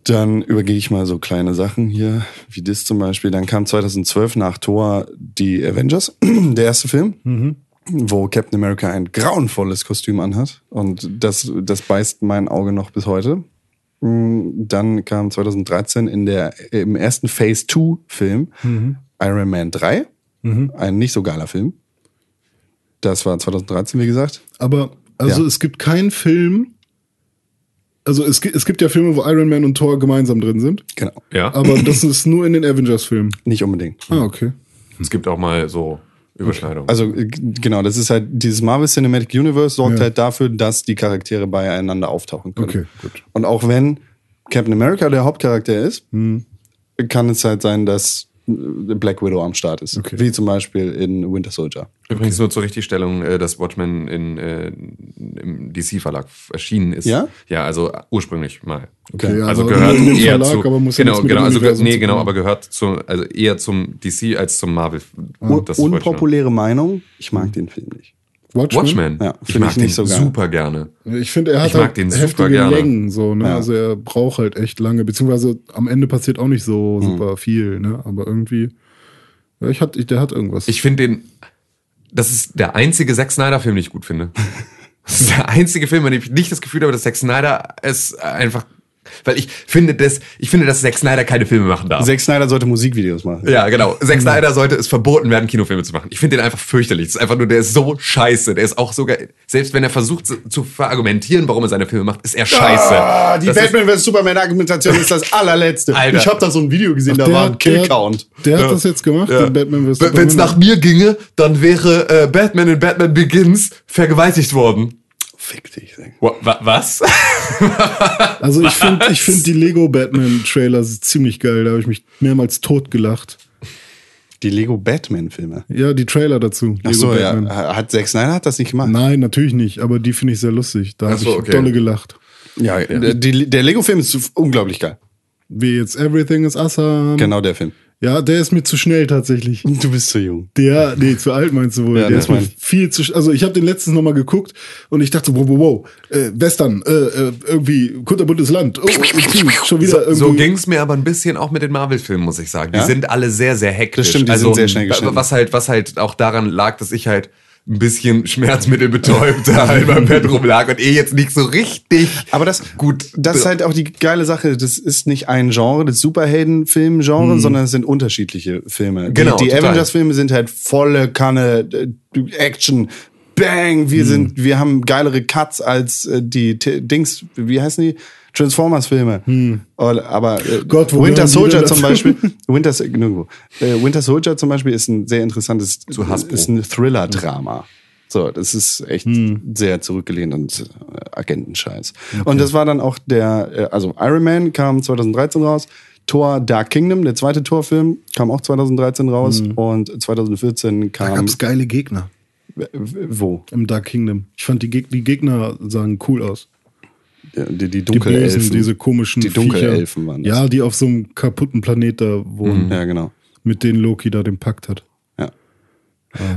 Dann übergehe ich mal so kleine Sachen hier, wie das zum Beispiel. Dann kam 2012 nach Thor die Avengers, der erste Film, Mhm. wo Captain America ein grauenvolles Kostüm anhat. Und das, das beißt mein Auge noch bis heute. Dann kam 2013 in der, im ersten Phase 2 Film Mhm. Iron Man 3. Ein nicht so geiler Film. Das war 2013, wie gesagt. Aber also Ja. es gibt keinen Film, Also es, es gibt ja Filme, wo Iron Man und Thor gemeinsam drin sind, Genau. Ja. aber das ist nur in den Avengers-Filmen. Nicht unbedingt. Ah, okay. es gibt auch mal so Überschneidungen. Also äh, genau, das ist halt, dieses Marvel Cinematic Universe sorgt Ja. halt dafür, dass die Charaktere beieinander auftauchen können. Okay, gut. Und auch wenn Captain America der Hauptcharakter ist, Hm. kann es halt sein, dass Black Widow am Start ist. Okay. Wie zum Beispiel in Winter Soldier. Übrigens nur zur Richtigstellung, äh, dass Watchmen in, äh, im DC-Verlag erschienen ist. Ja? Ja, also ursprünglich mal. Okay, ja, also aber gehört eher Verlag, zu, aber muss ja genau, mit genau, dem also Universum nee, genau, aber gehört zu, also eher zum DC als zum Marvel. Nur- unpopuläre Meinung, ich mag den Film nicht. Watchmen? Watchmen. Ja, ich mag ich nicht den so super gerne. Ich finde, er hat Ich mag halt den super heftige gerne. Längen, so, ne? Ja. Also er braucht halt echt lange, beziehungsweise am Ende passiert auch nicht so Mhm. super viel, ne? Aber irgendwie, ja, ich hat, ich, der hat irgendwas. Ich finde den, das ist der einzige Zack Snyder-Film, den ich gut finde. Das ist der einzige Film, bei dem ich nicht das Gefühl habe, dass Zack Snyder es einfach, weil ich finde das, ich finde, dass Zack Snyder keine Filme machen darf. Zack Snyder sollte Musikvideos machen. Ja, genau. Zack Snyder sollte es verboten werden, Kinofilme zu machen. Ich finde den einfach fürchterlich. Das ist einfach nur, der ist so scheiße. Der ist auch sogar, selbst wenn er versucht zu, zu verargumentieren, warum er seine Filme macht, ist er scheiße. Ah, die Das Batman vs. Superman Argumentation ist das allerletzte. Alter. Ich habe da so ein Video gesehen, da der war ein hat- der hat- Kill-Count. Der hat das jetzt gemacht, Ja. den Batman vs. Wenn es Superman. nach mir ginge, dann wäre äh, Batman in Batman Begins vergewaltigt worden. Fick dich. Was? Also ich finde ich find die Lego Batman Trailer ziemlich geil, da habe ich mich mehrmals totgelacht. Die Lego Batman-Filme. Ja, die Trailer dazu. Ach Lego so, ja. Batman. Hat Zack Snyder hat das nicht gemacht? Nein, natürlich nicht, aber die finde ich sehr lustig. Da habe so, ich okay. dolle gelacht. Ja, der- Die, der Lego-Film ist unglaublich geil. Wie jetzt Everything is Awesome. Genau der Film. Ja, der ist mir zu schnell tatsächlich. Du bist zu jung. Der, nee, zu alt meinst du wohl. Ja, der ist mir viel zu, also ich habe den letztens nochmal geguckt und ich dachte, wow, wow, wow, äh, Western, äh, äh, irgendwie kunterbuntes Land, oh, okay, schon wieder So, irgendwie. so ging's mir aber ein bisschen auch mit den Marvel-Filmen, muss ich sagen. Die Ja? sind alle sehr, sehr hektisch. Das stimmt, die also, sind sehr schnell geschnitten. Was halt, was halt auch daran lag, dass ich halt ein bisschen schmerzmittelbetäubt da halt beim Bett rumlag und eh jetzt nicht so richtig Aber das, gut. das ist halt auch die geile Sache. Das ist nicht ein Genre, das Superhelden-Film-Genre, sondern es sind unterschiedliche Filme. Genau, Die, die. Avengers-Filme sind halt volle Kanne, äh, Action, Bang. Wir sind, wir haben geilere Cuts als äh, die T Dings, wie heißen die? Transformers-Filme. Oder- Aber äh, Hm. Gott, Winter Soldier zum? Beispiel, Winter, nirgendwo. Äh, Winter Soldier zum Beispiel ist ein sehr interessantes, Zu Hasbro. ist ein Thriller-Drama. So, das ist echt Hm. sehr zurückgelehnt und äh, Agentenscheiß. Und das war dann auch der, äh, also Iron Man kam 2013 raus. Thor Dark Kingdom, der zweite Torfilm, kam auch 2013 raus und 2014 Hm. da kam gab's geile Gegner wo? im Dark Kingdom. Ich fand die, Geg die Gegner sahen cool aus. Ja, Die, die Die Dunkelelfen. Bösen, diese komischen Die. Dunkelelfen waren das. Ja, die auf so einem kaputten Planet da wohnen, Ja, genau. mit denen Loki da den Pakt hat. Ja.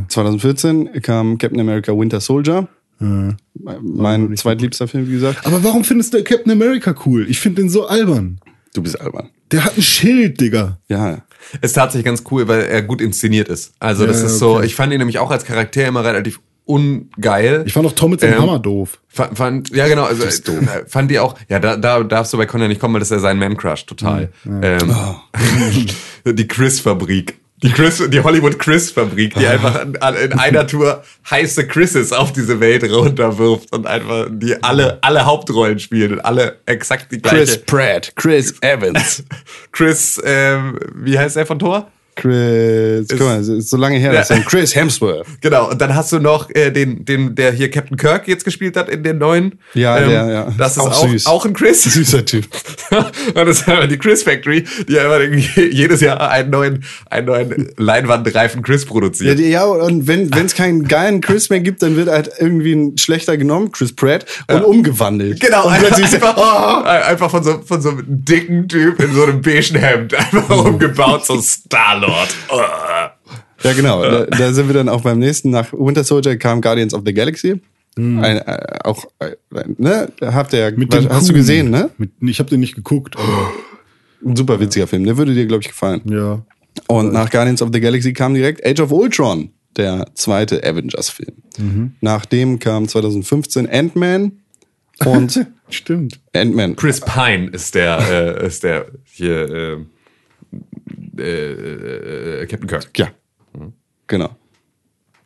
2014 kam Captain America Winter Soldier. Ja. Mein zweitliebster Film, wie gesagt. Aber warum findest du Captain America cool? Ich finde den so albern. Du bist albern. Der hat ein Schild, Digga. Ja. ist tatsächlich ganz cool, weil er gut inszeniert ist. Also Ja, das ist so, okay. ich fand ihn nämlich auch als Charakter immer relativ ungeil. Ich fand auch Tom mit seinem Ähm, Hammer doof. Fand, fand, ja, genau. Also, ist doof. äh, fand die auch, ja, da, da darfst du bei Conor nicht kommen, weil das ist ja sein Man-Crush, total. Ähm, die Chris-Fabrik. Die, Chris, die Hollywood Chris-Fabrik, die einfach an, in einer Tour heiße Chrises auf diese Welt runterwirft und einfach die alle, alle Hauptrollen spielen und alle exakt die gleiche. Chris Pratt, Chris Evans, Chris, ähm, wie heißt er von Thor? Chris, guck mal, ist so lange her, Ja. er Chris Hemsworth. Genau, und dann hast du noch äh, den, den, der hier Captain Kirk jetzt gespielt hat in den neuen. Ähm, Ja, ja. Das ist Auch auch, süß. auch ein Chris. Süßer Typ. und das ist einfach die Chris Factory, die einfach jedes Jahr einen neuen, einen neuen Leinwandreifen Chris Ja, produziert. die, ja und wenn es keinen geilen Chris mehr gibt, dann wird halt irgendwie ein schlechter genommen, Chris Pratt, und umgewandelt. Genau, und einfach, plötzlich so, einfach, einfach von, so, von so einem dicken Typ in so einem beigen Hemd einfach umgebaut, so Oh. Ja, genau. Da, da sind wir dann auch beim nächsten. Nach Winter Soldier kam Guardians of the Galaxy. Ein, äh, auch, äh, ne? Habt ihr, Mit was, hast du gesehen, ne? Mit, ich habe den nicht geguckt, aber Ein super witziger Film. Der würde dir, glaube ich, gefallen. ja. Und nach Guardians of the Galaxy kam direkt Age of Ultron, der zweite Avengers-Film. Mhm. Nachdem kam 2015 Ant-Man und Stimmt. Ant-Man. Chris Pine ist der, äh, ist der hier, äh, äh, äh, Captain Kirk. Ja, genau.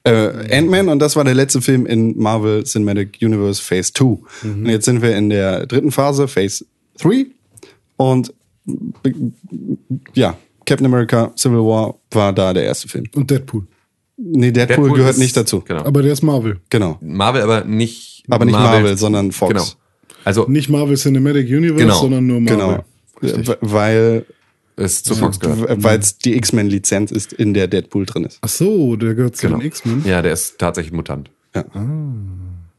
Äh, Ant-Man und das war der letzte Film in Marvel Cinematic Universe Phase 2. Und jetzt sind wir in der dritten Phase, Phase 3. Und äh, ja, Captain America Civil War war da der erste Film. Und Deadpool. Nee, Deadpool, Deadpool gehört ist- nicht dazu. Genau. Aber der ist Marvel. Genau. Marvel, aber nicht. Aber nicht Marvel, sondern Fox. Genau. Also Nicht Marvel Cinematic Universe, Genau. sondern nur Marvel. Genau. Äh, Weil ist zu Fox gehört. weil es die X-Men-Lizenz ist, in der Deadpool drin ist. Ach so, der gehört zu Genau. den X-Men. Ja, der ist tatsächlich ein Mutant. Ja.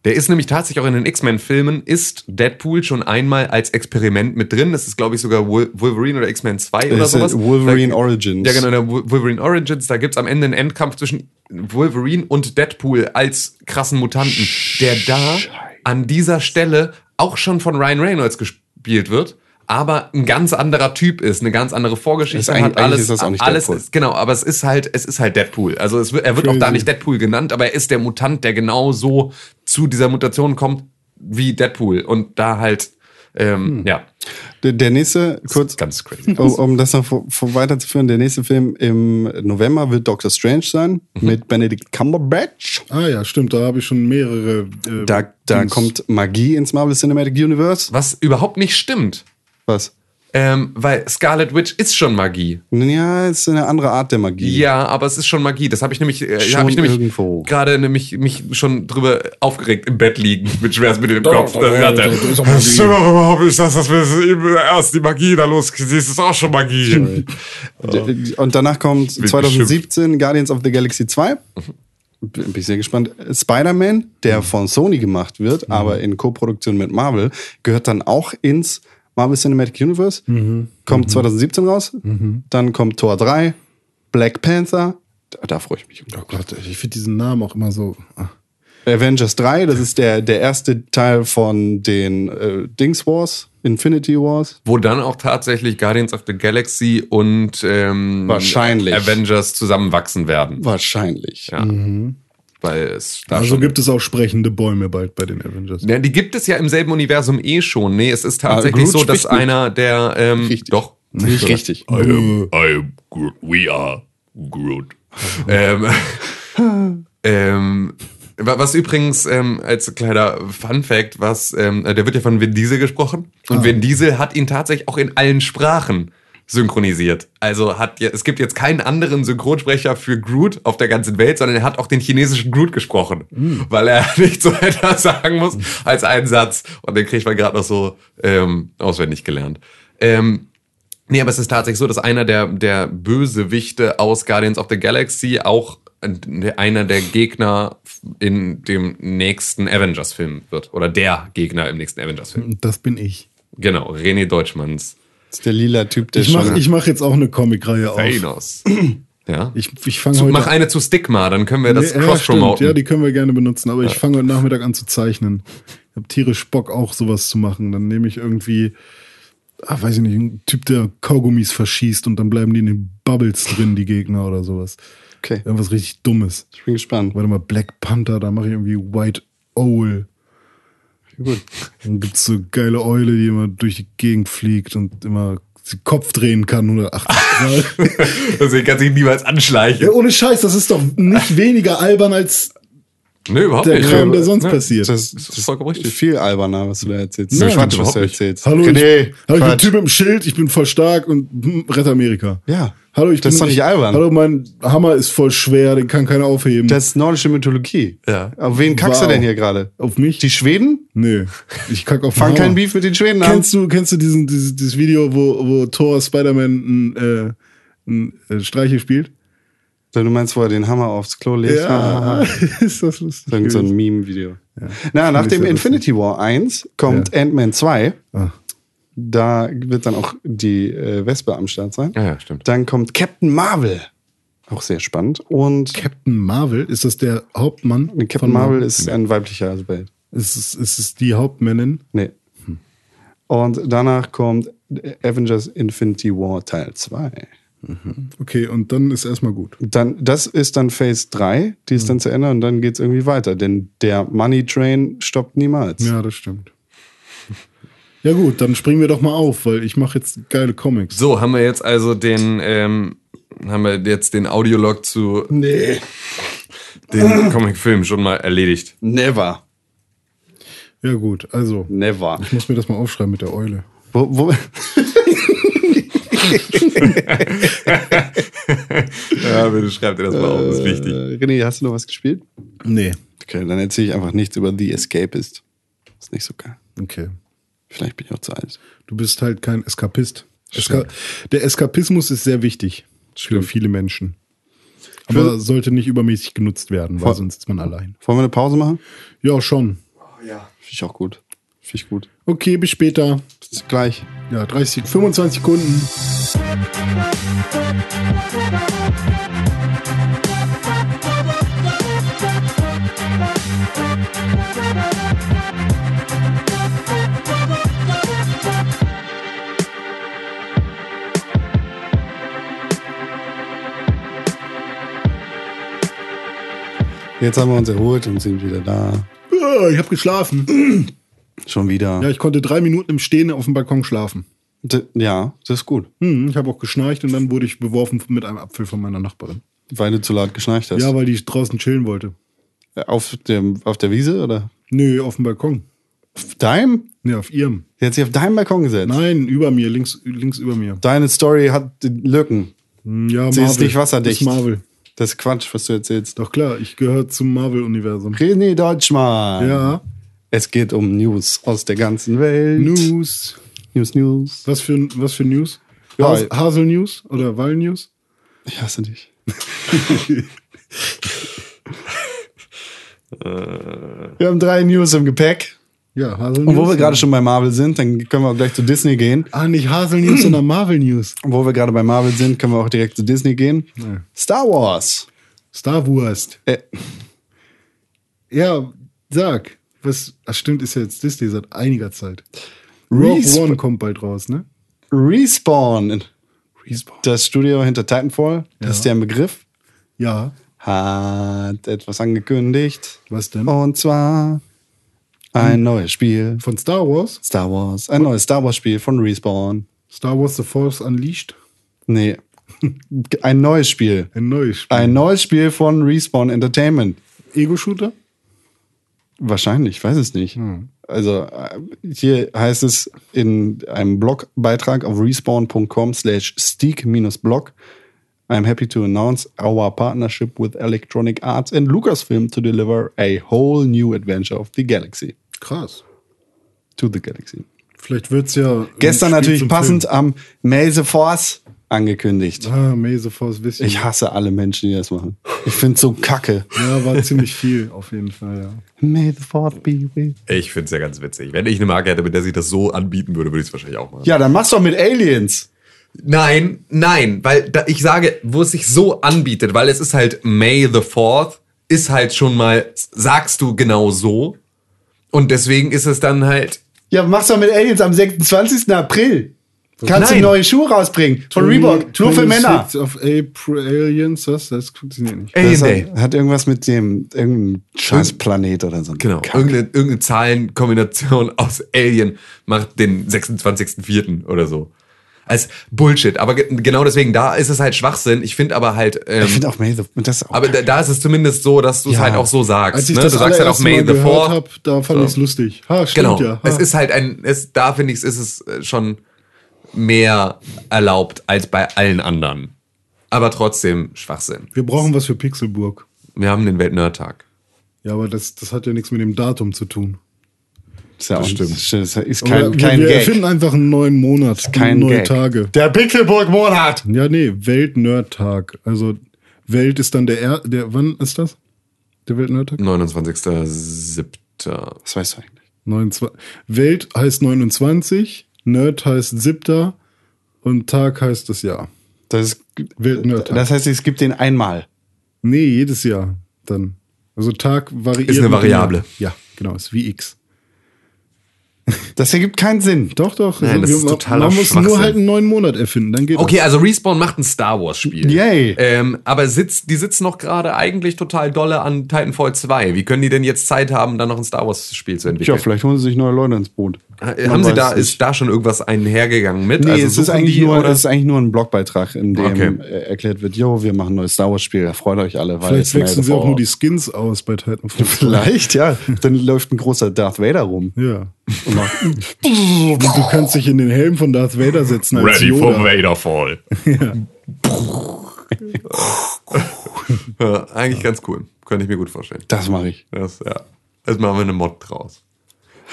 Der ist nämlich tatsächlich auch in den X-Men-Filmen, ist Deadpool schon einmal als Experiment mit drin. Das ist, glaube ich, sogar Wol- Wolverine oder X-Men 2 oder Das ist sowas. Wolverine da, Origins. Ja, genau, der Wol- Wolverine Origins. Da gibt's am Ende einen Endkampf zwischen Wolverine und Deadpool als krassen Mutanten, der da an dieser Stelle auch schon von Ryan Reynolds gespielt wird. Aber ein ganz anderer Typ ist, eine ganz andere Vorgeschichte hat alles, eigentlich ist das auch nicht alles Deadpool. ist, genau, aber es ist halt, es ist halt Deadpool. Also es wird, er wird auch da Crazy. nicht Deadpool genannt, aber er ist der Mutant, der genau so zu dieser Mutation kommt wie Deadpool und da halt, ähm, ja, Der, der nächste, kurz, ganz crazy. um, um das noch vor, vor weiterzuführen, der nächste Film im November wird Doctor Strange sein Mhm. mit Benedict Cumberbatch. Ah ja, stimmt, da habe ich schon mehrere. Äh, Da, da Dings. kommt Magie ins Marvel Cinematic Universe. Was überhaupt nicht stimmt, Was? ähm, weil Scarlet Witch ist schon Magie. Ja, ist eine andere Art der Magie. Ja, aber es ist schon Magie. Das habe ich nämlich, äh, Schon habe ich nämlich irgendwo. gerade nämlich mich schon drüber aufgeregt im Bett liegen mit Schmerzmitteln im Kopf. ist. "Das doch überhaupt nicht, dass das eben erst die Magie da losgeht. Das ist auch schon Magie. Und danach kommt Wird 2017 Guardians of the Galaxy 2. Bin ich sehr gespannt. Spider-Man, der Mhm. von Sony gemacht wird, aber in Co-Produktion mit Marvel, gehört dann auch ins Marvel Cinematic Universe. Mhm. Kommt 2017 raus. Dann kommt Tor 3, Black Panther. Da, da freue ich mich. Oh Gott, ich finde diesen Namen auch immer so. ah. Avengers 3, das ist der, der erste Teil von den äh, Dings Wars, Infinity Wars. Wo dann auch tatsächlich Guardians of the Galaxy und ähm, Wahrscheinlich. Avengers zusammenwachsen werden. Wahrscheinlich. Ja. Weil es da Also gibt es auch sprechende Bäume bald bei den Avengers. Ja, die gibt es ja im selben Universum eh schon. Nee, es ist tatsächlich Groot so, dass einer der ähm, Richtig. doch Nicht richtig. I am, I am Groot. We are Groot. ähm, ähm, wa- was übrigens ähm, als kleiner Fun Fact, was ähm, der wird ja von Vin Diesel gesprochen und Vin Diesel hat ihn tatsächlich auch in allen Sprachen synchronisiert. Also hat ja, es gibt jetzt keinen anderen Synchronsprecher für Groot auf der ganzen Welt, sondern er hat auch den chinesischen Groot gesprochen, weil er nicht so etwas sagen muss als einen Satz. Und den kriegt man gerade noch so ähm, auswendig gelernt. Ähm, Nee, aber es ist tatsächlich so, dass einer der, der Bösewichte aus Guardians of the Galaxy auch einer der Gegner in dem nächsten Avengers-Film wird. Oder der Gegner im nächsten Avengers-Film. Das bin ich. Genau, René Deutschmanns Das ist der lila Typ, der Ich mache schon. ich mach jetzt auch eine Comicreihe auf. Thanos. Ja. Ich, ich fange heute mach eine zu Stigma, dann können wir das Nee, ja, cross-promoten. Ja, die können wir gerne benutzen, aber ich fange heute Nachmittag an zu zeichnen. Ich habe tierisch Bock, auch sowas zu machen. Dann nehme ich irgendwie, ah, weiß ich nicht, einen Typ, der Kaugummis verschießt und dann bleiben die in den Bubbles drin, die Gegner oder sowas. Okay, Irgendwas richtig Dummes. ich bin gespannt. Warte mal, Black Panther, da mache ich irgendwie White Owl. Gut. Dann gibt's so geile Eule, die immer durch die Gegend fliegt und immer den Kopf drehen kann 180 Grad. Deswegen kann sich niemals anschleichen. ja, ohne Scheiß, das ist doch nicht weniger albern als Nö, überhaupt der nicht. Kram, der sonst Nö. passiert. Das, Das ist vollkommen richtig. viel alberner, was du da erzählst. Nein, Quatsch, was überhaupt du nicht. erzählst. Hallo, ich, hallo, ich bin ein. Typ mit dem Schild, ich bin voll stark und hm, rette Amerika. Ja. Hallo, ich Das bin, ist doch nicht ich, albern. Hallo, mein Hammer ist voll schwer, den kann keiner aufheben. Das ist nordische Mythologie. Ja. Auf wen kackst Wow. du denn hier gerade? auf mich? Die Schweden? nee, ich kack auf Hammer. kein Beef mit den Schweden an. Kennst du, kennst du diesen, dieses, dieses Video, wo, wo Thor Spider-Man ein, äh, ein äh, Streiche spielt? Du meinst, wo er den Hammer aufs Klo legt? Ja, ist das lustig. Irgend so ein. Meme-Video. Na, nach dem Infinity War 1 kommt Ant-Man 2. Ah. Da wird dann auch die äh, Wespe am Start sein. Ja, ja, stimmt. Dann kommt Captain Marvel. Auch sehr spannend. Und Captain Marvel, ist das der Hauptmann? Captain von Marvel ist ein weiblicher Asbelt. Ist es, ist es die Hauptmännin? Nee. Und danach kommt Avengers Infinity War Teil 2. Okay, und dann ist erstmal gut. Dann, das ist dann Phase 3, die ist dann zu Ende und dann geht es irgendwie weiter. Denn der Money Train stoppt niemals. Ja, das stimmt. Ja gut, dann springen wir doch mal auf, weil ich mache jetzt geile Comics. So, haben wir jetzt also den, ähm, haben wir jetzt den Audiolog zu Nee. den Comicfilm schon mal erledigt. Never. Ja, gut, also. Never. Ich muss mir das mal aufschreiben mit der Eule. Wo, wo, Ja, bitte schreibt ihr das mal auf, das ist wichtig. äh, René, hast du noch was gespielt? Nee. Okay, dann erzähle ich einfach nichts über The Escapist. Ist nicht so geil. Okay. Vielleicht bin ich auch zu alt. Du bist halt kein Eskapist. Eska der Eskapismus ist sehr wichtig für viele Menschen. Aber sollte nicht übermäßig genutzt werden, weil Voll. sonst ist man allein. Wollen wir eine Pause machen? Ja, schon. Finde ich auch gut. Finde ich gut. Okay, bis später. Bis gleich. Ja, 30, 25 Sekunden. Jetzt haben wir uns erholt und sind wieder da. Ich habe geschlafen. Schon wieder. Ja, ich konnte drei Minuten im Stehen auf dem Balkon schlafen. D ja, das ist gut. Hm, ich habe auch geschnarcht und dann wurde ich beworfen mit einem Apfel von meiner Nachbarin. Weil du zu laut geschnarcht hast. Ja, weil die draußen chillen wollte. auf, dem, auf der Wiese oder? Nö, auf dem Balkon. Auf deinem? Nee, auf ihrem. Sie hat sich auf deinem Balkon gesetzt. Nein, über mir, links, links über mir. Deine Story hat Lücken. Ja, Sie ist nicht wasserdicht. Das ist Marvel. Das ist Quatsch, was du erzählst. Doch klar, ich gehöre zum Marvel-Universum. René Deutschmann. Ja, Es geht um News aus der ganzen Welt. News. News, News. Was für, was für News? Ja, Has Hasel News oder Wall News? Ich hasse dich. wir haben drei News im Gepäck. Ja, Hasel Und wo wir gerade schon bei Marvel sind, dann können wir auch gleich zu Disney gehen. Ah, nicht Hasel News, sondern Marvel News. Und wo wir gerade bei Marvel sind, können wir auch direkt zu Disney gehen. Ja. Star Wars. Star Wurst. Äh, Ja, sag. Was, ach stimmt, ist ja jetzt Disney seit einiger Zeit. Rogue Resp- One kommt bald raus, ne? Respawn. Respawn. Das Studio hinter Titanfall, das Ja. ist der Begriff, Ja, hat etwas angekündigt. was denn? Und zwar ein neues Spiel. Von Star Wars? Star Wars. Ein neues Star Wars Spiel von Respawn. Star Wars The Force Unleashed? Nee. Ein neues Spiel. Ein neues Spiel. Ein neues Spiel von Respawn Entertainment. Ego-Shooter? Wahrscheinlich, ich weiß es nicht. Hm. Also äh, hier heißt es in einem Blogbeitrag auf respawn.com slash steak-blog I'm happy to announce our partnership with Electronic Arts and Lucasfilm to deliver a whole new adventure of the galaxy. Krass. To the galaxy. Vielleicht wird's ja. Gestern natürlich passend Film. am May the Force angekündigt. Ah, May the Force Vision. Ich hasse alle Menschen, die das machen. Ich finde so kacke. Ja, war ziemlich viel, auf jeden Fall, ja. May the Force be with Ich finde es ja ganz witzig. Wenn ich eine Marke hätte, mit der sich das so anbieten würde, würde ich es wahrscheinlich auch machen. Ja, dann mach's doch mit Aliens. Nein, nein, weil da, ich sage, wo es sich so anbietet, weil es ist halt May the 4th, ist halt schon mal, sagst du genau so. Und deswegen ist es dann halt, Ja, mach's doch mit Aliens am 26. April. Kannst Nein. du neue Schuhe rausbringen. Von Reebok. Nur für Männer. 26 Of April Aliens, was? Das funktioniert nicht. Alien Das Day. hat, hat irgendwas mit dem, irgendeinem scheiß Planet oder so. Genau, irgendeine, irgendeine Zahlenkombination aus Alien macht den 26.04. oder so. Als Bullshit. Aber ge genau deswegen, da ist es halt Schwachsinn. Ich finde aber halt, ähm, Ich finde auch May the, das auch aber da, da ist es zumindest so, dass du es Ja. halt auch so sagst. Als ich ne? das Du sagst halt auch May the gehört 4th. habe, da fand So. ich's lustig. Ha, stimmt Genau. ja. Ha. Es ist halt ein, es, da finde ich, ist es äh, schon mehr erlaubt als bei allen anderen. Aber trotzdem Schwachsinn. Wir brauchen was für Pixelburg. Wir haben den Weltnerdtag. Ja, aber das, das hat ja nichts mit dem Datum zu tun. ist ja auch, stimmt. Das ist kein, wir, kein wir Gag. erfinden einfach einen neuen Monat, kein neue Gag. Tage. Der Pixelburg-Monat. Ja, nee, Welt-Nerd-Tag. Also Welt ist dann der, er der wann ist das? Der Welt-Nerd-Tag? 29.07. Was weißt du eigentlich? 29. Welt heißt 29, Nerd heißt siebter und Tag heißt das Jahr. Das, ist, Welt-Nerd-Tag. das heißt, es gibt den einmal. Nee, jedes Jahr dann. Also Tag variiert. Ist eine Variable. Ja, genau, ist wie X. Das ergibt keinen Sinn. Doch, doch. Nein, das ist totaler Man muss nur halt einen neuen Monat erfinden, dann geht Okay, also Respawn macht ein Star Wars Spiel. Yay. Ähm, aber sitzt, die sitzen noch gerade eigentlich total dolle an Titanfall 2. Wie können die denn jetzt Zeit haben, dann noch ein Star Wars Spiel zu Tja, entwickeln? vielleicht holen sie sich neue Leute ins Boot. Man Haben sie da, es ist da schon irgendwas einhergegangen mit? Nee, also es, ist eigentlich die nur, oder? es ist eigentlich nur ein Blogbeitrag, in dem Okay. äh, erklärt wird, jo, wir machen ein neues Star Wars Spiel, da freut euch alle. Weil Vielleicht wechseln sie auch nur die Skins aus bei Titanfall. Vielleicht, ja. Dann läuft ein großer Darth Vader rum. Ja. Und macht, Und du kannst dich in den Helm von Darth Vader setzen als Yoda. Vaderfall. ja, eigentlich ganz cool. Könnte ich mir gut vorstellen. das mache ich. Das, ja. Jetzt machen wir eine Mod draus.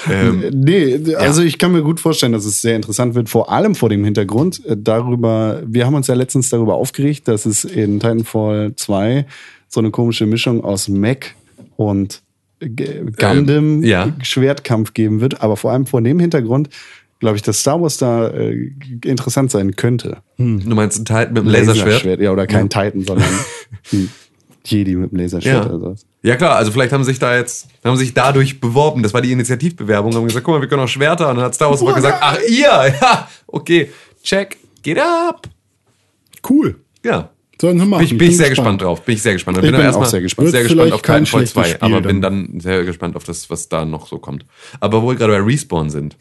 Ähm, Nee, also ich kann mir gut vorstellen, dass es sehr interessant wird, vor allem vor dem Hintergrund äh, darüber, wir haben uns ja letztens darüber aufgeregt, dass es in Titanfall 2 so eine komische Mischung aus Mech und G- Gundam Ähm, ja. Schwertkampf geben wird, aber vor allem vor dem Hintergrund glaube ich, dass Star Wars da äh, interessant sein könnte. du meinst ein Titan mit einem Laserschwert? Ja, oder kein Titan, sondern ein Jedi mit einem Laserschwert. Ja. oder sowas. Ja klar, also vielleicht haben sich da jetzt, haben sich dadurch beworben. Das war die Initiativbewerbung. Haben gesagt, guck mal, wir können auch Schwerter. Und dann hat Star Wars einfach gesagt, ach ihr, ja, okay, check, geht ab. Cool. Ja. Sollen sie machen. Bin ich, bin ich sehr gespannt drauf. Bin ich sehr gespannt. Und Ich dann bin auch sehr gespannt. Sehr gespannt auf kein Titanfall 2, schlechtes Spiel aber bin dann. dann sehr gespannt auf das, was da noch so kommt. Aber wo wir gerade bei Respawn sind.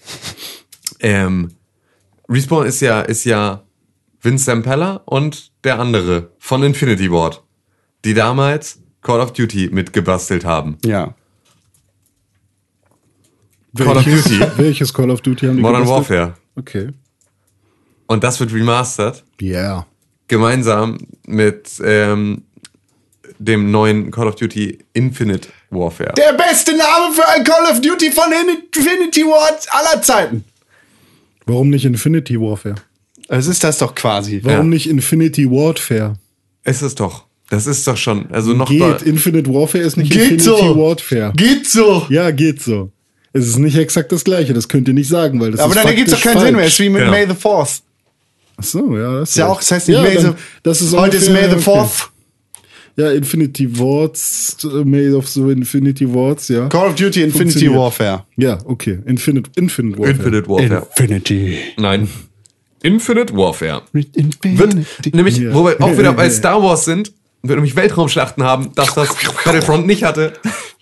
Ähm, Respawn ist ja, ist ja Vince Zampella und der andere von Infinity Ward, die damals Call of Duty mitgebastelt haben. Ja. Call of Duty, Welches Call of Duty haben die Modern gebastelt? Warfare. Okay. Und das wird remastered, Yeah. Gemeinsam mit ähm, dem neuen Call of Duty Infinite Warfare. Der beste Name für ein Call of Duty von Infinity Ward aller Zeiten. Warum nicht Infinity Warfare? Es ist das doch quasi. Warum Ja. nicht Infinity Warfare? Ist es doch. Das ist doch schon, also noch Geht. Infinite Warfare ist nicht Geht Infinity so. Warfare. Geht so. Ja, geht so. Es ist nicht exakt das gleiche, das könnt ihr nicht sagen, weil das Aber ist dann ergibt es doch keinen Sinn mehr. falsch. Es ist wie mit Genau. May the Fourth. Ach so, ja, das Ist ja auch, das heißt nicht ja, May the, dann- das ist heute ist May the Fourth. Ja, Infinity Wards, äh, May of the Infinity Wards, ja. Call of Duty Infinity. Warfare. Ja, okay. Infinite, Infinite Warfare. Infinite Warfare. Infinity. Nein. Infinite Warfare. Infinity. Wird nämlich, Ja. wo wir auch wieder bei Star Wars sind, wird nämlich Weltraumschlachten haben, dass das Battlefront nicht hatte.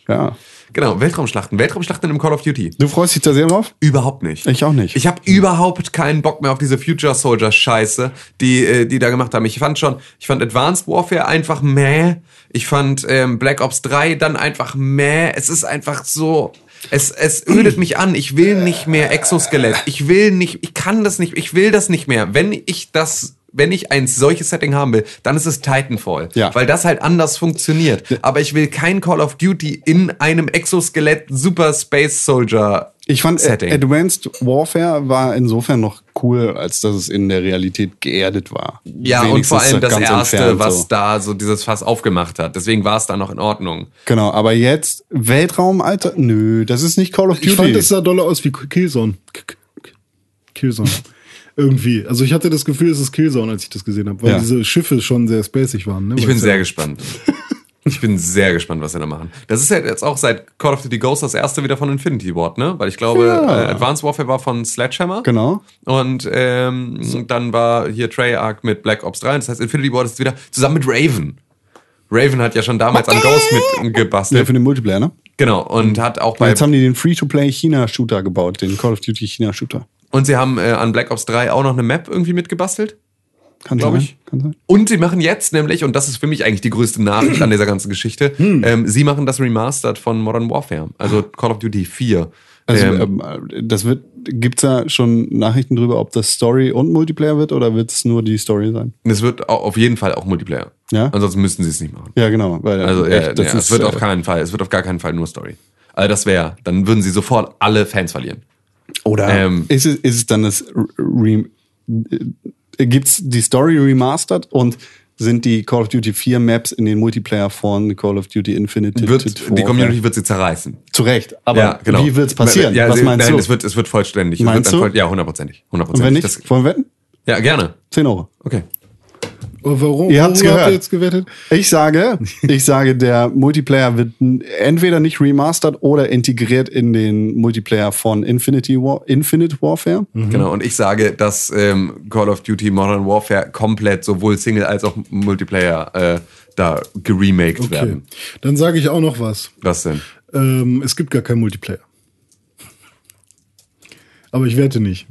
Ja. Genau, Weltraumschlachten. Weltraumschlachten im Call of Duty. Du freust dich da sehr drauf? Überhaupt nicht. Ich auch nicht. Ich habe überhaupt keinen Bock mehr auf diese Future Soldier Scheiße, die äh, die da gemacht haben. Ich fand schon, ich fand Advanced Warfare einfach meh. Ich fand ähm, Black Ops 3 dann einfach meh. Es ist einfach so es, es ödet mich an. Ich will nicht mehr Exoskelett. Ich will nicht, ich kann das nicht, ich will das nicht mehr. Wenn ich das, wenn ich ein solches Setting haben will, dann ist es Titanfall. Ja. Weil das halt anders funktioniert. Aber ich will kein Call of Duty in einem Exoskelett Super Space Soldier Ich fand äh, Setting. Advanced Warfare war insofern noch cool, als dass es in der Realität geerdet war. Ja, und Wenigstens vor allem das erste, entfernt was so. da so dieses Fass aufgemacht hat. Deswegen war es da noch in Ordnung. Genau, aber jetzt Weltraum, Alter, nö, das ist nicht Call of Duty. Ich fand, es sah doller aus wie Killzone. Killzone. Irgendwie. Also ich hatte das Gefühl, es ist Killzone, als ich das gesehen habe, weil Ja. diese Schiffe schon sehr spacig waren. Ne? Ich Weil bin sehr ja, gespannt. Ich bin sehr gespannt, was sie da machen. Das ist ja jetzt auch seit Call of Duty Ghost das erste wieder von Infinity Ward, ne? Weil ich glaube, Ja. äh, Advanced Warfare war von Sledgehammer. Genau. Und ähm, dann war hier Treyarch mit Black Ops 3. Das heißt, Infinity Ward ist wieder zusammen mit Raven. Raven hat ja schon damals an Ghost mit Ja, für den Multiplayer, ne? Genau. Und hat auch bei Jetzt haben die den Free-to-Play China-Shooter gebaut, den Call of Duty China-Shooter. Und sie haben äh, an Black Ops 3 auch noch eine Map irgendwie mitgebastelt. Kann Glaub sein. ich. Kann sein. Und sie machen jetzt nämlich, und das ist für mich eigentlich die größte Nachricht an dieser ganzen Geschichte, Hm. ähm, sie machen das Remastered von Modern Warfare, also Call of Duty 4. Also, ähm, ähm, das wird, gibt's da schon Nachrichten drüber, ob das Story und Multiplayer wird oder wird es nur die Story sein? es wird au- auf jeden Fall auch Multiplayer. Ja? Ansonsten müssten sie es nicht machen. Ja, genau. Weil, Also echt, äh, ja, es wird äh, auf keinen Fall, es wird auf gar keinen Fall nur Story. Also das wäre, dann würden sie sofort alle Fans verlieren. Oder ähm, ist, es, ist es dann das Re äh, gibt's die Story remastered und sind die Call of Duty 4 Maps in den Multiplayer von Call of Duty Infinite Wird, die Community wird sie zerreißen. zu Recht, aber ja, genau. wie wird's passieren? Ja, Was meinst nein, du? Es wird, es wird vollständig. Es Meinst wird du? Voll, ja, hundertprozentig. und wenn hundertprozentig. nicht, Das, wollen wir wetten? ja, gerne. 10 Euro. Okay. Warum? Ihr habt's worüber gehört. habt ihr jetzt gewettet? Ich sage, ich sage, der Multiplayer wird entweder nicht remastered oder integriert in den Multiplayer von Infinity War, Infinite Warfare. Genau, und ich sage, dass ähm, Call of Duty Modern Warfare komplett sowohl Single als auch Multiplayer äh, da geremaked Okay. werden. Dann sage ich auch noch was. Was denn? Ähm, es gibt gar keinen Multiplayer. Aber ich wette nicht.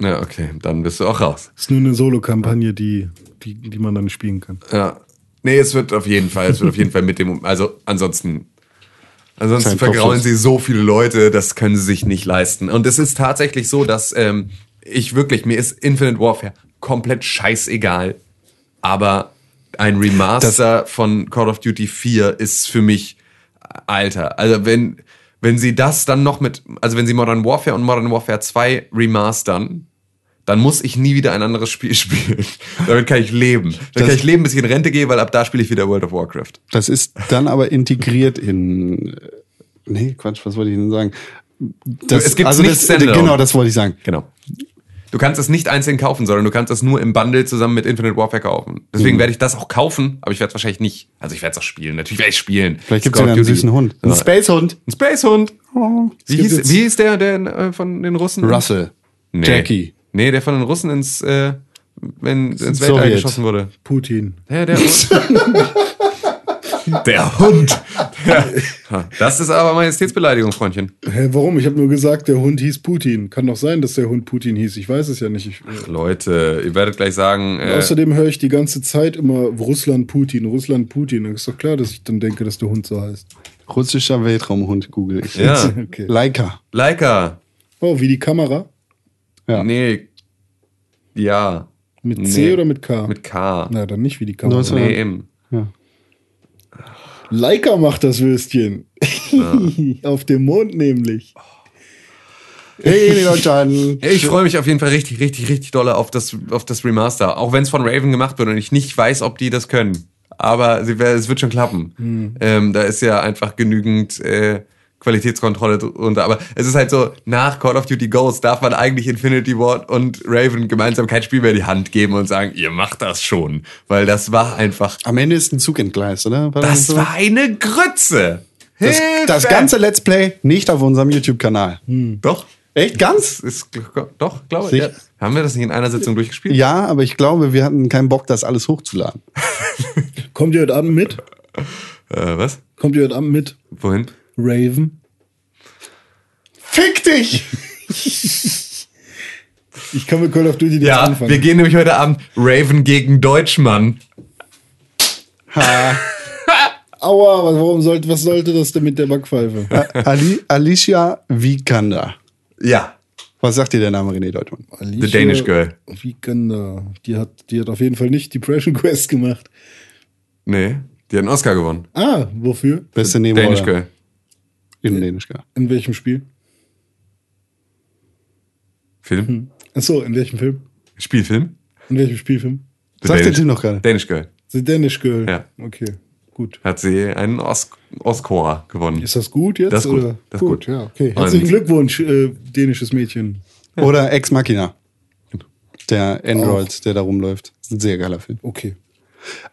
Ja, okay, dann bist du auch raus. Ist nur eine Solo-Kampagne, die, die, die man dann spielen kann. Ja. Nee, es wird auf jeden Fall, es wird auf jeden Fall mit dem, also ansonsten, ansonsten vergrauen sie so viele Leute, das können sie sich nicht leisten. Und es ist tatsächlich so, dass ähm, ich wirklich, mir ist Infinite Warfare komplett scheißegal, aber ein Remaster von Call of Duty 4 ist für mich, Alter, also wenn, wenn sie das dann noch mit, also wenn sie Modern Warfare und Modern Warfare 2 remastern, dann muss ich nie wieder ein anderes Spiel spielen. Damit kann ich leben. Dann Das- kann ich leben, bis ich in Rente gehe, weil ab da spiele ich wieder World of Warcraft. Das ist dann aber integriert in. Nee, Quatsch, was wollte ich denn sagen? Das, Es gibt also nicht das. Genau, das wollte ich sagen. Genau. Du kannst es nicht einzeln kaufen, sondern du kannst es nur im Bundle zusammen mit Infinite Warfare kaufen. Deswegen werde ich das auch kaufen, aber ich werde es wahrscheinlich nicht. Also ich werde es auch spielen. Natürlich werde ich spielen. Vielleicht gibt es einen süßen Hund. Ein Space-Hund. Ein Space-Hund. Wie, gibt hieß, wie hieß der, der äh, von den Russen? Russell. Nee. Jackie. Nee, der von den Russen ins, äh, wenn, ins Weltall geschossen wurde. Putin. Ja, der. der Hund. Das ist aber Majestätsbeleidigung, Freundchen. Hä, warum? Ich habe nur gesagt, der Hund hieß Putin. Kann doch sein, dass der Hund Putin hieß. Ich weiß es ja nicht. Ich, Leute, ihr werdet gleich sagen, äh, Außerdem höre ich die ganze Zeit immer Russland Putin, Russland Putin. Dann ist doch klar, dass ich dann denke, dass der Hund so heißt. Russischer Weltraumhund google ich. ja, Okay. Leica. Leica. Oh, wie die Kamera? Ja. Nee. Ja. Mit C Nee. oder mit K? Mit K. Na, dann nicht wie die Kamera. Nur Nee, eben. Ja. Leica macht das Würstchen. Auf dem Mond nämlich. Hey, die Deutschland. Ich freue mich auf jeden Fall richtig, richtig, richtig doll auf das, auf das Remaster. Auch wenn es von Raven gemacht wird und ich nicht weiß, ob die das können. Aber es wird schon klappen. Ähm, da ist ja einfach genügend äh, Qualitätskontrolle drunter. Aber es ist halt so, nach Call of Duty Ghost darf man eigentlich Infinity Ward und Raven gemeinsam kein Spiel mehr in die Hand geben und sagen, ihr macht das schon. Weil das war einfach, Am Ende ist ein Zug entgleist, oder? War das so? war eine Grütze. das, das ganze Let's Play nicht auf unserem YouTube-Kanal. Doch. Echt ganz? Ist, doch, glaube ich. Ja. Haben wir das nicht in einer Sitzung durchgespielt? Ja, aber ich glaube, wir hatten keinen Bock, das alles hochzuladen. Kommt ihr heute Abend mit? Äh, was? Kommt ihr heute Abend mit? Wohin? Raven? Fick dich! Ich kann mit Call of Duty jetzt Ja, anfangen. wir gehen nämlich heute Abend Raven gegen Deutschmann. Aua, was, warum sollte, was sollte das denn mit der Backpfeife? Ali, Alicia Vikander. Ja, Was sagt dir der Name René Deutschmann? Alicia Danish Girl. Vikander. Die hat, die hat auf jeden Fall nicht Depression Quest gemacht. nee, die hat einen Oscar gewonnen. Ah, wofür? Beste Danish Nebenrolle. Girl. In Danish Girl. In welchem Spiel? Film? Achso, in welchem Film? Spielfilm? In welchem Spielfilm? The Sagt der Danish- Tim noch gerade. Danish Girl. The Danish Girl. Ja. Okay, gut. Hat sie einen Os Oscar gewonnen. Ist das gut jetzt? Das ist gut. Oder? Das ist gut. ja, okay. Herzlichen Und- Glückwunsch, äh, dänisches Mädchen. Oder Ex Machina. Der Android, der da rumläuft. Ist ein sehr geiler Film. Okay.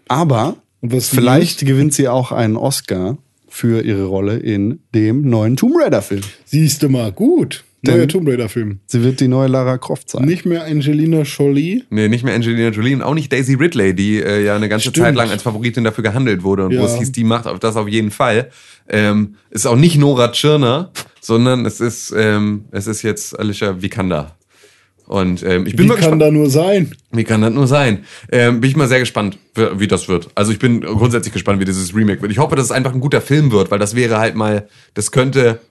Aber Und was vielleicht gewinnt sie auch einen Oscar für ihre Rolle in dem neuen Tomb Raider-Film. Siehst du mal, gut. Neuer Tomb Raider-Film. Sie wird die neue Lara Croft sein. Nicht mehr Angelina Jolie. Nee, nicht mehr Angelina Jolie und auch nicht Daisy Ridley, die äh, ja eine ganze Stimmt. Zeit lang als Favoritin dafür gehandelt wurde und wo Ja. es hieß, die macht auf das auf jeden Fall. Ähm, ist auch nicht Nora Tschirner, sondern es ist, ähm, es ist jetzt Alicia Vikander. Und ähm, ich bin Wie mal kann gespannt. da nur sein? Wie kann das nur sein? Ähm, bin ich mal sehr gespannt, wie wie das wird. Also ich bin grundsätzlich gespannt, wie dieses Remake wird. Ich hoffe, dass es einfach ein guter Film wird, weil das wäre halt mal, das könnte,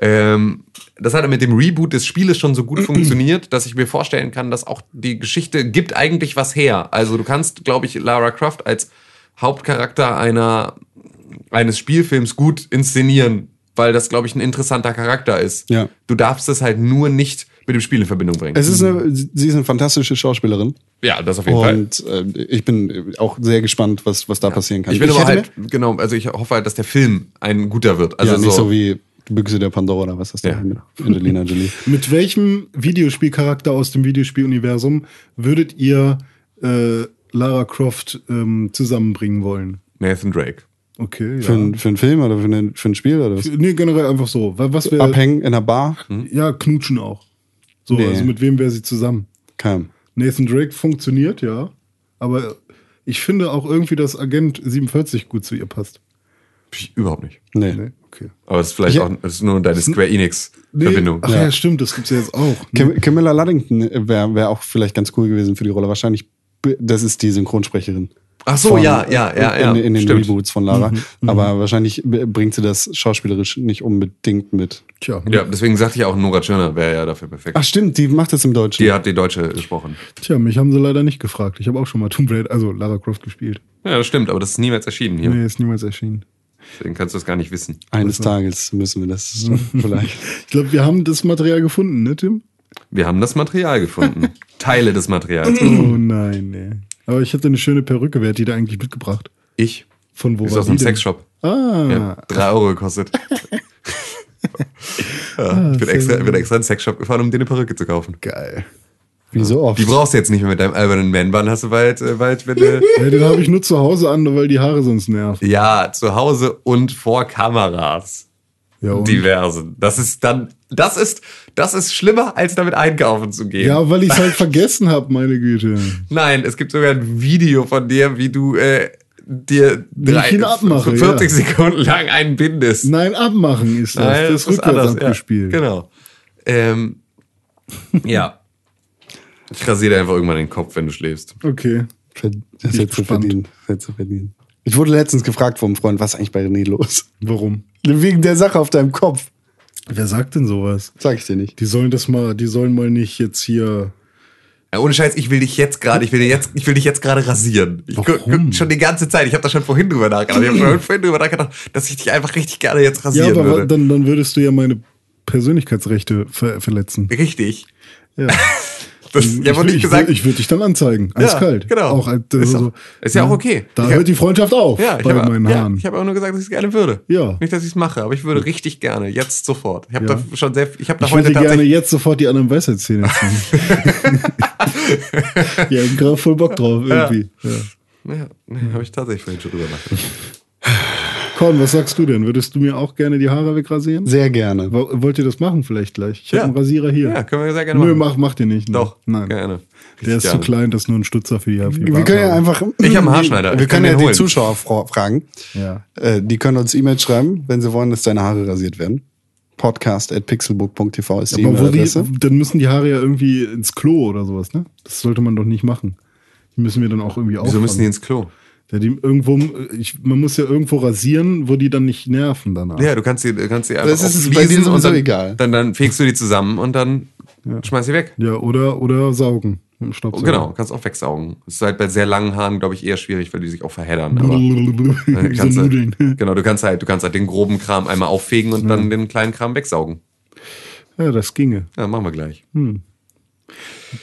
ähm, das hat mit dem Reboot des Spieles schon so gut funktioniert, dass ich mir vorstellen kann, dass auch die Geschichte gibt eigentlich was her. Also du kannst, glaube ich, Lara Croft als Hauptcharakter einer, eines Spielfilms gut inszenieren, weil das, glaube ich, ein interessanter Charakter ist. Ja. Du darfst es halt nur nicht mit dem Spiel in Verbindung bringen. Es ist eine, sie ist eine fantastische Schauspielerin. ja, das auf jeden Fall. Und äh, ich bin auch sehr gespannt, was, was da passieren kann. Ich bin aber hätte halt, genau, also ich hoffe halt, dass der Film ein guter wird. Also ja, nicht so, so wie Büchse der Pandora oder was das da Ja. mit Angelina Jolie. Mit welchem Videospielcharakter aus dem Videospieluniversum würdet ihr äh, Lara Croft ähm, zusammenbringen wollen? Nathan Drake. Okay, Für, ja. ein, für einen Film oder für, eine, für ein Spiel oder was? Nee, generell einfach so. Wa- Was wäre. Abhängen in einer Bar? Ja, knutschen auch. So, Nee. also mit wem wäre sie zusammen? Kein. Nathan Drake funktioniert, ja. Aber ich finde auch irgendwie, dass Agent 47 gut zu ihr passt. Ich, überhaupt nicht. Nee. Nee, okay. Aber es ist vielleicht Ja. auch das ist nur deine Square Enix-Verbindung. Ach ja. stimmt, das gibt's ja jetzt auch. Ne? Cam Camilla Luddington wäre wär auch vielleicht ganz cool gewesen für die Rolle. Wahrscheinlich, das ist die Synchronsprecherin. Ach so, Von- ja, ja, ja, ja. In, in den Stimmt. Reboots von Lara. Aber wahrscheinlich bringt sie das schauspielerisch nicht unbedingt mit. Tja, Ja, deswegen sagte ich auch, Nora Tschirner wäre ja dafür perfekt. Ach stimmt, die macht das im Deutschen. Die hat die Deutsche gesprochen. tja, mich haben sie leider nicht gefragt. Ich habe auch schon mal Tomb Raider, also Lara Croft gespielt. Ja, das stimmt, aber das ist niemals erschienen hier. Nee, ist niemals erschienen. Deswegen kannst du das gar nicht wissen. Eines Tages müssen wir das vielleicht. Ich glaube, wir haben das Material gefunden, ne, Tim? Wir haben das Material gefunden. Teile des Materials. Oh nein, nee. Aber ich hatte eine schöne Perücke. Wer hat die da eigentlich mitgebracht? Ich. Von wo Ist war aus einem? Sexshop. Ah, Ja, drei Euro gekostet. ja, ich bin extra, bin extra in den Sexshop gefahren, um dir eine Perücke zu kaufen. geil. Wie so oft. Die brauchst du jetzt nicht mehr mit deinem albernen Man-Bun, hast du bald, äh, bald, wenn du, Ja, den habe ich nur zu Hause an, weil die Haare sonst nerven. ja, zu Hause und vor Kameras. Ja, und? Diversen. Das ist dann, das ist, das ist schlimmer, als damit einkaufen zu gehen. ja weil ich es halt vergessen habe, meine Güte. Nein, es gibt sogar ein Video von dir, wie du äh, dir drei, ihn abmache, 40 ja. Sekunden lang einen bindest. Nein, abmachen ist das. Nein, das ist rückwärts anders, abgespielt. Ja, genau. Ähm, ja. Ich rasiere dir einfach irgendwann den Kopf, wenn du schläfst. Okay. Das hättest. Das du verdient. Ich wurde letztens gefragt vom Freund, was ist eigentlich bei René los? Warum? Wegen der Sache auf deinem Kopf. Wer sagt denn sowas? Sag ich dir nicht. Die sollen das mal, die sollen mal nicht jetzt hier. Ja, ohne Scheiß, ich will dich jetzt gerade, ich will dir jetzt, ich will dich jetzt gerade rasieren. Ich Warum? schon die ganze Zeit. Ich habe da schon vorhin drüber nachgedacht. Ich habe schon vorhin drüber nachgedacht, dass ich dich einfach richtig gerne jetzt Ja, rasieren aber wa- würde. dann, dann würdest du ja meine Persönlichkeitsrechte ver verletzen. Richtig. Ja. Das, ich ja, ich, ich, gesagt. würd- ich würde dich dann anzeigen. Eiskalt. genau. Auch äh, Ist auch- ist ja auch okay. Da Ich hört die Freundschaft auf ja, ich bei habe meinen ja, Haaren. ich habe auch nur gesagt, dass ich es gerne würde. Ja. Nicht, dass ich es mache, aber ich würde richtig gerne, jetzt sofort. Ich habe Ja. da schon sehr, ich habe da Ich heute würde gerne jetzt sofort die anderen Weisheitszähne ziehen. ja, ich hab gerade voll Bock drauf irgendwie. Ja. Ja, habe ich tatsächlich vorhin schon drüber nachgedacht. Con, was sagst du denn? Würdest du mir auch gerne die Haare wegrasieren? Sehr gerne. Wo- Wollt ihr das machen vielleicht gleich? Ich Ja. habe einen Rasierer hier. Ja, können wir sehr gerne Nö, machen. mach, macht ihr nicht. ne? Doch, Nein. gerne. Der ist Richtig zu gerne. klein, das ist nur ein Stutzer für die für die Wir können ja einfach. Ich hab einen Haarschneider. Wir kann können ja den die holen. Zuschauer fra fragen. Ja. Äh, die können uns E-Mails schreiben, wenn sie wollen, dass deine Haare rasiert werden. Podcast at pixelbook.tv ist die Aber wo die, dann müssen die Haare ja irgendwie ins Klo oder sowas, ne? Das sollte man doch nicht machen. Die müssen wir dann auch irgendwie Wieso auffangen. müssen die ins Klo? Ja, die irgendwo, ich, man muss ja irgendwo rasieren, wo die dann nicht nerven danach. Ja, du kannst sie, kannst sie einfach Das ist bei Fliesen sowieso dann, egal. Dann, dann fegst du die zusammen und dann schmeißt sie weg. Ja, oder, oder saugen. Staubsauger. Genau, kannst auch wegsaugen. Das ist halt bei sehr langen Haaren, glaube ich, eher schwierig, weil die sich auch verheddern. Aber Wie so kannst du- Nudeln. genau, du kannst halt, du kannst halt den groben Kram einmal auffegen und dann den kleinen Kram wegsaugen. Ja, das ginge. Ja, machen wir gleich. Bisschen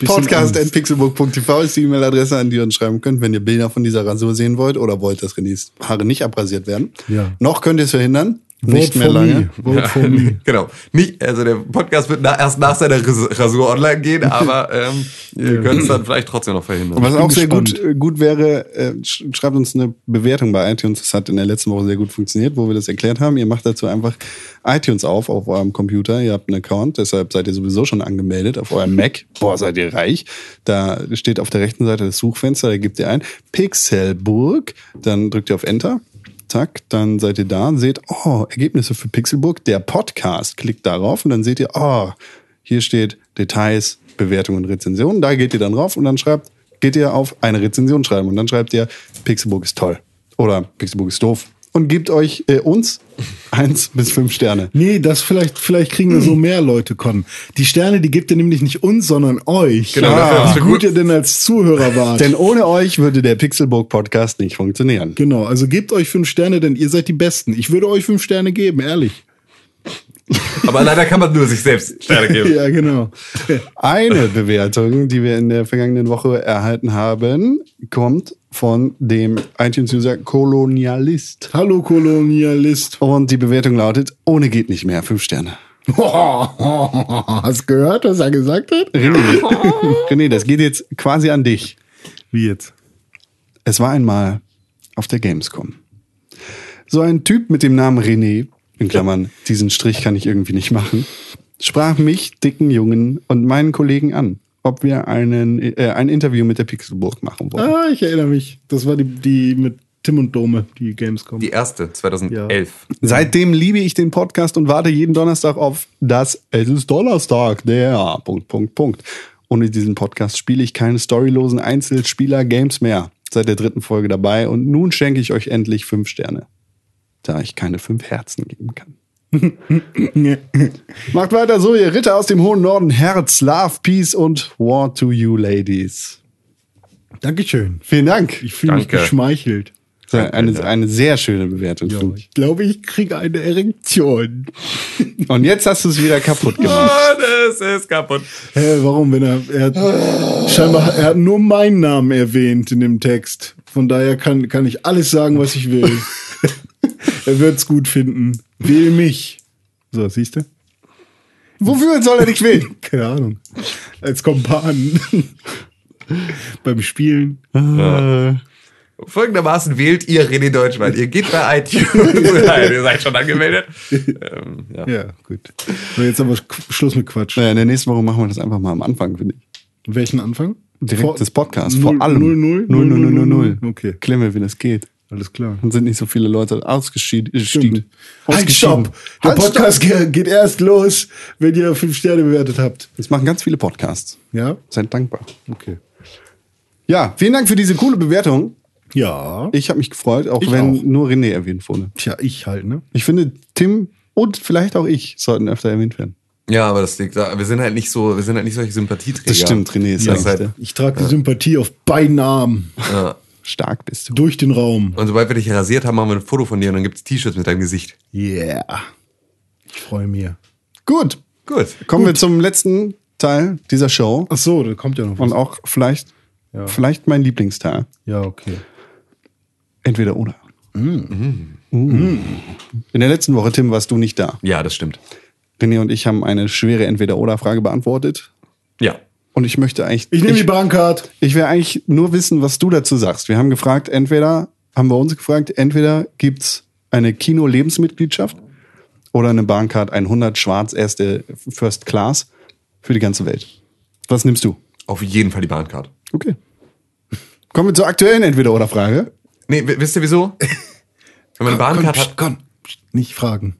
Podcast at Angst. pixelbook.tv ist die E-Mail-Adresse, an die ihr uns schreiben könnt, wenn ihr Bilder von dieser Rasur sehen wollt oder wollt, dass Renés Haare nicht abrasiert werden. Ja. Noch könnt ihr es verhindern. Vote nicht mehr for lange. Me. Vote for me. Genau. Nicht, also der Podcast wird na, erst nach seiner Ras- Rasur online gehen, aber ähm, ihr könnt es dann vielleicht trotzdem noch verhindern. Was auch sehr gut, gut wäre, äh, sch- schreibt uns eine Bewertung bei iTunes. Das hat in der letzten Woche sehr gut funktioniert, wo wir das erklärt haben. Ihr macht dazu einfach iTunes auf auf eurem Computer. Ihr habt einen Account, deshalb seid ihr sowieso schon angemeldet auf eurem Mac. Boah, seid ihr reich. Da steht auf der rechten Seite das Suchfenster, da gebt ihr ein Pixelburg, dann drückt ihr auf Enter. Zack, dann seid ihr da und seht, oh, Ergebnisse für Pixelburg, der Podcast. Klickt darauf und dann seht ihr, oh, hier steht Details, Bewertung und Rezension. Da geht ihr dann drauf und dann schreibt, geht ihr auf eine Rezension schreiben und dann schreibt ihr, Pixelburg ist toll oder Pixelburg ist doof und gebt euch äh, uns eins bis fünf Sterne. Nee, das vielleicht, vielleicht kriegen wir so mehr Leute kommen. Die Sterne, die gebt ihr nämlich nicht uns, sondern euch. Genau, dafür Ah, wie gut gut- ihr denn als Zuhörer wart. Denn ohne euch würde der Pixelburg Podcast nicht funktionieren. genau, also gebt euch fünf Sterne, denn ihr seid die Besten. Ich würde euch fünf Sterne geben, ehrlich. Aber leider kann man nur sich selbst Sterne geben. Ja, genau. Eine Bewertung, die wir in der vergangenen Woche erhalten haben, kommt von dem iTunes-User Kolonialist. Hallo Kolonialist. Und die Bewertung lautet, ohne geht nicht mehr, fünf Sterne. Hast gehört, was er gesagt hat? René, René, das geht jetzt quasi an dich. Wie jetzt? Es war einmal auf der Gamescom. So ein Typ mit dem Namen René, in Klammern, diesen Strich kann ich irgendwie nicht machen, sprach mich, dicken Jungen und meinen Kollegen an, ob wir einen, äh, ein Interview mit der Pixelburg machen wollen. Ah, ich erinnere mich. Das war die, die mit Tim und Dome, die Gamescom. Die erste, 2011. Seitdem liebe ich den Podcast und warte jeden Donnerstag auf das Es ist Donnerstag, der Punkt, Punkt, Punkt. Ohne diesen Podcast spiele ich keine storylosen Einzelspieler-Games mehr. Seit der dritten Folge dabei und nun schenke ich euch endlich fünf Sterne. Da ich keine fünf Herzen geben kann. Macht weiter so, ihr Ritter aus dem hohen Norden. Herz, Love, Peace und War to you, Ladies. Dankeschön. Vielen Dank. Ich fühle mich Danke. geschmeichelt. Eine, eine sehr schöne Bewertung. Ja, ich. glaube, ich kriege eine Erektion. Und jetzt hast du es wieder kaputt gemacht. Oh, das ist kaputt. Hä, warum? Wenn er, er hat, scheinbar, er hat nur meinen Namen erwähnt in dem Text. Von daher kann, kann ich alles sagen, was ich will. er wird's gut finden. Wähl mich. So, siehst du? Wofür soll er dich wählen? Keine Ahnung. Als Kompan. Beim Spielen. Folgendermaßen wählt ihr René Deutschmann. Ihr geht bei iTunes rein. Ihr seid schon angemeldet. Ähm, ja. Ja, gut. So, jetzt aber Schluss mit Quatsch. Naja, in der nächsten Woche machen wir das einfach mal am Anfang, finde ich. Welchen Anfang? Direkt Vor- des Podcasts, vor allem. null, null? 0, 0, 0, 0, 0. Okay. Klemme, wie das geht. Alles klar. Dann sind nicht so viele Leute ausgestiegen. Stimmt. Halt, Ausgestiegen. stopp! Der Halt, Podcast stopp! ge- geht erst los, wenn ihr fünf Sterne bewertet habt. Das machen ganz viele Podcasts. Ja? Seid dankbar. Okay. Ja, vielen Dank für diese coole Bewertung. Ja. Ich habe mich gefreut, auch Ich wenn auch. nur René erwähnt wurde. Tja, ich halt, ne? Ich finde, Tim und vielleicht auch ich sollten öfter erwähnt werden. ja, aber das liegt da. Wir sind halt nicht so, wir sind halt nicht solche Sympathieträger. Das stimmt, René ist Ja. halt- Ich trage die Sympathie auf beiden Armen Ja. Stark bist du. durch den Raum. Und sobald wir dich rasiert haben, machen wir ein Foto von dir und dann gibt's T-Shirts mit deinem Gesicht. Yeah. Ich freue mich. Gut, Gut. kommen wir zum letzten Teil dieser Show. Ach so, da kommt ja noch was. Und auch vielleicht, Ja. vielleicht mein Lieblingsteil. Ja, okay. Entweder oder. Mm. In der letzten Woche, Tim, warst du nicht da. Ja, das stimmt. René und ich haben eine schwere Entweder-Oder-Frage beantwortet. Ja. Und ich möchte eigentlich. Ich nehme die Bahncard. ich will eigentlich nur wissen, was du dazu sagst. Wir haben gefragt, entweder, haben wir uns gefragt, entweder gibt's eine Kino-Lebensmitgliedschaft oder eine Bahncard 100 schwarz erste First Class für die ganze Welt. Was nimmst du? Auf jeden Fall die Bahncard. Okay. Kommen wir zur aktuellen Entweder-Oder-Frage. Nee, wisst ihr wieso? Wenn man eine Bahncard hat, komm. Nicht fragen.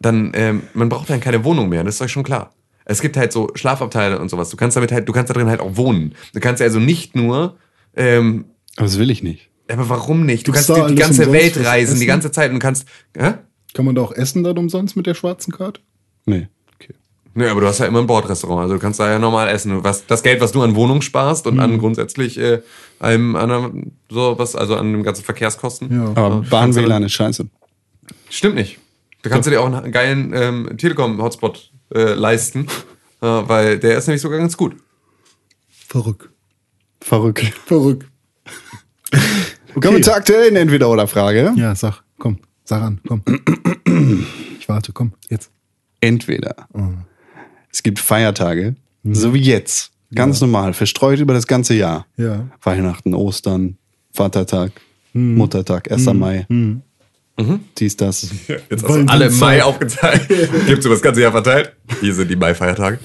dann ähm, man braucht dann keine Wohnung mehr, das ist euch schon klar. Es gibt halt so Schlafabteile und sowas. Du kannst damit halt, du kannst da drin halt auch wohnen. Du kannst also nicht nur, ähm, Aber das will ich nicht. aber warum nicht? Du Gibt's kannst die, ganze Welt reisen, die ganze Zeit und kannst, hä? Kann man da auch essen dann umsonst mit der schwarzen Card? Nee. Okay. Nö, aber du hast ja immer ein Bordrestaurant, also du kannst da ja normal essen. Was, das Geld, was du an Wohnung sparst und Mhm. an grundsätzlich äh, einem, an einem, so was, also an den ganzen Verkehrskosten. Ja. Aber Bahn-WLAN ist scheiße. Stimmt nicht. Da kannst du dir auch einen geilen ähm, Telekom-Hotspot äh, leisten, äh, weil der ist nämlich sogar ganz gut. Verrückt. Verrückt. Verrückt. Kommen wir zur aktuellen Entweder-Oder-Frage. Ja, sag, komm. Sag an, komm. Ich warte, komm, jetzt. Entweder es gibt Feiertage, so wie jetzt, ganz normal, verstreut über das ganze Jahr. Ja. Weihnachten, Ostern, Vatertag, Muttertag, 1. Mai. Dies, das. Jetzt hast du alle im. Mai aufgeteilt. Gibt's über das ganze Jahr verteilt. Hier sind die Mai-Feiertage.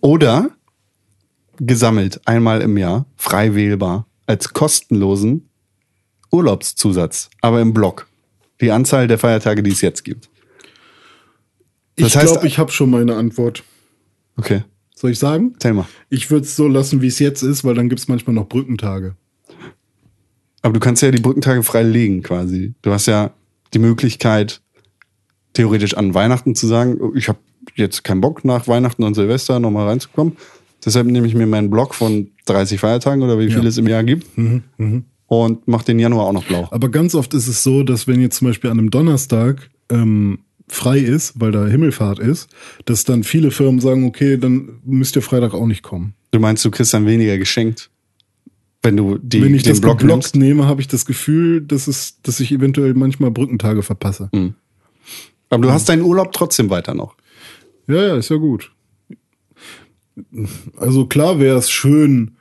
Oder gesammelt einmal im Jahr, frei wählbar, als kostenlosen Urlaubszusatz, aber im Block. Die Anzahl der Feiertage, die es jetzt gibt. Ich Das heißt- glaube, ich habe schon meine Antwort. Okay, Soll ich sagen? mal. Ich würde es so lassen, wie es jetzt ist, weil dann gibt es manchmal noch Brückentage. Aber du kannst ja die Brückentage frei legen quasi. Du hast ja die Möglichkeit, theoretisch an Weihnachten zu sagen, oh, ich habe jetzt keinen Bock nach Weihnachten und Silvester nochmal reinzukommen. Deshalb nehme ich mir meinen Block von 30 Feiertagen oder wie viel es im Jahr gibt und mache den Januar auch noch blau. Aber ganz oft ist es so, dass wenn jetzt zum Beispiel an einem Donnerstag ähm, frei ist, weil da Himmelfahrt ist, dass dann viele Firmen sagen, okay, dann müsst ihr Freitag auch nicht kommen. Du meinst, du kriegst dann weniger geschenkt, wenn du die, wenn ich den das Block geblockt nimmst? nehme, habe ich das Gefühl, dass, es, dass ich eventuell manchmal Brückentage verpasse. Aber du hast deinen Urlaub trotzdem weiter noch. Ja, ja, ist ja gut. Also klar wäre es schön,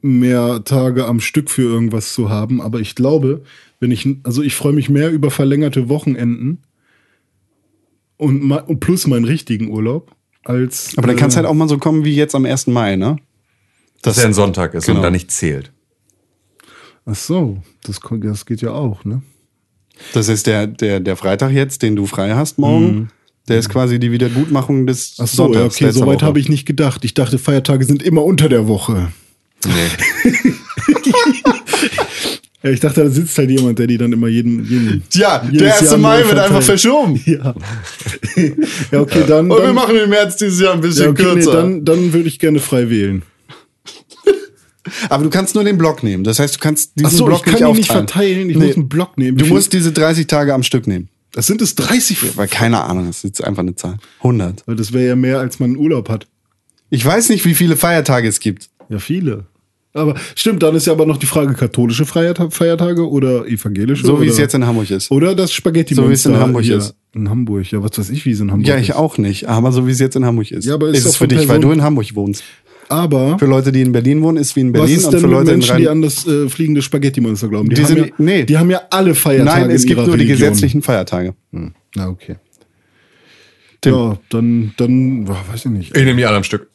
mehr Tage am Stück für irgendwas zu haben. Aber ich glaube, wenn ich, also ich freue mich mehr über verlängerte Wochenenden und, und plus meinen richtigen Urlaub als. Aber dann kann es äh, halt auch mal so kommen wie jetzt am 1. Mai, ne? Dass er ein Sonntag ist genau. und da nicht zählt. Ach so, das, das geht ja auch, ne? Das ist der, der, der Freitag jetzt, den du frei hast morgen. Der ist quasi die Wiedergutmachung des Ach so, ja, okay, soweit Woche. habe ich nicht gedacht. Ich dachte, Feiertage sind immer unter der Woche. Nee. Ja, ich dachte, da sitzt halt jemand, der die dann immer jeden. jeden Tja, der 1. Jahr Mai wird einfach verschoben. Ja. ja, okay, dann. Und wir machen im März dieses Jahr ein bisschen ja, okay, nee, kürzer. dann, dann würde ich gerne frei wählen. Aber du kannst nur den Block nehmen. Das heißt, du kannst diesen Ach so, Block ich kann nicht die nicht aufteilen. verteilen. Ich Nee. muss einen Block nehmen. Du viel- musst diese 30 Tage am Stück nehmen. Das sind es 30. Weil keine Ahnung, das ist jetzt einfach eine Zahl. 100. Weil das wäre ja mehr, als man Urlaub hat. Ich weiß nicht, wie viele Feiertage es gibt. Ja, viele. Aber stimmt, dann ist ja aber noch die Frage, katholische Feierta- Feiertage oder evangelische? So wie oder, es jetzt in Hamburg ist. Oder das Spaghetti So wie es in Hamburg ist. In Hamburg, ja, was weiß ich, wie es in Hamburg Ja, ist. ich auch nicht. Aber so wie es jetzt in Hamburg ist. Ja, aber ist ist es für von dich, weil Person- du in Hamburg wohnst. Aber Für Leute, die in Berlin wohnen, ist wie in was Berlin. ist Und denn für mit Leute in Menschen, die an das äh, fliegende Spaghetti-Monster glauben? Die, Die haben sind- ja, nee. die haben ja alle Feiertage Nein, es in gibt ihrer nur die gesetzlichen Feiertage. Hm. Na, okay. Tim. Ja, dann, dann, boah, weiß ich nicht. Ich nehme die alle am Stück.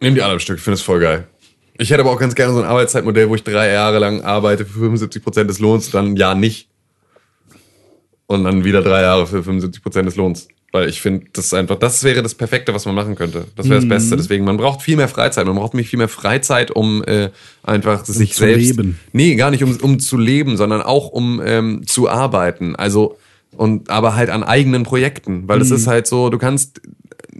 Nehme die alle am Stück, ich finde es voll geil. Ich hätte aber auch ganz gerne so ein Arbeitszeitmodell, wo ich drei Jahre lang arbeite für 75% des Lohns, dann ein Jahr nicht. Und dann wieder drei Jahre für 75% des Lohns. Weil ich finde, das ist einfach, das wäre das Perfekte, was man machen könnte. Das wäre das Beste. Deswegen, man braucht viel mehr Freizeit. Man braucht nämlich viel mehr Freizeit, um äh, einfach sich zu selbst. leben. Nee, gar nicht um, um zu leben, sondern auch um ähm, zu arbeiten. Also, und aber halt an eigenen Projekten. Weil es ist halt so, du kannst,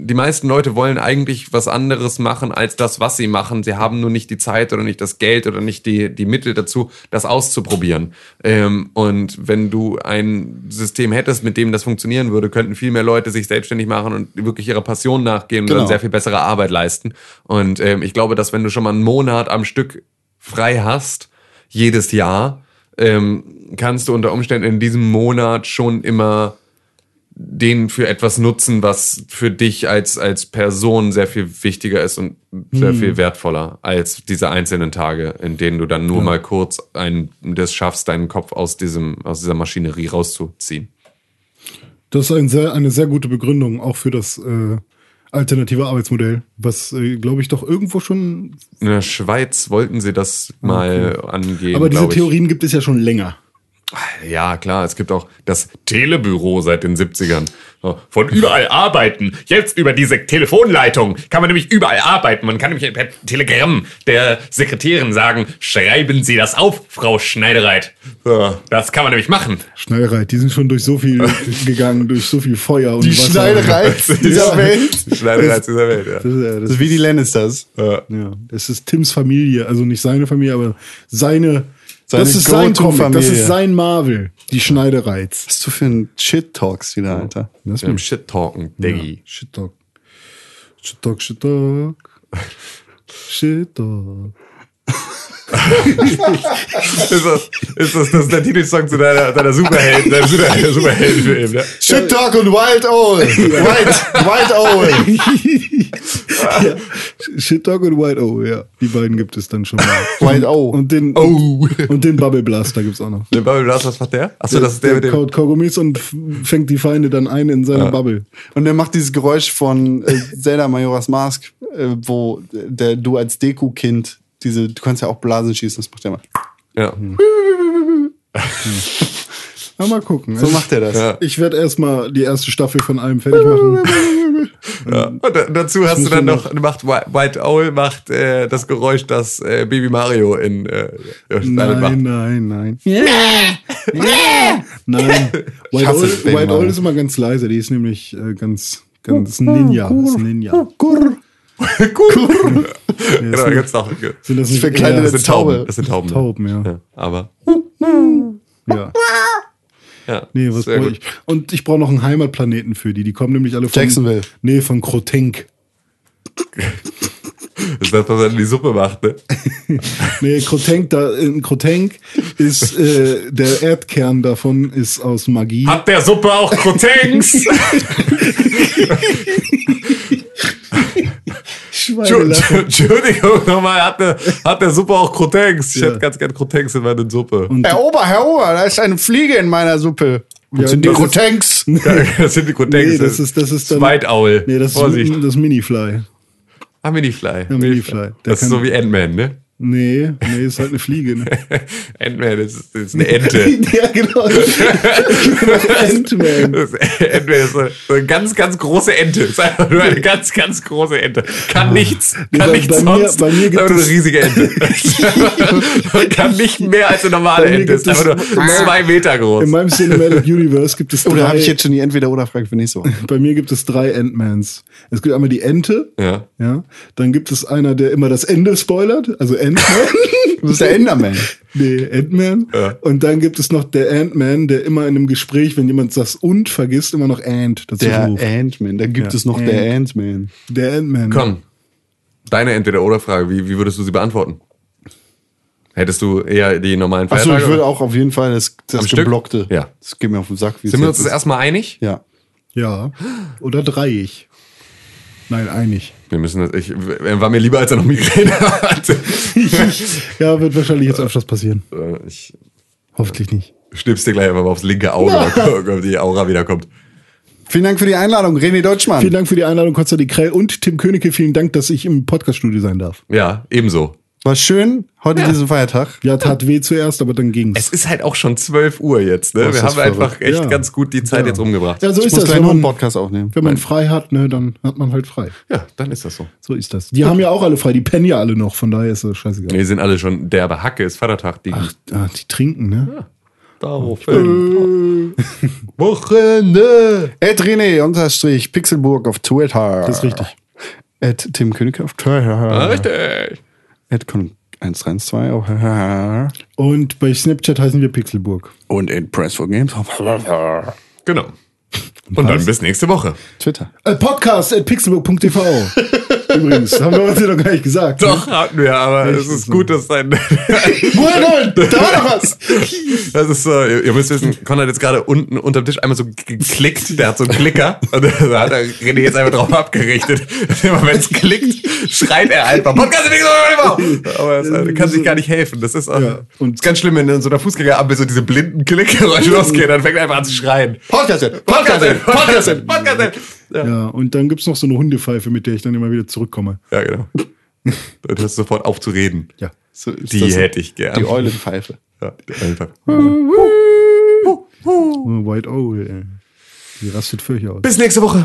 die meisten Leute wollen eigentlich was anderes machen als das, was sie machen. Sie haben nur nicht die Zeit oder nicht das Geld oder nicht die, die Mittel dazu, das auszuprobieren. Ähm, und wenn du ein System hättest, mit dem das funktionieren würde, könnten viel mehr Leute sich selbstständig machen und wirklich ihrer Passion nachgehen und Genau. dann sehr viel bessere Arbeit leisten. Und ähm, ich glaube, dass wenn du schon mal einen Monat am Stück frei hast, jedes Jahr, ähm, kannst du unter Umständen in diesem Monat schon immer den für etwas nutzen, was für dich als, als Person sehr viel wichtiger ist und sehr viel wertvoller als diese einzelnen Tage, in denen du dann nur mal kurz ein, das schaffst, deinen Kopf aus diesem, aus dieser Maschinerie rauszuziehen. Das ist ein sehr, eine sehr gute Begründung, auch für das äh, alternative Arbeitsmodell, was, äh, glaube ich, doch irgendwo schon. In der Schweiz wollten sie das mal angehen. aber diese. Theorien gibt es ja schon länger. Ja, klar, es gibt auch das Telebüro seit den 70ern. So, Von überall arbeiten. Jetzt über diese Telefonleitung kann man nämlich überall arbeiten. Man kann nämlich per Telegramm der Sekretärin sagen, schreiben Sie das auf, Frau Schneidereit. So, Das kann man nämlich machen. Schneidereit, die sind schon durch so viel gegangen, durch so viel Feuer und Die Wasser. Schneiderei dieser Ja. Welt. Schneidereit dieser Welt, ja. Das ist, ja, Das das, ist wie die Lannisters. Ja. ja, das ist Tims Familie, also nicht seine Familie, aber seine. Seine das ist sein Comic, das ist sein Marvel, die Schneidereiz. Was du für ein Shit-Talks wieder, Alter. Das Mit dem Shit-Talken, Diggi. Ja, Shit Talk. Shit Talk, Shit Talk. Shit Talk. Ist das, ist das, das ist der Titelsong zu deiner, deiner Superheld, deinem Superheld, Superheldenfilm, ja? Shit Talk und Wild Owl. White, White Owl. ja. Shit Talk und White O, ja. Die beiden gibt es dann schon mal. White O. Und den, Oh. und den Bubble Blaster gibt's auch noch. Der Bubble Blast, was macht der? Achso, das ist der mit dem. kaut Kaugummis und fängt die Feinde dann ein in seine Bubble. Und der macht dieses Geräusch von äh, Zelda Majora's Mask, äh, wo der, du als Deku-Kind diese, du kannst ja auch Blasen schießen, das macht der mal. Ja. Na, mal gucken. So macht er das. Ja. Ich werde erstmal die erste Staffel von allem fertig machen. Ja. Und da, dazu hast du dann noch, macht Whi- White Owl macht äh, das Geräusch, das äh, Baby Mario in äh, damit macht. Nein, nein, nein. Nein. White Owl, White. Owl ist immer ganz leise. Die ist nämlich äh, ganz, ganz Ninja. Ist ein Ninja. Genau, noch. Sind das nicht verkleidete Das eher sind Tauben. Taube. Das sind Tauben. Tauben, ja. Ja, aber. ja. Ja, Nee, was brauche ich? Und ich brauche noch einen Heimatplaneten für die. Die kommen nämlich alle von. Jacksonville. Nee, von Krotenk. Das ist das, was er in die Suppe macht, ne? Nee, Krotenk, da, in Krotenk ist äh, der Erdkern davon ist aus Magie. Hat der Suppe auch Crotanks? Schweinelache. Entschuldigung, nochmal, hat der, hat der Suppe auch Crotanks? Ich Ja. hätte ganz gern Crotanks in meine Suppe. Und Herr Ober, Herr Ober, da ist eine Fliege in meiner Suppe. Und Ja, sind die Grotanks. das sind die Crotanks. Nee, das ist, das ist dann. Zweitaul. Nee, das Vorsicht. ist das Minifly. Ah, Minifly. Ja, Minifly. Das ist so wie Ant-Man, ne? Nee, nee, ist halt eine Fliege. Ne? Ant-Man ist, ist eine Ente. ja, genau. Ant-Man. Ant-Man ist so eine ganz, ganz große Ente. Ist einfach nur eine ganz, ganz große Ente. Kann nichts. Kann bei- nichts bei mir- sonst. bei mir gibt ist einfach nur es- eine riesige Ente. kann nicht mehr als eine normale Bei mir Ente. Ist gibt es- einfach nur zwei Meter groß. In meinem Cinematic Universe gibt es Oder habe drei, ich jetzt schon die Entweder-Oder-Frage für nächste Woche? bei mir gibt es drei Ant-Mans. Es gibt einmal die Ente, Ja. ja. Dann gibt es einer, der immer das Ende spoilert, also Ant-Man. Das ist der Enderman. nee, Ant-Man. Ja. Und dann gibt es noch der Ant-Man, der immer in einem Gespräch, wenn jemand das und vergisst, immer noch Ant dazu Der ruft. Ant-Man. Da gibt Ja, es noch Ant. der Ant-Man. Der Ant-Man. Komm. Deine Entweder-Oder-Frage. Wie, wie würdest du sie beantworten? Hättest du eher die normalen Achso, Feiertage? ich würde auch auf jeden Fall das, das Am Stück? Geblockte. Ja. Das geht mir auf den Sack. wie Sind wir uns das erstmal einig? Ja. Ja. Oder dreiig. Nein, einig. Wir müssen das, ich, er war mir lieber, als er noch Migräne hatte. ja, wird wahrscheinlich jetzt öfters passieren. Äh, ich Hoffentlich nicht. schnippst dir gleich einfach mal aufs linke Auge, ob die Aura wiederkommt. Vielen Dank für die Einladung, René Deutschmann. Vielen Dank für die Einladung, Konstantin Krell und Tim Königke. Vielen Dank, dass ich im Podcaststudio sein darf. Ja, ebenso. War schön, heute diesen Feiertag. Ja, tat weh zuerst, aber dann ging's. Es ist halt auch schon 12 Uhr jetzt, ne? Oh, Wir haben einfach verrückt. echt Ja. ganz gut die Zeit Ja. jetzt umgebracht. ja, so Ich ist muss das. Wenn noch einen man, Podcast aufnehmen. wenn man frei hat, ne, dann hat man halt frei. Ja, dann ist das so. So ist das. Die haben ja auch alle frei, die pennen ja alle noch, von daher ist das scheißegal. Wir sind alle schon derbe Hacke, ist Vatertag. Die Ach, ah, die trinken, ne? daraufhin. Wochenende. Ed René unterstrich Pixelburg auf Twitter. Das ist richtig. Ed Tim König auf Twitter. Richtig. Ed Con 132 auf Und bei Snapchat heißen wir Pixelburg. und in Press for Games Genau. Und dann bis nächste Woche. Twitter. Äh, Podcast at pixelburg.tv. Übrigens, haben wir uns ja noch gar nicht gesagt. Doch, hatten wir, aber Echt, es ist gut, dass dein. Woher denn? Da war doch was. Das ist so, ihr, ihr müsst wissen, Con hat jetzt gerade unten unterm Tisch einmal so geklickt, der hat so einen Klicker und da hat er René jetzt einfach drauf abgerichtet. Immer wenn es klickt, schreit er einfach, Podcast ist nicht so Aber es, äh, kann sich gar nicht helfen. Das ist, äh, Ja, und- ist ganz schlimm, wenn in so einer Fußgängerampel so diese blinden Klickgeräusche losgehen, dann fängt er einfach an zu schreien. Podcast, Podcast, Podcast, Podcast. Ja. Ja, und dann gibt's noch so eine Hundepfeife, mit der ich dann immer wieder zurückkomme. ja, genau. Dann hörst du sofort auf zu reden. Ja. So ist Die hätte ich gern. Die Eulenpfeife. Ja, einfach. Oh, White Owl, ey. Die rastet völlig aus. Bis nächste Woche.